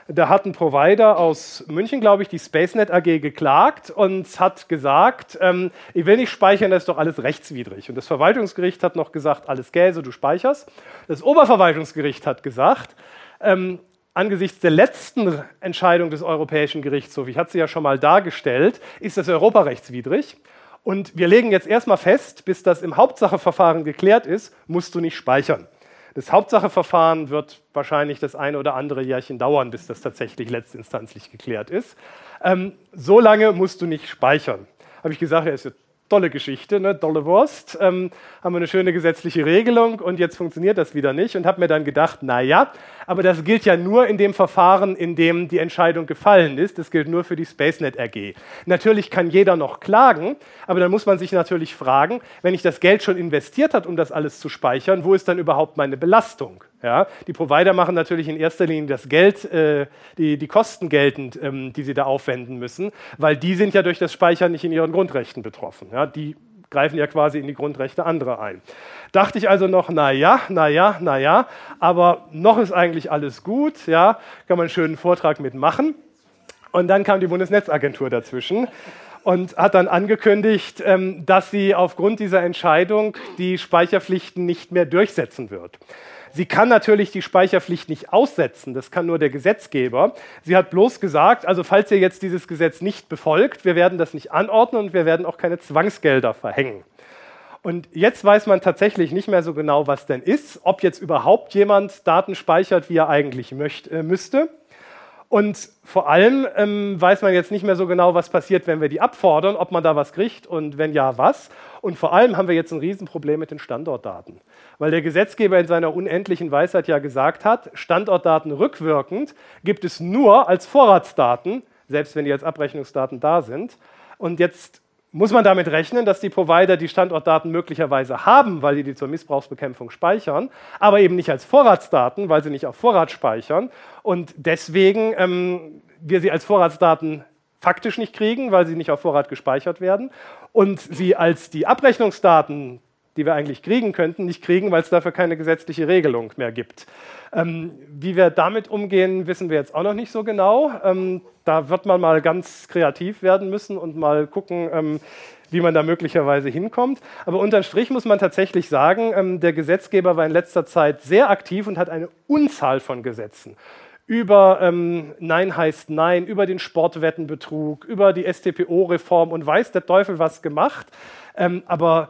Da hat ein Provider aus München, glaube ich, die SpaceNet AG geklagt und hat gesagt, ähm, ich will nicht speichern, das ist doch alles rechtswidrig. Und das Verwaltungsgericht hat noch gesagt, alles Gäse, du speicherst. Das Oberverwaltungsgericht hat gesagt, ähm, angesichts der letzten Entscheidung des Europäischen Gerichtshofs, ich hatte sie ja schon mal dargestellt, ist das europarechtswidrig. Und wir legen jetzt erstmal fest, bis das im Hauptsacheverfahren geklärt ist, musst du nicht speichern. Das Hauptsacheverfahren wird wahrscheinlich das eine oder andere Jährchen dauern, bis das tatsächlich letztinstanzlich geklärt ist. Ähm, so lange musst du nicht speichern. Habe ich gesagt, ja, ist ja tolle Geschichte, ne? tolle Wurst, ähm, haben wir eine schöne gesetzliche Regelung und jetzt funktioniert das wieder nicht und habe mir dann gedacht, na ja, aber das gilt ja nur in dem Verfahren, in dem die Entscheidung gefallen ist. Das gilt nur für die SpaceNet AG. Natürlich kann jeder noch klagen, aber dann muss man sich natürlich fragen, wenn ich das Geld schon investiert hat, um das alles zu speichern, wo ist dann überhaupt meine Belastung? Ja, die Provider machen natürlich in erster Linie das Geld, äh, die, die Kosten geltend, ähm, die sie da aufwenden müssen, weil die sind ja durch das Speichern nicht in ihren Grundrechten betroffen. Ja, die greifen ja quasi in die Grundrechte anderer ein. Dachte ich also noch, na ja, na ja, na ja, aber noch ist eigentlich alles gut, ja, kann man einen schönen Vortrag mitmachen. Und dann kam die Bundesnetzagentur dazwischen und hat dann angekündigt, ähm, dass sie aufgrund dieser Entscheidung die Speicherpflichten nicht mehr durchsetzen wird. Sie kann natürlich die Speicherpflicht nicht aussetzen, das kann nur der Gesetzgeber. Sie hat bloß gesagt, also falls ihr jetzt dieses Gesetz nicht befolgt, wir werden das nicht anordnen und wir werden auch keine Zwangsgelder verhängen. Und jetzt weiß man tatsächlich nicht mehr so genau, was denn ist, ob jetzt überhaupt jemand Daten speichert, wie er eigentlich möcht, äh, müsste. Und vor allem ähm, weiß man jetzt nicht mehr so genau, was passiert, wenn wir die abfordern, ob man da was kriegt und wenn ja, was. Und vor allem haben wir jetzt ein Riesenproblem mit den Standortdaten. Weil der Gesetzgeber in seiner unendlichen Weisheit ja gesagt hat, Standortdaten rückwirkend gibt es nur als Vorratsdaten, selbst wenn die als Abrechnungsdaten da sind. Und jetzt muss man damit rechnen, dass die Provider die Standortdaten möglicherweise haben, weil sie die zur Missbrauchsbekämpfung speichern, aber eben nicht als Vorratsdaten, weil sie nicht auf Vorrat speichern und deswegen ähm, wir sie als Vorratsdaten faktisch nicht kriegen, weil sie nicht auf Vorrat gespeichert werden und sie als die Abrechnungsdaten, die wir eigentlich kriegen könnten, nicht kriegen, weil es dafür keine gesetzliche Regelung mehr gibt. Ähm, wie wir damit umgehen, wissen wir jetzt auch noch nicht so genau. Ähm, da wird man mal ganz kreativ werden müssen und mal gucken, ähm, wie man da möglicherweise hinkommt. Aber unterm Strich muss man tatsächlich sagen, ähm, der Gesetzgeber war in letzter Zeit sehr aktiv und hat eine Unzahl von Gesetzen über ähm, Nein heißt Nein, über den Sportwettenbetrug, über die STPO-Reform und weiß der Teufel was gemacht. Ähm, aber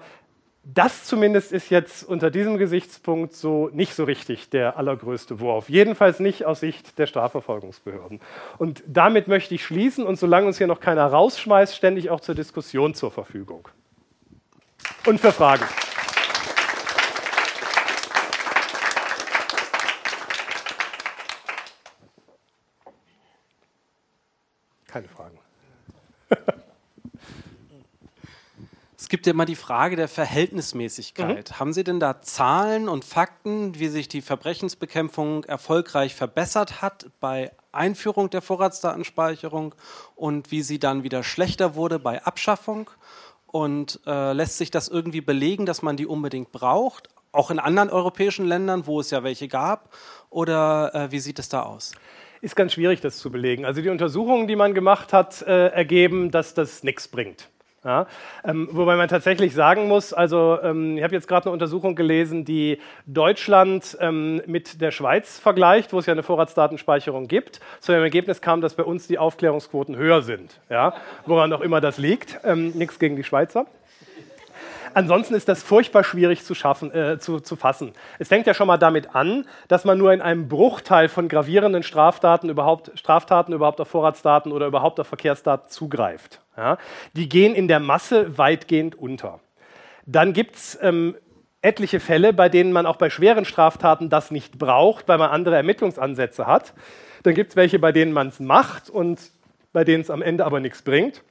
das zumindest ist jetzt unter diesem Gesichtspunkt so nicht so richtig der allergrößte Wurf. Jedenfalls nicht aus Sicht der Strafverfolgungsbehörden. Und damit möchte ich schließen und solange uns hier noch keiner rausschmeißt, ständig auch zur Diskussion zur Verfügung. Und für Fragen. Keine Fragen. Es gibt ja immer die Frage der Verhältnismäßigkeit. Mhm. Haben Sie denn da Zahlen und Fakten, wie sich die Verbrechensbekämpfung erfolgreich verbessert hat bei Einführung der Vorratsdatenspeicherung und wie sie dann wieder schlechter wurde bei Abschaffung? Und äh, lässt sich das irgendwie belegen, dass man die unbedingt braucht? Auch in anderen europäischen Ländern, wo es ja welche gab? Oder äh, wie sieht es da aus? Ist ganz schwierig, das zu belegen. Also die Untersuchungen, die man gemacht hat, äh, ergeben, dass das nichts bringt. Ja, ähm, wobei man tatsächlich sagen muss, also ähm, ich habe jetzt gerade eine Untersuchung gelesen, die Deutschland ähm, mit der Schweiz vergleicht, wo es ja eine Vorratsdatenspeicherung gibt. Zu dem Ergebnis kam, dass bei uns die Aufklärungsquoten höher sind. Ja, woran auch immer das liegt. Ähm, Nichts gegen die Schweizer. Ansonsten ist das furchtbar schwierig zu, schaffen, äh, zu, zu fassen. Es fängt ja schon mal damit an, dass man nur in einem Bruchteil von gravierenden Straftaten überhaupt, Straftaten überhaupt auf Vorratsdaten oder überhaupt auf Verkehrsdaten zugreift. Ja? Die gehen in der Masse weitgehend unter. Dann gibt es ähm, etliche Fälle, bei denen man auch bei schweren Straftaten das nicht braucht, weil man andere Ermittlungsansätze hat. Dann gibt es welche, bei denen man es macht und bei denen es am Ende aber nichts bringt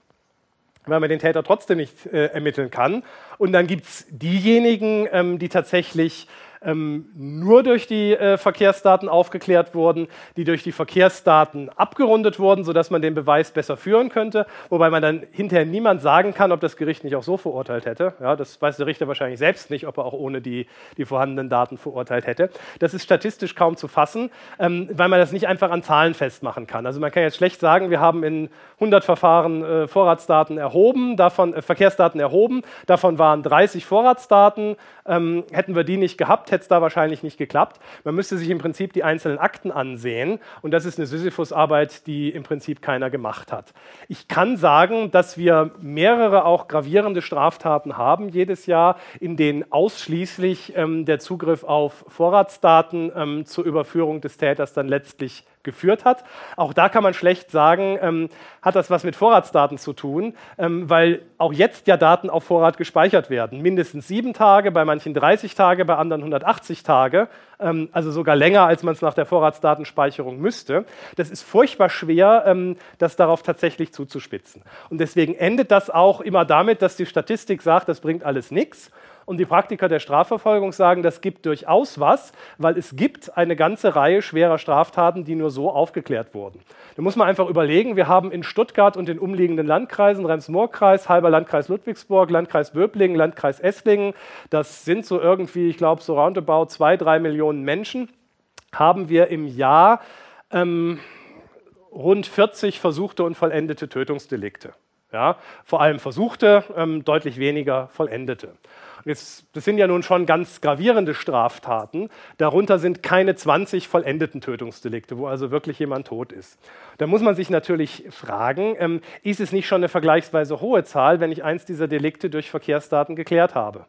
weil man den Täter trotzdem nicht äh, ermitteln kann. Und dann gibt es diejenigen, ähm, die tatsächlich ähm, nur durch die äh, Verkehrsdaten aufgeklärt wurden, die durch die Verkehrsdaten abgerundet wurden, sodass man den Beweis besser führen könnte, wobei man dann hinterher niemand sagen kann, ob das Gericht nicht auch so verurteilt hätte. Ja, das weiß der Richter wahrscheinlich selbst nicht, ob er auch ohne die, die vorhandenen Daten verurteilt hätte. Das ist statistisch kaum zu fassen, ähm, weil man das nicht einfach an Zahlen festmachen kann. Also man kann jetzt schlecht sagen, wir haben in 100 Verfahren äh, Vorratsdaten erhoben, davon äh, Verkehrsdaten erhoben, davon waren 30 Vorratsdaten. Ähm, hätten wir die nicht gehabt, hätte es da wahrscheinlich nicht geklappt. Man müsste sich im Prinzip die einzelnen Akten ansehen und das ist eine Sisyphus-Arbeit, die im Prinzip keiner gemacht hat. Ich kann sagen, dass wir mehrere auch gravierende Straftaten haben jedes Jahr, in denen ausschließlich ähm, der Zugriff auf Vorratsdaten ähm, zur Überführung des Täters dann letztlich geführt hat. Auch da kann man schlecht sagen, ähm, hat das was mit Vorratsdaten zu tun, ähm, weil auch jetzt ja Daten auf Vorrat gespeichert werden. Mindestens sieben Tage, bei manchen 30 Tage, bei anderen 180 Tage, ähm, also sogar länger, als man es nach der Vorratsdatenspeicherung müsste. Das ist furchtbar schwer, ähm, das darauf tatsächlich zuzuspitzen. Und deswegen endet das auch immer damit, dass die Statistik sagt, das bringt alles nichts. Und die Praktiker der Strafverfolgung sagen, das gibt durchaus was, weil es gibt eine ganze Reihe schwerer Straftaten, die nur so aufgeklärt wurden. Da muss man einfach überlegen, wir haben in Stuttgart und den umliegenden Landkreisen, Rems-Murr-Kreis, halber Landkreis Ludwigsburg, Landkreis Böblingen, Landkreis Esslingen, das sind so irgendwie, ich glaube, so roundabout zwei, drei Millionen Menschen, haben wir im Jahr ähm, rund 40 versuchte und vollendete Tötungsdelikte. Ja, vor allem versuchte, ähm, deutlich weniger vollendete. Jetzt, das sind ja nun schon ganz gravierende Straftaten. Darunter sind keine 20 vollendeten Tötungsdelikte, wo also wirklich jemand tot ist. Da muss man sich natürlich fragen, ähm, ist es nicht schon eine vergleichsweise hohe Zahl, wenn ich eins dieser Delikte durch Verkehrsdaten geklärt habe?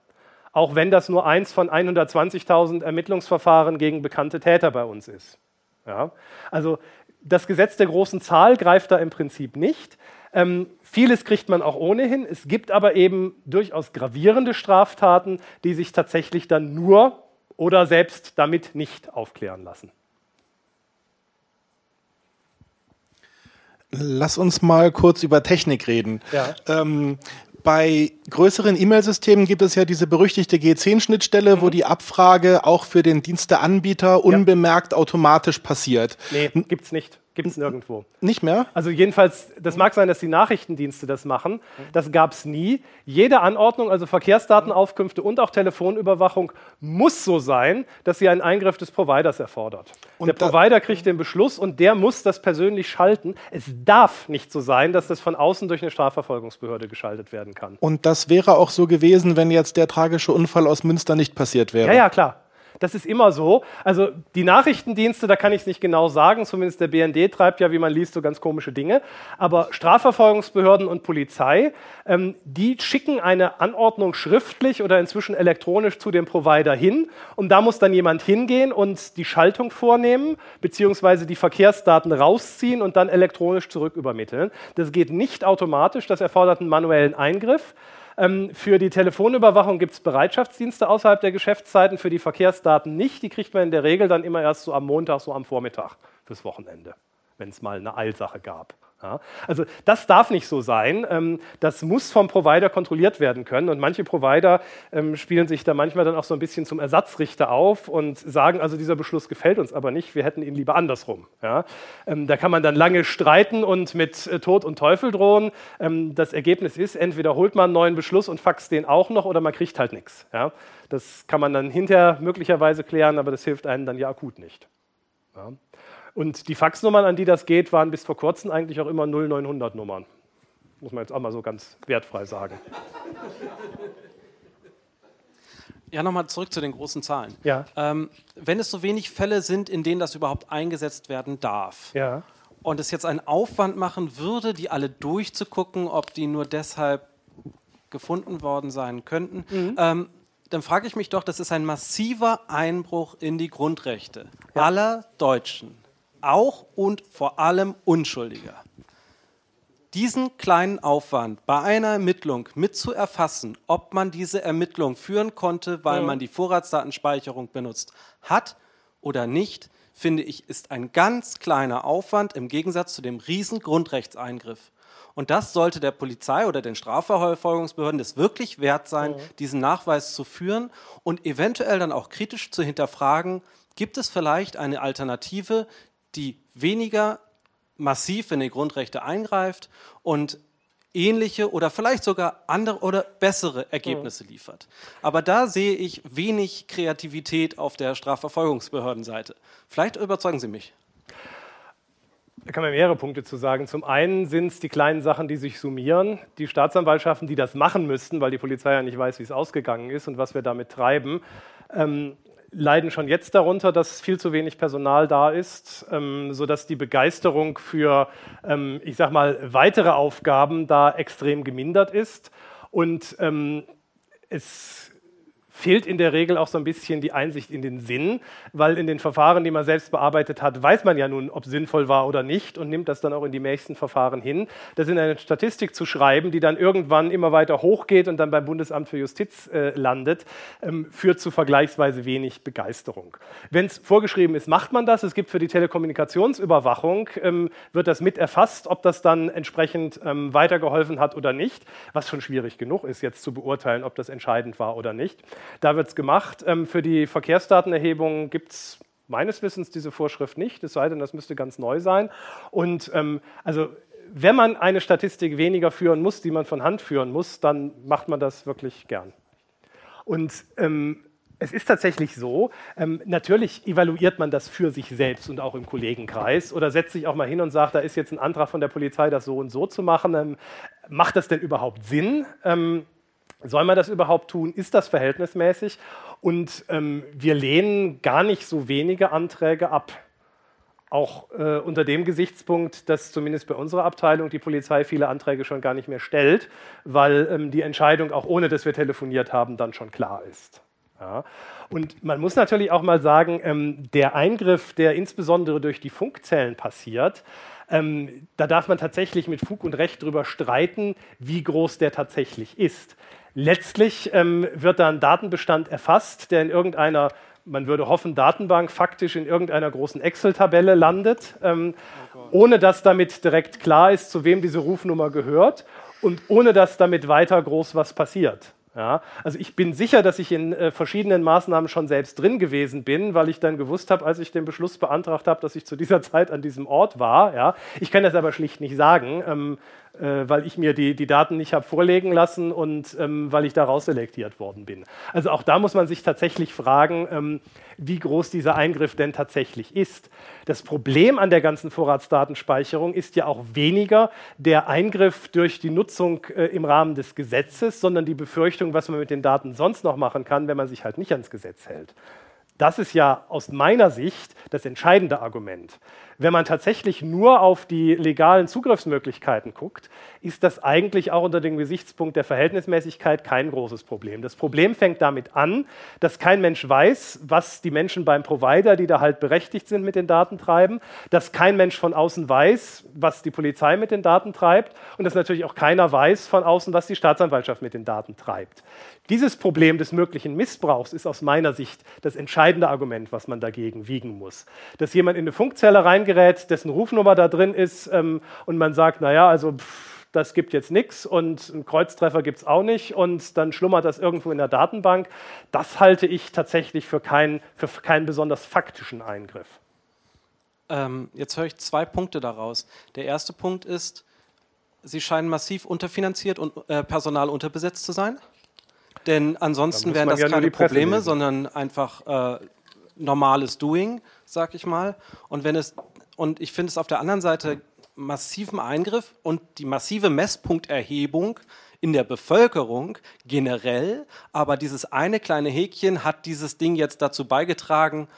Auch wenn das nur eins von 120.000 Ermittlungsverfahren gegen bekannte Täter bei uns ist. Ja? Also das Gesetz der großen Zahl greift da im Prinzip nicht. Ähm, vieles kriegt man auch ohnehin. Es gibt aber eben durchaus gravierende Straftaten, die sich tatsächlich dann nur oder selbst damit nicht aufklären lassen. Lass uns mal kurz über Technik reden. Ja. Ähm, bei größeren E-Mail-Systemen gibt es ja diese berüchtigte G10-Schnittstelle, mhm. wo die Abfrage auch für den Diensteanbieter unbemerkt ja. automatisch passiert. Nee, gibt's nicht. Gibt es nirgendwo. Nicht mehr? Also jedenfalls, das mag sein, dass die Nachrichtendienste das machen. Das gab es nie. Jede Anordnung, also Verkehrsdatenaufkünfte und auch Telefonüberwachung, muss so sein, dass sie einen Eingriff des Providers erfordert. Und der Provider kriegt den Beschluss und der muss das persönlich schalten. Es darf nicht so sein, dass das von außen durch eine Strafverfolgungsbehörde geschaltet werden kann. Und das wäre auch so gewesen, wenn jetzt der tragische Unfall aus Münster nicht passiert wäre. Ja, ja, klar. Das ist immer so. Also die Nachrichtendienste, da kann ich es nicht genau sagen, zumindest der BND treibt ja, wie man liest, so ganz komische Dinge. Aber Strafverfolgungsbehörden und Polizei, ähm, die schicken eine Anordnung schriftlich oder inzwischen elektronisch zu dem Provider hin. Und da muss dann jemand hingehen und die Schaltung vornehmen, beziehungsweise die Verkehrsdaten rausziehen und dann elektronisch zurück übermitteln. Das geht nicht automatisch, das erfordert einen manuellen Eingriff. Ähm, für die Telefonüberwachung gibt es Bereitschaftsdienste außerhalb der Geschäftszeiten, für die Verkehrsdaten nicht. Die kriegt man in der Regel dann immer erst so am Montag, so am Vormittag fürs Wochenende, wenn es mal eine Eilsache gab. Ja, also das darf nicht so sein. Ähm, das muss vom Provider kontrolliert werden können. Und manche Provider ähm, spielen sich da manchmal dann auch so ein bisschen zum Ersatzrichter auf und sagen, also dieser Beschluss gefällt uns aber nicht, wir hätten ihn lieber andersrum. Ja, ähm, da kann man dann lange streiten und mit äh, Tod und Teufel drohen. Das Ergebnis ist, entweder holt man einen neuen Beschluss und faxt den auch noch oder man kriegt halt nichts. Ja, das kann man dann hinterher möglicherweise klären, aber das hilft einem dann ja akut nicht. Und die Faxnummern, an die das geht, waren bis vor kurzem eigentlich auch immer 0900 Nummern. Muss man jetzt auch mal so ganz wertfrei sagen. Ja, nochmal zurück zu den großen Zahlen. Ja. Ähm, wenn es so wenig Fälle sind, in denen das überhaupt eingesetzt werden darf, ja. und es jetzt einen Aufwand machen würde, die alle durchzugucken, ob die nur deshalb gefunden worden sein könnten, mhm. ähm, dann frage ich mich doch, das ist ein massiver Einbruch in die Grundrechte ja. aller Deutschen auch und vor allem Unschuldiger. Diesen kleinen Aufwand bei einer Ermittlung mit zu erfassen, ob man diese Ermittlung führen konnte, weil ja. man die Vorratsdatenspeicherung benutzt hat oder nicht, finde ich, ist ein ganz kleiner Aufwand im Gegensatz zu dem riesen Grundrechtseingriff. Und das sollte der Polizei oder den Strafverfolgungsbehörden es wirklich wert sein, ja. diesen Nachweis zu führen und eventuell dann auch kritisch zu hinterfragen, gibt es vielleicht eine Alternative, die weniger massiv in die Grundrechte eingreift und ähnliche oder vielleicht sogar andere oder bessere Ergebnisse mhm. liefert. Aber da sehe ich wenig Kreativität auf der Strafverfolgungsbehördenseite. Vielleicht überzeugen Sie mich. Da kann man mehrere Punkte zu sagen. Zum einen sind es die kleinen Sachen, die sich summieren. Die Staatsanwaltschaften, die das machen müssten, weil die Polizei ja nicht weiß, wie es ausgegangen ist und was wir damit treiben, ähm, leiden schon jetzt darunter, dass viel zu wenig Personal da ist, ähm, sodass die Begeisterung für, ähm, ich sag mal, weitere Aufgaben da extrem gemindert ist. Und ähm, es fehlt in der Regel auch so ein bisschen die Einsicht in den Sinn, weil in den Verfahren, die man selbst bearbeitet hat, weiß man ja nun, ob sinnvoll war oder nicht und nimmt das dann auch in die nächsten Verfahren hin. Das in eine Statistik zu schreiben, die dann irgendwann immer weiter hochgeht und dann beim Bundesamt für Justiz äh, landet, ähm, führt zu vergleichsweise wenig Begeisterung. Wenn es vorgeschrieben ist, macht man das. Es gibt für die Telekommunikationsüberwachung, ähm, wird das mit erfasst, ob das dann entsprechend ähm, weitergeholfen hat oder nicht, was schon schwierig genug ist, jetzt zu beurteilen, ob das entscheidend war oder nicht. Da wird es gemacht. Ähm, für die Verkehrsdatenerhebung gibt es meines Wissens diese Vorschrift nicht, es sei denn, das müsste ganz neu sein. Und ähm, also wenn man eine Statistik weniger führen muss, die man von Hand führen muss, dann macht man das wirklich gern. Und ähm, Es ist tatsächlich so, ähm, natürlich evaluiert man das für sich selbst und auch im Kollegenkreis oder setzt sich auch mal hin und sagt, da ist jetzt ein Antrag von der Polizei, das so und so zu machen. Ähm, macht das denn überhaupt Sinn? Ähm, soll man das überhaupt tun? Ist das verhältnismäßig? Und ähm, wir lehnen gar nicht so wenige Anträge ab. Auch äh, unter dem Gesichtspunkt, dass zumindest bei unserer Abteilung die Polizei viele Anträge schon gar nicht mehr stellt, weil ähm, die Entscheidung, auch ohne dass wir telefoniert haben, dann schon klar ist. Ja. Und man muss natürlich auch mal sagen, ähm, der Eingriff, der insbesondere durch die Funkzellen passiert, ähm, da darf man tatsächlich mit Fug und Recht darüber streiten, wie groß der tatsächlich ist. Letztlich ähm, wird da ein Datenbestand erfasst, der in irgendeiner, man würde hoffen, Datenbank faktisch in irgendeiner großen Excel-Tabelle landet, ähm, oh ohne dass damit direkt klar ist, zu wem diese Rufnummer gehört und ohne dass damit weiter groß was passiert. Ja, also ich bin sicher, dass ich in äh, verschiedenen Maßnahmen schon selbst drin gewesen bin, weil ich dann gewusst habe, als ich den Beschluss beantragt habe, dass ich zu dieser Zeit an diesem Ort war. Ja. Ich kann das aber schlicht nicht sagen. Ähm, äh, weil ich mir die, die Daten nicht habe vorlegen lassen und ähm, weil ich da rausselektiert worden bin. Also auch da muss man sich tatsächlich fragen, ähm, wie groß dieser Eingriff denn tatsächlich ist. Das Problem an der ganzen Vorratsdatenspeicherung ist ja auch weniger der Eingriff durch die Nutzung äh, im Rahmen des Gesetzes, sondern die Befürchtung, was man mit den Daten sonst noch machen kann, wenn man sich halt nicht ans Gesetz hält. Das ist ja aus meiner Sicht das entscheidende Argument. Wenn man tatsächlich nur auf die legalen Zugriffsmöglichkeiten guckt, ist das eigentlich auch unter dem Gesichtspunkt der Verhältnismäßigkeit kein großes Problem. Das Problem fängt damit an, dass kein Mensch weiß, was die Menschen beim Provider, die da halt berechtigt sind, mit den Daten treiben, dass kein Mensch von außen weiß, was die Polizei mit den Daten treibt und dass natürlich auch keiner weiß von außen, was die Staatsanwaltschaft mit den Daten treibt. Dieses Problem des möglichen Missbrauchs ist aus meiner Sicht das entscheidende Argument, was man dagegen wiegen muss. Dass jemand in eine Funkzelle reingerät, dessen Rufnummer da drin ist ähm, und man sagt, naja, also pff, das gibt jetzt nichts und einen Kreuztreffer gibt es auch nicht und dann schlummert das irgendwo in der Datenbank, das halte ich tatsächlich für, kein, für keinen besonders faktischen Eingriff. Ähm, jetzt höre ich zwei Punkte daraus. Der erste Punkt ist, Sie scheinen massiv unterfinanziert und äh, personal unterbesetzt zu sein. Denn ansonsten wären das ja keine Probleme, sondern einfach äh, normales Doing, sag ich mal. Und wenn es und ich finde es auf der anderen Seite massiven Eingriff und die massive Messpunkterhebung in der Bevölkerung generell, aber dieses eine kleine Häkchen hat dieses Ding jetzt dazu beigetragen,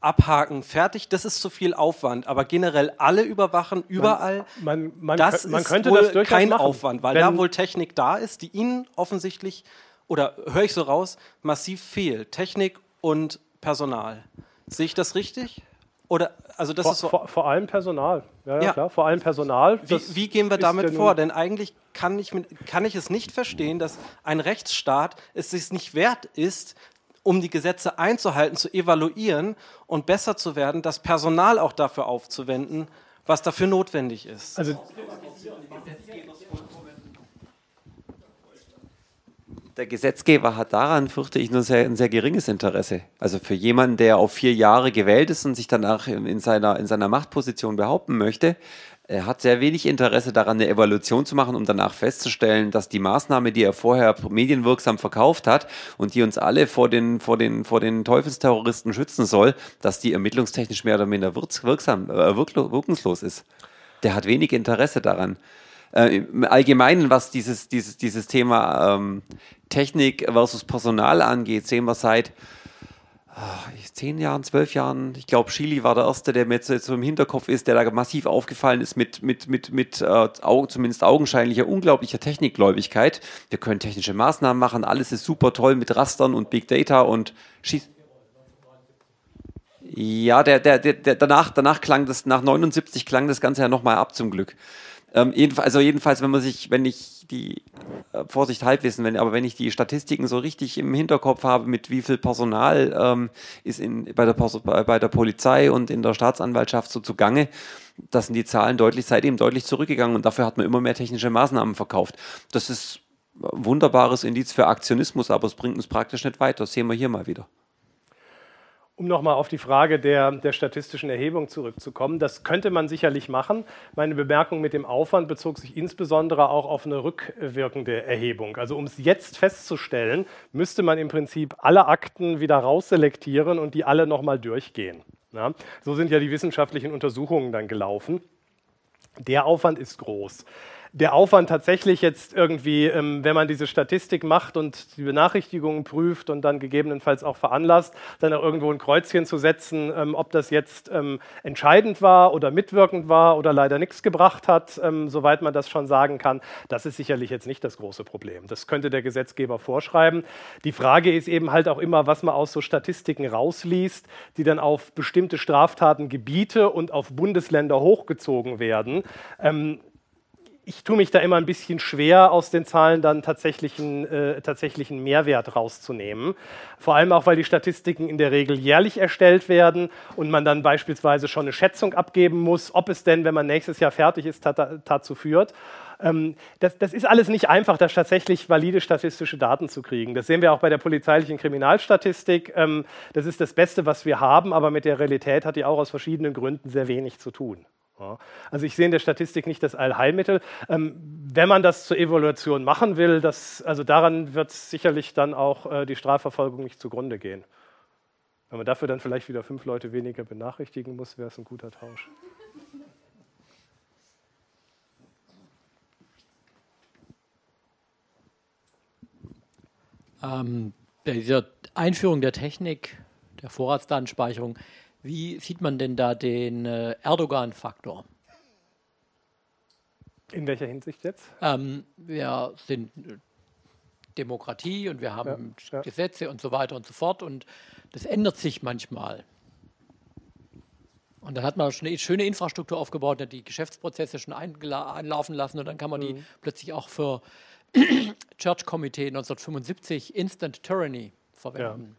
abhaken, fertig, das ist zu viel Aufwand. Aber generell alle überwachen, überall, man, man, man das man ist könnte wohl das kein machen. Aufwand, weil da wohl Technik da ist, die Ihnen offensichtlich, oder höre ich so raus, massiv fehlt. Technik und Personal. Sehe ich das richtig? Oder, also das Vor, ist so. vor, vor allem Personal. Ja, ja, Ja. klar, vor allem Personal. Wie, wie gehen wir damit ja vor? Denn eigentlich kann ich, mit, kann ich es nicht verstehen, dass ein Rechtsstaat es sich nicht wert ist, um die Gesetze einzuhalten, zu evaluieren und besser zu werden, das Personal auch dafür aufzuwenden, was dafür notwendig ist. Also Der Gesetzgeber hat daran, fürchte ich, nur sehr, ein sehr geringes Interesse. Also für jemanden, der auf vier Jahre gewählt ist und sich danach in in seiner, in seiner Machtposition behaupten möchte, er hat sehr wenig Interesse daran, eine Evaluation zu machen, um danach festzustellen, dass die Maßnahme, die er vorher medienwirksam verkauft hat und die uns alle vor den, vor den, vor den Teufelsterroristen schützen soll, dass die ermittlungstechnisch mehr oder minder wirks- wirksam, äh, wirkungslos ist. Der hat wenig Interesse daran. Äh, Im Allgemeinen, was dieses, dieses, dieses Thema ähm, Technik versus Personal angeht, sehen wir seit ah, zehn Jahren, zwölf Jahren, ich glaube, Chili war der Erste, der mir jetzt so im Hinterkopf ist, der da massiv aufgefallen ist mit, mit, mit, mit äh, zumindest augenscheinlicher, unglaublicher Technikgläubigkeit. Wir können technische Maßnahmen machen, alles ist super toll mit Rastern und Big Data und schieß. Ja, der, der, der, danach, danach klang das, nach 79 klang das Ganze ja nochmal ab zum Glück. Ähm, jedenfalls, also jedenfalls, wenn man sich, wenn ich die, äh, Vorsicht Halbwissen, wenn, aber wenn ich die Statistiken so richtig im Hinterkopf habe, mit wie viel Personal ähm, ist in, bei, der, bei, bei der Polizei und in der Staatsanwaltschaft so zugange, das sind die Zahlen deutlich, seitdem deutlich zurückgegangen und dafür hat man immer mehr technische Maßnahmen verkauft. Das ist ein wunderbares Indiz für Aktionismus, aber es bringt uns praktisch nicht weiter. Das sehen wir hier mal wieder. Um nochmal auf die Frage der, der statistischen Erhebung zurückzukommen, das könnte man sicherlich machen. Meine Bemerkung mit dem Aufwand bezog sich insbesondere auch auf eine rückwirkende Erhebung. Also um es jetzt festzustellen, müsste man im Prinzip alle Akten wieder rausselektieren und die alle nochmal durchgehen. Ja, so sind ja die wissenschaftlichen Untersuchungen dann gelaufen. Der Aufwand ist groß der Aufwand tatsächlich jetzt irgendwie, ähm, wenn man diese Statistik macht und die Benachrichtigungen prüft und dann gegebenenfalls auch veranlasst, dann auch irgendwo ein Kreuzchen zu setzen, ähm, ob das jetzt ähm, entscheidend war oder mitwirkend war oder leider nichts gebracht hat, ähm, soweit man das schon sagen kann, das ist sicherlich jetzt nicht das große Problem. Das könnte der Gesetzgeber vorschreiben. Die Frage ist eben halt auch immer, was man aus so Statistiken rausliest, die dann auf bestimmte Straftatengebiete und auf Bundesländer hochgezogen werden. Ich tue mich da immer ein bisschen schwer, aus den Zahlen dann tatsächlichen, äh, tatsächlichen Mehrwert rauszunehmen. Vor allem auch, weil die Statistiken in der Regel jährlich erstellt werden und man dann beispielsweise schon eine Schätzung abgeben muss, ob es denn, wenn man nächstes Jahr fertig ist, dazu führt. Ähm, das, das, ist alles nicht einfach, da tatsächlich valide statistische Daten zu kriegen. Das sehen wir auch bei der polizeilichen Kriminalstatistik. Ähm, das ist das Beste, was wir haben, aber mit der Realität hat die auch aus verschiedenen Gründen sehr wenig zu tun. Also ich sehe in der Statistik nicht das Allheilmittel. Ähm, wenn man das zur Evaluation machen will, das, also daran wird sicherlich dann auch äh, die Strafverfolgung nicht zugrunde gehen. Wenn man dafür dann vielleicht wieder fünf Leute weniger benachrichtigen muss, wäre es ein guter Tausch. Ähm, bei dieser Einführung der Technik, der Vorratsdatenspeicherung, wie sieht man denn da den äh, Erdogan-Faktor? In welcher Hinsicht jetzt? Ähm, wir sind äh, Demokratie und wir haben ja, ja. Gesetze und so weiter und so fort und das ändert sich manchmal. Und dann hat man schon eine schöne Infrastruktur aufgebaut, hat die Geschäftsprozesse schon einlaufen lassen und dann kann man mhm. die plötzlich auch für Church Committee 1975 Instant Tyranny verwenden.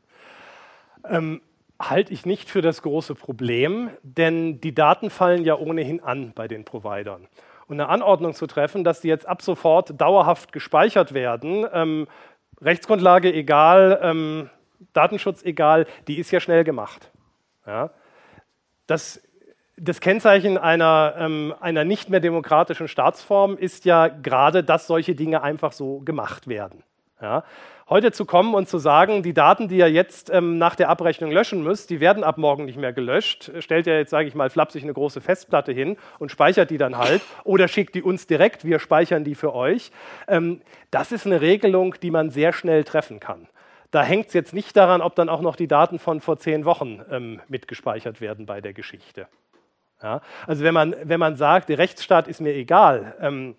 Ja. Ähm, halte ich nicht für das große Problem, denn die Daten fallen ja ohnehin an bei den Providern. Und eine Anordnung zu treffen, dass die jetzt ab sofort dauerhaft gespeichert werden, ähm, Rechtsgrundlage egal, ähm, Datenschutz egal, die ist ja schnell gemacht. Ja? Das, das, Kennzeichen einer, ähm, einer nicht mehr demokratischen Staatsform ist ja gerade, dass solche Dinge einfach so gemacht werden. Ja? heute zu kommen und zu sagen, die Daten, die ihr jetzt ähm, nach der Abrechnung löschen müsst, die werden ab morgen nicht mehr gelöscht. Stellt ihr jetzt, sage ich mal, flapsig eine große Festplatte hin und speichert die dann halt oder schickt die uns direkt, wir speichern die für euch. Ähm, das ist eine Regelung, die man sehr schnell treffen kann. Da hängt es jetzt nicht daran, ob dann auch noch die Daten von vor zehn Wochen ähm, mitgespeichert werden bei der Geschichte. Ja? Also wenn man, wenn man sagt, der Rechtsstaat ist mir egal, ähm,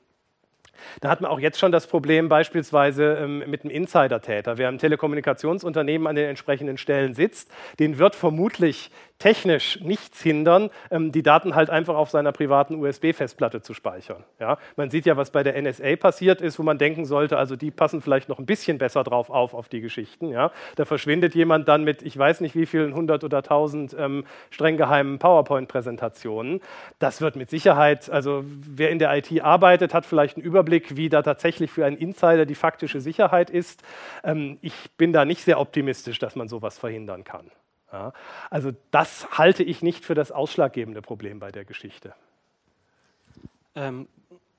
da hat man auch jetzt schon das Problem beispielsweise ähm, mit einem Insider-Täter. Wer im Telekommunikationsunternehmen an den entsprechenden Stellen sitzt, den wird vermutlich technisch nichts hindern, ähm, die Daten halt einfach auf seiner privaten USB-Festplatte zu speichern. Ja? Man sieht ja, was bei der NSA passiert ist, wo man denken sollte, also die passen vielleicht noch ein bisschen besser drauf auf, auf die Geschichten. Ja? Da verschwindet jemand dann mit, ich weiß nicht wie vielen hundert oder tausend ähm, streng geheimen PowerPoint-Präsentationen. Das wird mit Sicherheit, also wer in der IT arbeitet, hat vielleicht einen Überblick, wie da tatsächlich für einen Insider die faktische Sicherheit ist. Ähm, ich bin da nicht sehr optimistisch, dass man sowas verhindern kann. Ja, also das halte ich nicht für das ausschlaggebende Problem bei der Geschichte. Ähm,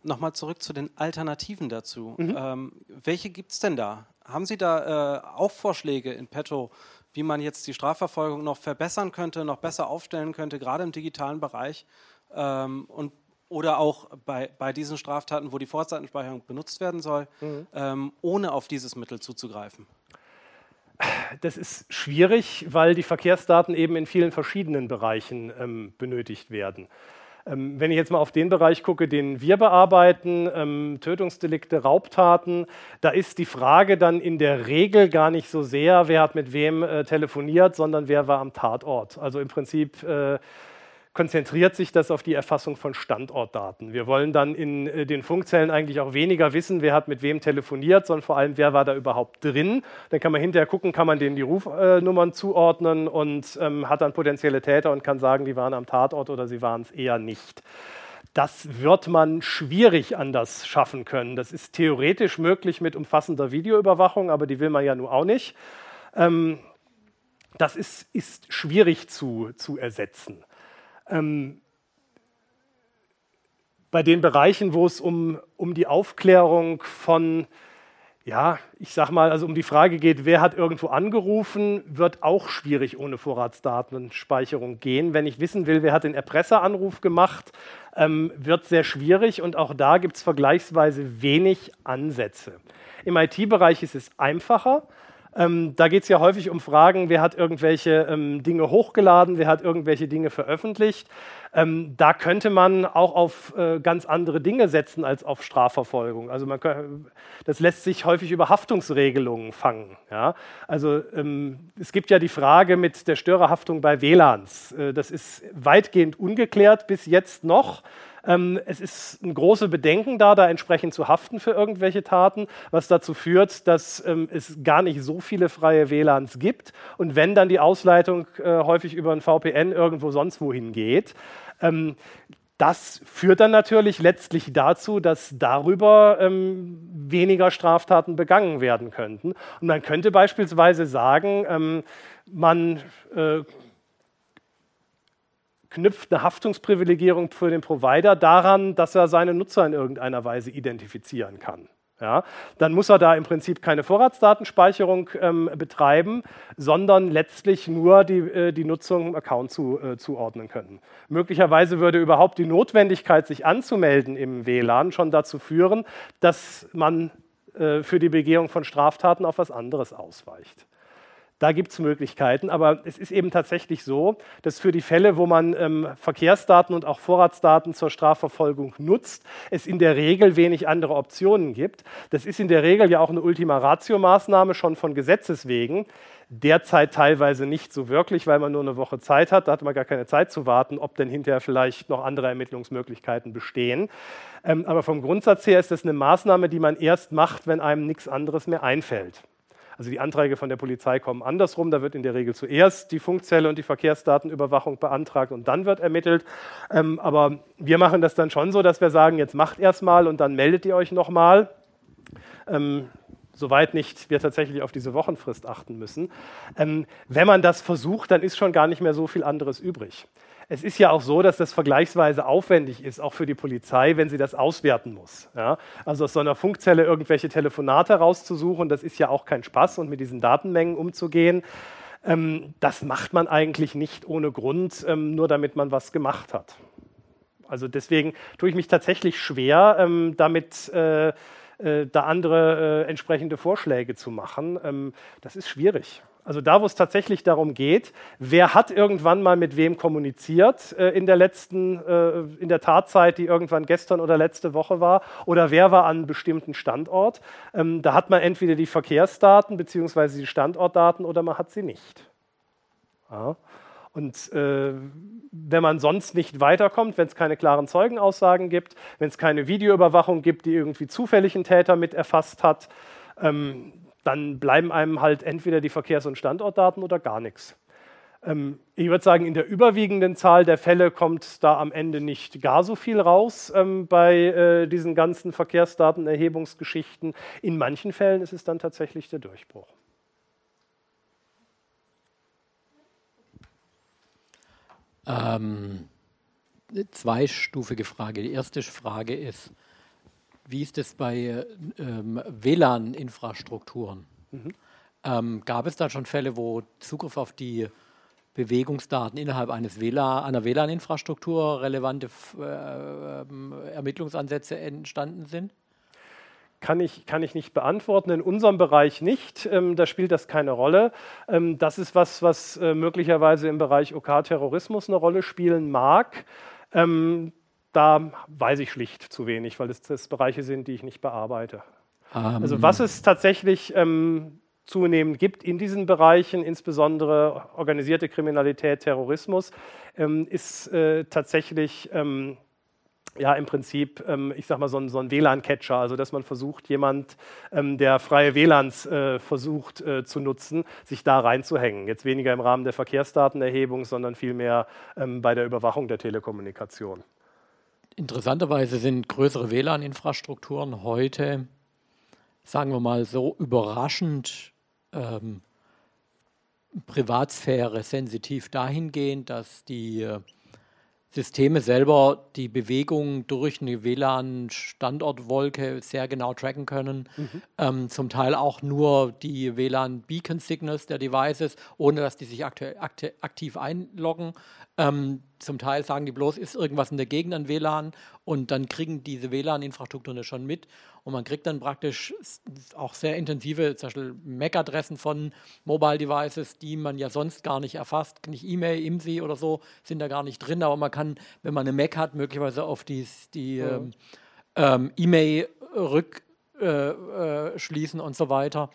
Nochmal zurück zu den Alternativen dazu. Mhm. Ähm, welche gibt es denn da? Haben Sie da äh, auch Vorschläge in petto, wie man jetzt die Strafverfolgung noch verbessern könnte, noch besser aufstellen könnte, gerade im digitalen Bereich? Ähm, und oder auch bei, bei diesen Straftaten, wo die Vorratsdatenspeicherung benutzt werden soll, mhm. ähm, ohne auf dieses Mittel zuzugreifen? Das ist schwierig, weil die Verkehrsdaten eben in vielen verschiedenen Bereichen ähm, benötigt werden. Ähm, wenn ich jetzt mal auf den Bereich gucke, den wir bearbeiten, ähm, Tötungsdelikte, Raubtaten, da ist die Frage dann in der Regel gar nicht so sehr, wer hat mit wem äh, telefoniert, sondern wer war am Tatort. Also im Prinzip äh, konzentriert sich das auf die Erfassung von Standortdaten. Wir wollen dann in äh, den Funkzellen eigentlich auch weniger wissen, wer hat mit wem telefoniert, sondern vor allem, wer war da überhaupt drin. Dann kann man hinterher gucken, kann man denen die Rufnummern zuordnen und ähm, hat dann potenzielle Täter und kann sagen, die waren am Tatort oder sie waren es eher nicht. Das wird man schwierig anders schaffen können. Das ist theoretisch möglich mit umfassender Videoüberwachung, aber die will man ja nun auch nicht. Ähm, das ist, ist schwierig zu, zu ersetzen. Ähm, bei den Bereichen, wo es um, um die Aufklärung von ja, ich sag mal, also um die Frage geht, wer hat irgendwo angerufen, wird auch schwierig ohne Vorratsdatenspeicherung gehen. Wenn ich wissen will, wer hat den Erpresseranruf gemacht, ähm, wird sehr schwierig und auch da gibt es vergleichsweise wenig Ansätze. Im IT-Bereich ist es einfacher. Ähm, da geht es ja häufig um Fragen, wer hat irgendwelche ähm, Dinge hochgeladen, wer hat irgendwelche Dinge veröffentlicht. Ähm, da könnte man auch auf äh, ganz andere Dinge setzen als auf Strafverfolgung. Also man kann, das lässt sich häufig über Haftungsregelungen fangen. Ja? Also ähm, es gibt ja die Frage mit der Störerhaftung bei WLANs. Äh, das ist weitgehend ungeklärt bis jetzt noch. Ähm, es ist ein großes Bedenken da, da entsprechend zu haften für irgendwelche Taten, was dazu führt, dass ähm, es gar nicht so viele freie WLANs gibt und wenn dann die Ausleitung äh, häufig über ein VPN irgendwo sonst wohin geht. Ähm, das führt dann natürlich letztlich dazu, dass darüber ähm, weniger Straftaten begangen werden könnten. Und man könnte beispielsweise sagen, ähm, man äh, knüpft eine Haftungsprivilegierung für den Provider daran, dass er seine Nutzer in irgendeiner Weise identifizieren kann. Ja, dann muss er da im Prinzip keine Vorratsdatenspeicherung ähm, betreiben, sondern letztlich nur die, äh, die Nutzung im Account zu, äh, zuordnen können. Möglicherweise würde überhaupt die Notwendigkeit, sich anzumelden im WLAN, schon dazu führen, dass man äh, für die Begehung von Straftaten auf was anderes ausweicht. Da gibt es Möglichkeiten, aber es ist eben tatsächlich so, dass für die Fälle, wo man ähm, Verkehrsdaten und auch Vorratsdaten zur Strafverfolgung nutzt, es in der Regel wenig andere Optionen gibt. Das ist in der Regel ja auch eine Ultima Ratio-Maßnahme schon von Gesetzes wegen. Derzeit teilweise nicht so wirklich, weil man nur eine Woche Zeit hat. Da hat man gar keine Zeit zu warten, ob denn hinterher vielleicht noch andere Ermittlungsmöglichkeiten bestehen. Ähm, aber vom Grundsatz her ist das eine Maßnahme, die man erst macht, wenn einem nichts anderes mehr einfällt. Also die Anträge von der Polizei kommen andersrum. Da wird in der Regel zuerst die Funkzelle und die Verkehrsdatenüberwachung beantragt und dann wird ermittelt. Ähm, aber wir machen das dann schon so, dass wir sagen, jetzt macht erstmal und dann meldet ihr euch nochmal. Ähm, soweit nicht wir tatsächlich auf diese Wochenfrist achten müssen. Ähm, wenn man das versucht, dann ist schon gar nicht mehr so viel anderes übrig. Es ist ja auch so, dass das vergleichsweise aufwendig ist, auch für die Polizei, wenn sie das auswerten muss. Ja? Also aus so einer Funkzelle irgendwelche Telefonate rauszusuchen, das ist ja auch kein Spaß und mit diesen Datenmengen umzugehen. Ähm, das macht man eigentlich nicht ohne Grund, ähm, nur damit man was gemacht hat. Also deswegen tue ich mich tatsächlich schwer, ähm, damit äh, äh, da andere äh, entsprechende Vorschläge zu machen. Ähm, das ist schwierig. Also da, wo es tatsächlich darum geht, wer hat irgendwann mal mit wem kommuniziert äh, in der letzten, äh, in der Tatzeit, die irgendwann gestern oder letzte Woche war, oder wer war an einem bestimmten Standort. Ähm, da hat man entweder die Verkehrsdaten bzw. die Standortdaten oder man hat sie nicht. Ja. Und äh, wenn man sonst nicht weiterkommt, wenn es keine klaren Zeugenaussagen gibt, wenn es keine Videoüberwachung gibt, die irgendwie zufällig einen Täter mit erfasst hat, ähm, dann bleiben einem halt entweder die Verkehrs- und Standortdaten oder gar nichts. Ähm, ich würde sagen, in der überwiegenden Zahl der Fälle kommt da am Ende nicht gar so viel raus ähm, bei äh, diesen ganzen Verkehrsdatenerhebungsgeschichten. In manchen Fällen ist es dann tatsächlich der Durchbruch. Ähm, zweistufige Frage. Die erste Frage ist, wie ist es bei ähm, WLAN-Infrastrukturen? Mhm. Ähm, gab es da schon Fälle, wo Zugriff auf die Bewegungsdaten innerhalb eines WLAN, einer WLAN-Infrastruktur relevante äh, ähm, Ermittlungsansätze entstanden sind? Kann ich, kann ich nicht beantworten. In unserem Bereich nicht. Ähm, da spielt das keine Rolle. Ähm, das ist was, was äh, möglicherweise im Bereich OK-Terrorismus eine Rolle spielen mag. Ähm, da weiß ich schlicht zu wenig, weil es das Bereiche sind, die ich nicht bearbeite. Um. Also was es tatsächlich ähm, zunehmend gibt in diesen Bereichen, insbesondere organisierte Kriminalität, Terrorismus, ähm, ist äh, tatsächlich ähm, ja im Prinzip, ähm, ich sag mal, so ein, so ein WLAN-Catcher, also dass man versucht, jemand, ähm, der freie WLANs äh, versucht äh, zu nutzen, sich da reinzuhängen. Jetzt weniger im Rahmen der Verkehrsdatenerhebung, sondern vielmehr ähm, bei der Überwachung der Telekommunikation. Interessanterweise sind größere WLAN-Infrastrukturen heute, sagen wir mal so, überraschend ähm, Privatsphäre sensitiv dahingehend, dass die äh, Systeme selber die Bewegung durch eine WLAN-Standortwolke sehr genau tracken können. Mhm. Ähm, zum Teil auch nur die WLAN-Beacon-Signals der Devices, ohne dass die sich aktiv einloggen. Ähm, zum Teil sagen die bloß, ist irgendwas in der Gegend an WLAN und dann kriegen diese WLAN-Infrastrukturen das schon mit und man kriegt dann praktisch auch sehr intensive, zum Beispiel MAC-Adressen von Mobile Devices, die man ja sonst gar nicht erfasst, nicht E-Mail, IMSI oder so sind da gar nicht drin, aber man kann, wenn man eine Mac hat, möglicherweise auf die, die ja. ähm, ähm, E-Mail rückschließen äh, äh, und so weiter.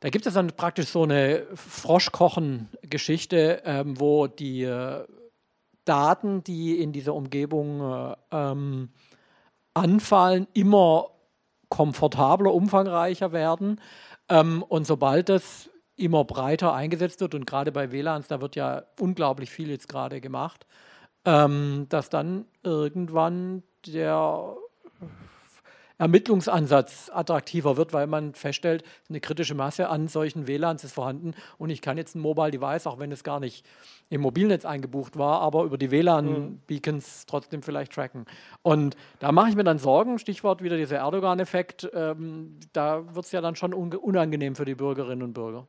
Da gibt es dann praktisch so eine Froschkochen-Geschichte, ähm, wo die äh, Daten, die in dieser Umgebung äh, ähm, anfallen, immer komfortabler, umfangreicher werden. Ähm, und sobald das immer breiter eingesetzt wird, und gerade bei WLANs, da wird ja unglaublich viel jetzt gerade gemacht, ähm, dass dann irgendwann der Ermittlungsansatz attraktiver wird, weil man feststellt, eine kritische Masse an solchen WLANs ist vorhanden und ich kann jetzt ein Mobile Device, auch wenn es gar nicht im Mobilnetz eingebucht war, aber über die WLAN-Beacons mhm. trotzdem vielleicht tracken. Und da mache ich mir dann Sorgen, Stichwort wieder dieser Erdogan-Effekt, ähm, da wird es ja dann schon unangenehm für die Bürgerinnen und Bürger.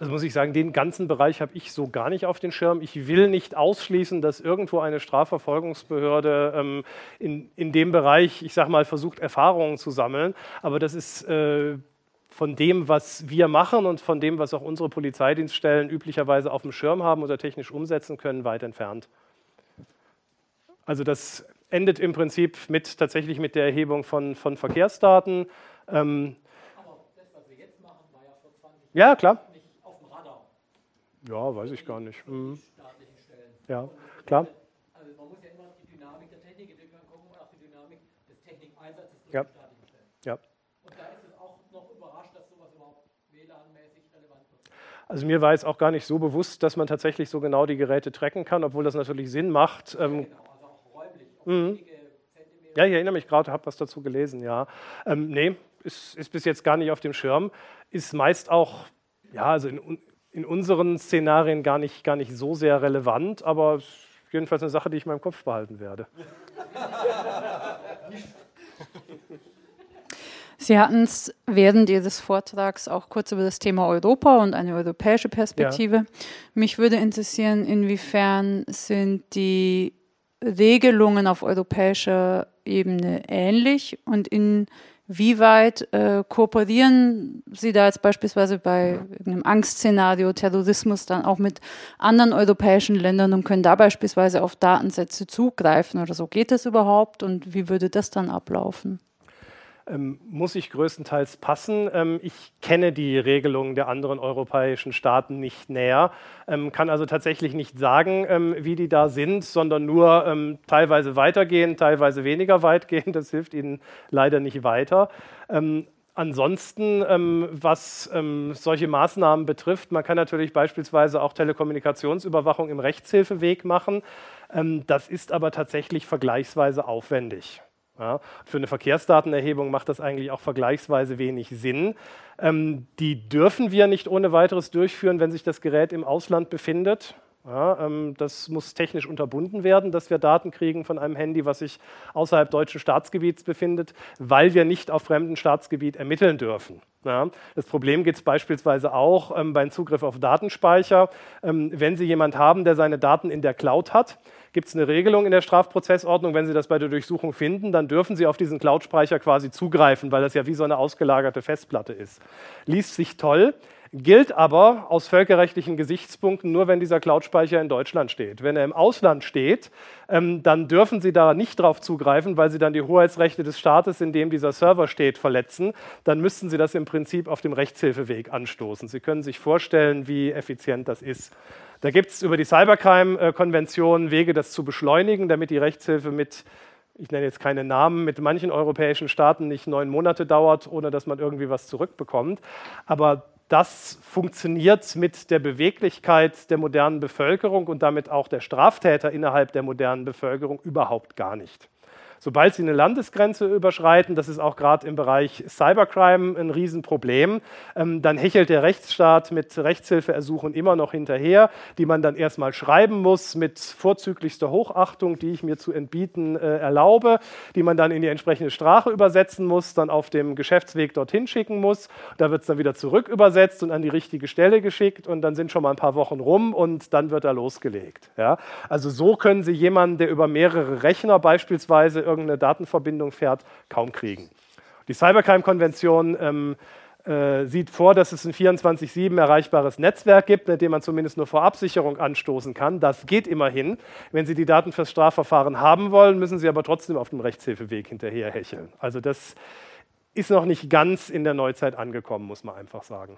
Also muss ich sagen, den ganzen Bereich habe ich so gar nicht auf den Schirm. Ich will nicht ausschließen, dass irgendwo eine Strafverfolgungsbehörde ähm, in, in dem Bereich, ich sage mal, versucht, Erfahrungen zu sammeln. Aber das ist äh, von dem, was wir machen und von dem, was auch unsere Polizeidienststellen üblicherweise auf dem Schirm haben oder technisch umsetzen können, weit entfernt. Also das endet im Prinzip mit, tatsächlich mit der Erhebung von, von Verkehrsdaten. Ähm, Aber das, was wir jetzt machen, war ja vor 20 Jahren. Ja, klar. Ja, weiß ich gar nicht. Mhm. Ja, klar. Also man muss ja immer die Dynamik der Technik gucken und auch die Dynamik des Technikeinsatzes durch ja. die staatlichen Stellen. Ja. Und da ist es auch noch überrascht, dass sowas überhaupt WLAN-mäßig relevant wird. Also mir war jetzt auch gar nicht so bewusst, dass man tatsächlich so genau die Geräte tracken kann, obwohl das natürlich Sinn macht. Ja, ähm, genau, also auch räumlich. Mhm. Ja, ich erinnere mich gerade, habe was dazu gelesen, ja. Ähm, nee, ist, ist bis jetzt gar nicht auf dem Schirm. Ist meist auch, ja, also in, in unseren Szenarien gar nicht, gar nicht so sehr relevant, aber jedenfalls eine Sache, die ich in meinem Kopf behalten werde. Sie hatten es während Ihres Vortrags auch kurz über das Thema Europa und eine europäische Perspektive. Ja. Mich würde interessieren, inwiefern sind die Regelungen auf europäischer Ebene ähnlich und in wie weit äh, kooperieren Sie da jetzt beispielsweise bei einem Angstszenario, Terrorismus dann auch mit anderen europäischen Ländern und können da beispielsweise auf Datensätze zugreifen oder so? Geht das überhaupt und wie würde das dann ablaufen? Ähm, muss ich größtenteils passen. Ähm, ich kenne die Regelungen der anderen europäischen Staaten nicht näher, ähm, kann also tatsächlich nicht sagen, wie die da sind, sondern nur teilweise weitergehen, teilweise weniger weit gehen. Das hilft ihnen leider nicht weiter. Ansonsten, was solche Maßnahmen betrifft, man kann natürlich beispielsweise auch Telekommunikationsüberwachung im Rechtshilfeweg machen. das ist aber tatsächlich vergleichsweise aufwendig. Ja, für eine Verkehrsdatenerhebung macht das eigentlich auch vergleichsweise wenig Sinn. Ähm, die dürfen wir nicht ohne weiteres durchführen, wenn sich das Gerät im Ausland befindet. Ja, ähm, das muss technisch unterbunden werden, dass wir Daten kriegen von einem Handy, was sich außerhalb deutschen Staatsgebiets befindet, weil wir nicht auf fremdem Staatsgebiet ermitteln dürfen. Ja, das Problem gibt es beispielsweise auch ähm, beim Zugriff auf Datenspeicher. Ähm, wenn Sie jemanden haben, der seine Daten in der Cloud hat, gibt es eine Regelung in der Strafprozessordnung, wenn Sie das bei der Durchsuchung finden, dann dürfen Sie auf diesen Cloud-Speicher quasi zugreifen, weil das ja wie so eine ausgelagerte Festplatte ist. Liest sich toll, gilt aber aus völkerrechtlichen Gesichtspunkten nur, wenn dieser Cloud-Speicher in Deutschland steht. Wenn er im Ausland steht, ähm, dann dürfen Sie da nicht drauf zugreifen, weil Sie dann die Hoheitsrechte des Staates, in dem dieser Server steht, verletzen. Dann müssten Sie das im Prinzip auf dem Rechtshilfeweg anstoßen. Sie können sich vorstellen, wie effizient das ist. Da gibt es über die Cybercrime-Konvention Wege, das zu beschleunigen, damit die Rechtshilfe mit, ich nenne jetzt keine Namen, mit manchen europäischen Staaten nicht neun Monate dauert, ohne dass man irgendwie was zurückbekommt. Aber das funktioniert mit der Beweglichkeit der modernen Bevölkerung und damit auch der Straftäter innerhalb der modernen Bevölkerung überhaupt gar nicht. Sobald sie eine Landesgrenze überschreiten, das ist auch gerade im Bereich Cybercrime ein Riesenproblem, ähm, dann hechelt der Rechtsstaat mit Rechtshilfeersuchen immer noch hinterher, die man dann erstmal schreiben muss mit vorzüglichster Hochachtung, die ich mir zu entbieten äh, erlaube, die man dann in die entsprechende Sprache übersetzen muss, dann auf dem Geschäftsweg dorthin schicken muss. Da wird es dann wieder zurück übersetzt und an die richtige Stelle geschickt und dann sind schon mal ein paar Wochen rum und dann wird er losgelegt. Ja? Also so können Sie jemanden, der über mehrere Rechner beispielsweise irgendeine Datenverbindung fährt, kaum kriegen. Die Cybercrime-Konvention ähm, äh, sieht vor, dass es ein 24-7 erreichbares Netzwerk gibt, mit dem man zumindest nur vor Absicherung anstoßen kann. Das geht immerhin. Wenn Sie die Daten fürs Strafverfahren haben wollen, müssen Sie aber trotzdem auf dem Rechtshilfeweg hinterher hecheln. Also das ist noch nicht ganz in der Neuzeit angekommen, muss man einfach sagen.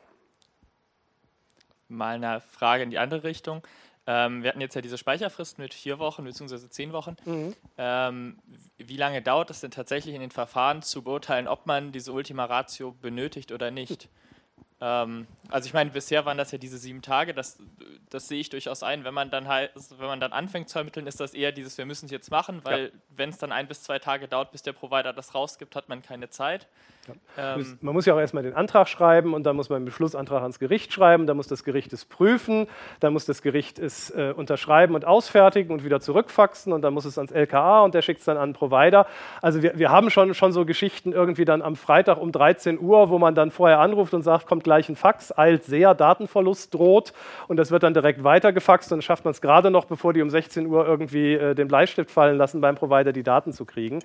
Mal eine Frage in die andere Richtung. Ähm, wir hatten jetzt ja diese Speicherfrist mit vier Wochen bzw. zehn Wochen. Mhm. Ähm, wie lange dauert es denn tatsächlich in den Verfahren zu beurteilen, ob man diese Ultima Ratio benötigt oder nicht? Ähm, also ich meine, bisher waren das ja diese sieben Tage, das, das sehe ich durchaus ein. Wenn man dann halt, wenn man dann anfängt zu ermitteln, ist das eher dieses, wir müssen es jetzt machen, weil ja. wenn es dann ein bis zwei Tage dauert, bis der Provider das rausgibt, hat man keine Zeit. Ja. Ähm, man muss ja auch erstmal den Antrag schreiben und dann muss man einen Beschlussantrag ans Gericht schreiben, dann muss das Gericht es prüfen, dann muss das Gericht es äh, unterschreiben und ausfertigen und wieder zurückfaxen und dann muss es ans LKA und der schickt es dann an den Provider. Also wir, wir haben schon, schon so Geschichten irgendwie dann am Freitag um 13 Uhr, wo man dann vorher anruft und sagt, kommt gleich ein Fax, eilt sehr, Datenverlust droht und das wird dann direkt weitergefaxt und dann schafft man es gerade noch, bevor die um 16 Uhr irgendwie äh, den Bleistift fallen lassen, beim Provider die Daten zu kriegen.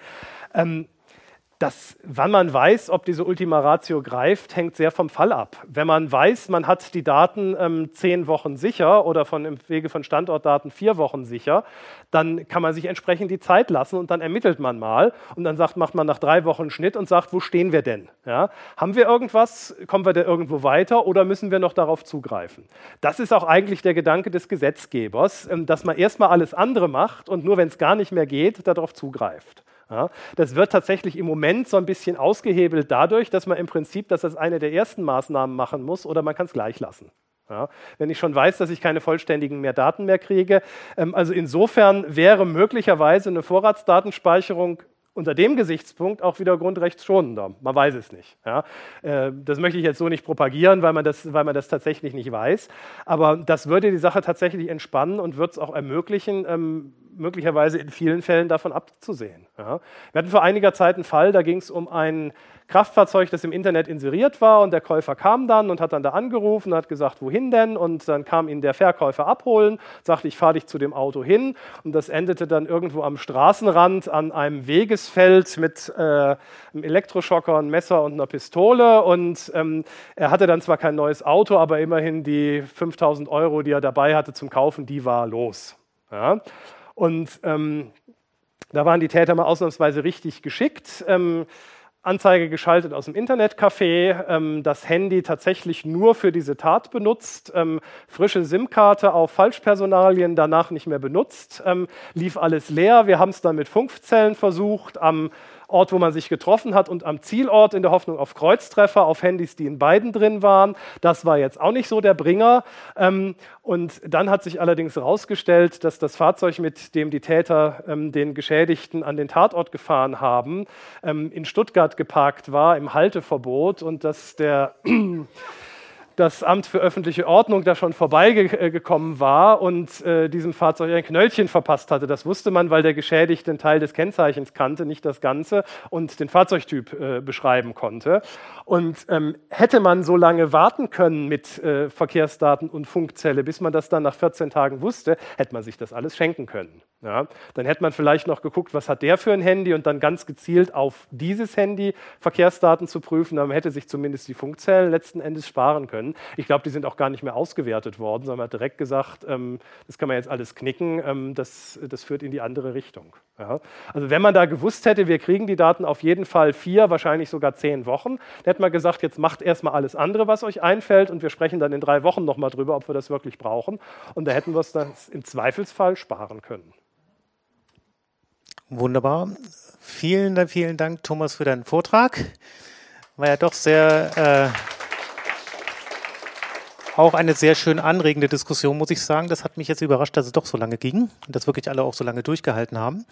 Ähm, das, wann man weiß, ob diese Ultima Ratio greift, hängt sehr vom Fall ab. Wenn man weiß, man hat die Daten ähm, zehn Wochen sicher oder von, im Wege von Standortdaten vier Wochen sicher, dann kann man sich entsprechend die Zeit lassen und dann ermittelt man mal und dann sagt, macht man nach drei Wochen einen Schnitt und sagt, wo stehen wir denn? Ja? Haben wir irgendwas? Kommen wir da irgendwo weiter oder müssen wir noch darauf zugreifen? Das ist auch eigentlich der Gedanke des Gesetzgebers, ähm, dass man erstmal alles andere macht und nur wenn es gar nicht mehr geht, darauf zugreift. Ja, das wird tatsächlich im Moment so ein bisschen ausgehebelt dadurch, dass man im Prinzip das als eine der ersten Maßnahmen machen muss oder man kann es gleich lassen. Ja, wenn ich schon weiß, dass ich keine vollständigen mehr Daten mehr kriege. Ähm, also insofern wäre möglicherweise eine Vorratsdatenspeicherung unter dem Gesichtspunkt auch wieder grundrechtsschonender. Man weiß es nicht. Ja. Äh, das möchte ich jetzt so nicht propagieren, weil man, das, weil man das tatsächlich nicht weiß. Aber das würde die Sache tatsächlich entspannen und würde es auch ermöglichen, ähm, möglicherweise in vielen Fällen davon abzusehen. Ja. Wir hatten vor einiger Zeit einen Fall, da ging es um ein Kraftfahrzeug, das im Internet inseriert war und der Käufer kam dann und hat dann da angerufen, hat gesagt, wohin denn? Und dann kam ihn der Verkäufer abholen, sagte, ich fahre dich zu dem Auto hin und das endete dann irgendwo am Straßenrand an einem Wegesfeld mit äh, einem Elektroschocker, einem Messer und einer Pistole und ähm, er hatte dann zwar kein neues Auto, aber immerhin die 5000 Euro, die er dabei hatte zum Kaufen, die war los. Ja? Und ähm, da waren die Täter mal ausnahmsweise richtig geschickt. Ähm, Anzeige geschaltet aus dem Internetcafé, ähm, das Handy tatsächlich nur für diese Tat benutzt, ähm, frische SIM-Karte auf Falschpersonalien danach nicht mehr benutzt, ähm, lief alles leer. Wir haben es dann mit Funkzellen versucht, am Ort, wo man sich getroffen hat und am Zielort in der Hoffnung auf Kreuztreffer, auf Handys, die in beiden drin waren. Das war jetzt auch nicht so der Bringer. Ähm, und dann hat sich allerdings herausgestellt, dass das Fahrzeug, mit dem die Täter ähm, den Geschädigten an den Tatort gefahren haben, ähm, in Stuttgart geparkt war im Halteverbot und dass der das Amt für öffentliche Ordnung da schon vorbeigekommen war und äh, diesem Fahrzeug ein Knöllchen verpasst hatte. Das wusste man, weil der Geschädigte einen Teil des Kennzeichens kannte, nicht das Ganze, und den Fahrzeugtyp äh, beschreiben konnte. Und ähm, hätte man so lange warten können mit äh, Verkehrsdaten und Funkzelle, bis man das dann nach 14 Tagen wusste, hätte man sich das alles schenken können. Ja? Dann hätte man vielleicht noch geguckt, was hat der für ein Handy und dann ganz gezielt auf dieses Handy Verkehrsdaten zu prüfen. Dann hätte sich zumindest die Funkzellen letzten Endes sparen können können. Ich glaube, die sind auch gar nicht mehr ausgewertet worden, sondern man hat direkt gesagt, ähm, das kann man jetzt alles knicken, ähm, das, das führt in die andere Richtung. Ja. Also wenn man da gewusst hätte, wir kriegen die Daten auf jeden Fall vier, wahrscheinlich sogar zehn Wochen, dann hätte man gesagt, jetzt macht erstmal alles andere, was euch einfällt und wir sprechen dann in drei Wochen nochmal drüber, ob wir das wirklich brauchen. Und da hätten wir es dann im Zweifelsfall sparen können. Wunderbar. Vielen, vielen Dank, Thomas, für deinen Vortrag. War ja doch sehr äh auch eine sehr schön anregende Diskussion, muss ich sagen. Das hat mich jetzt überrascht, dass es doch so lange ging und dass wirklich alle auch so lange durchgehalten haben.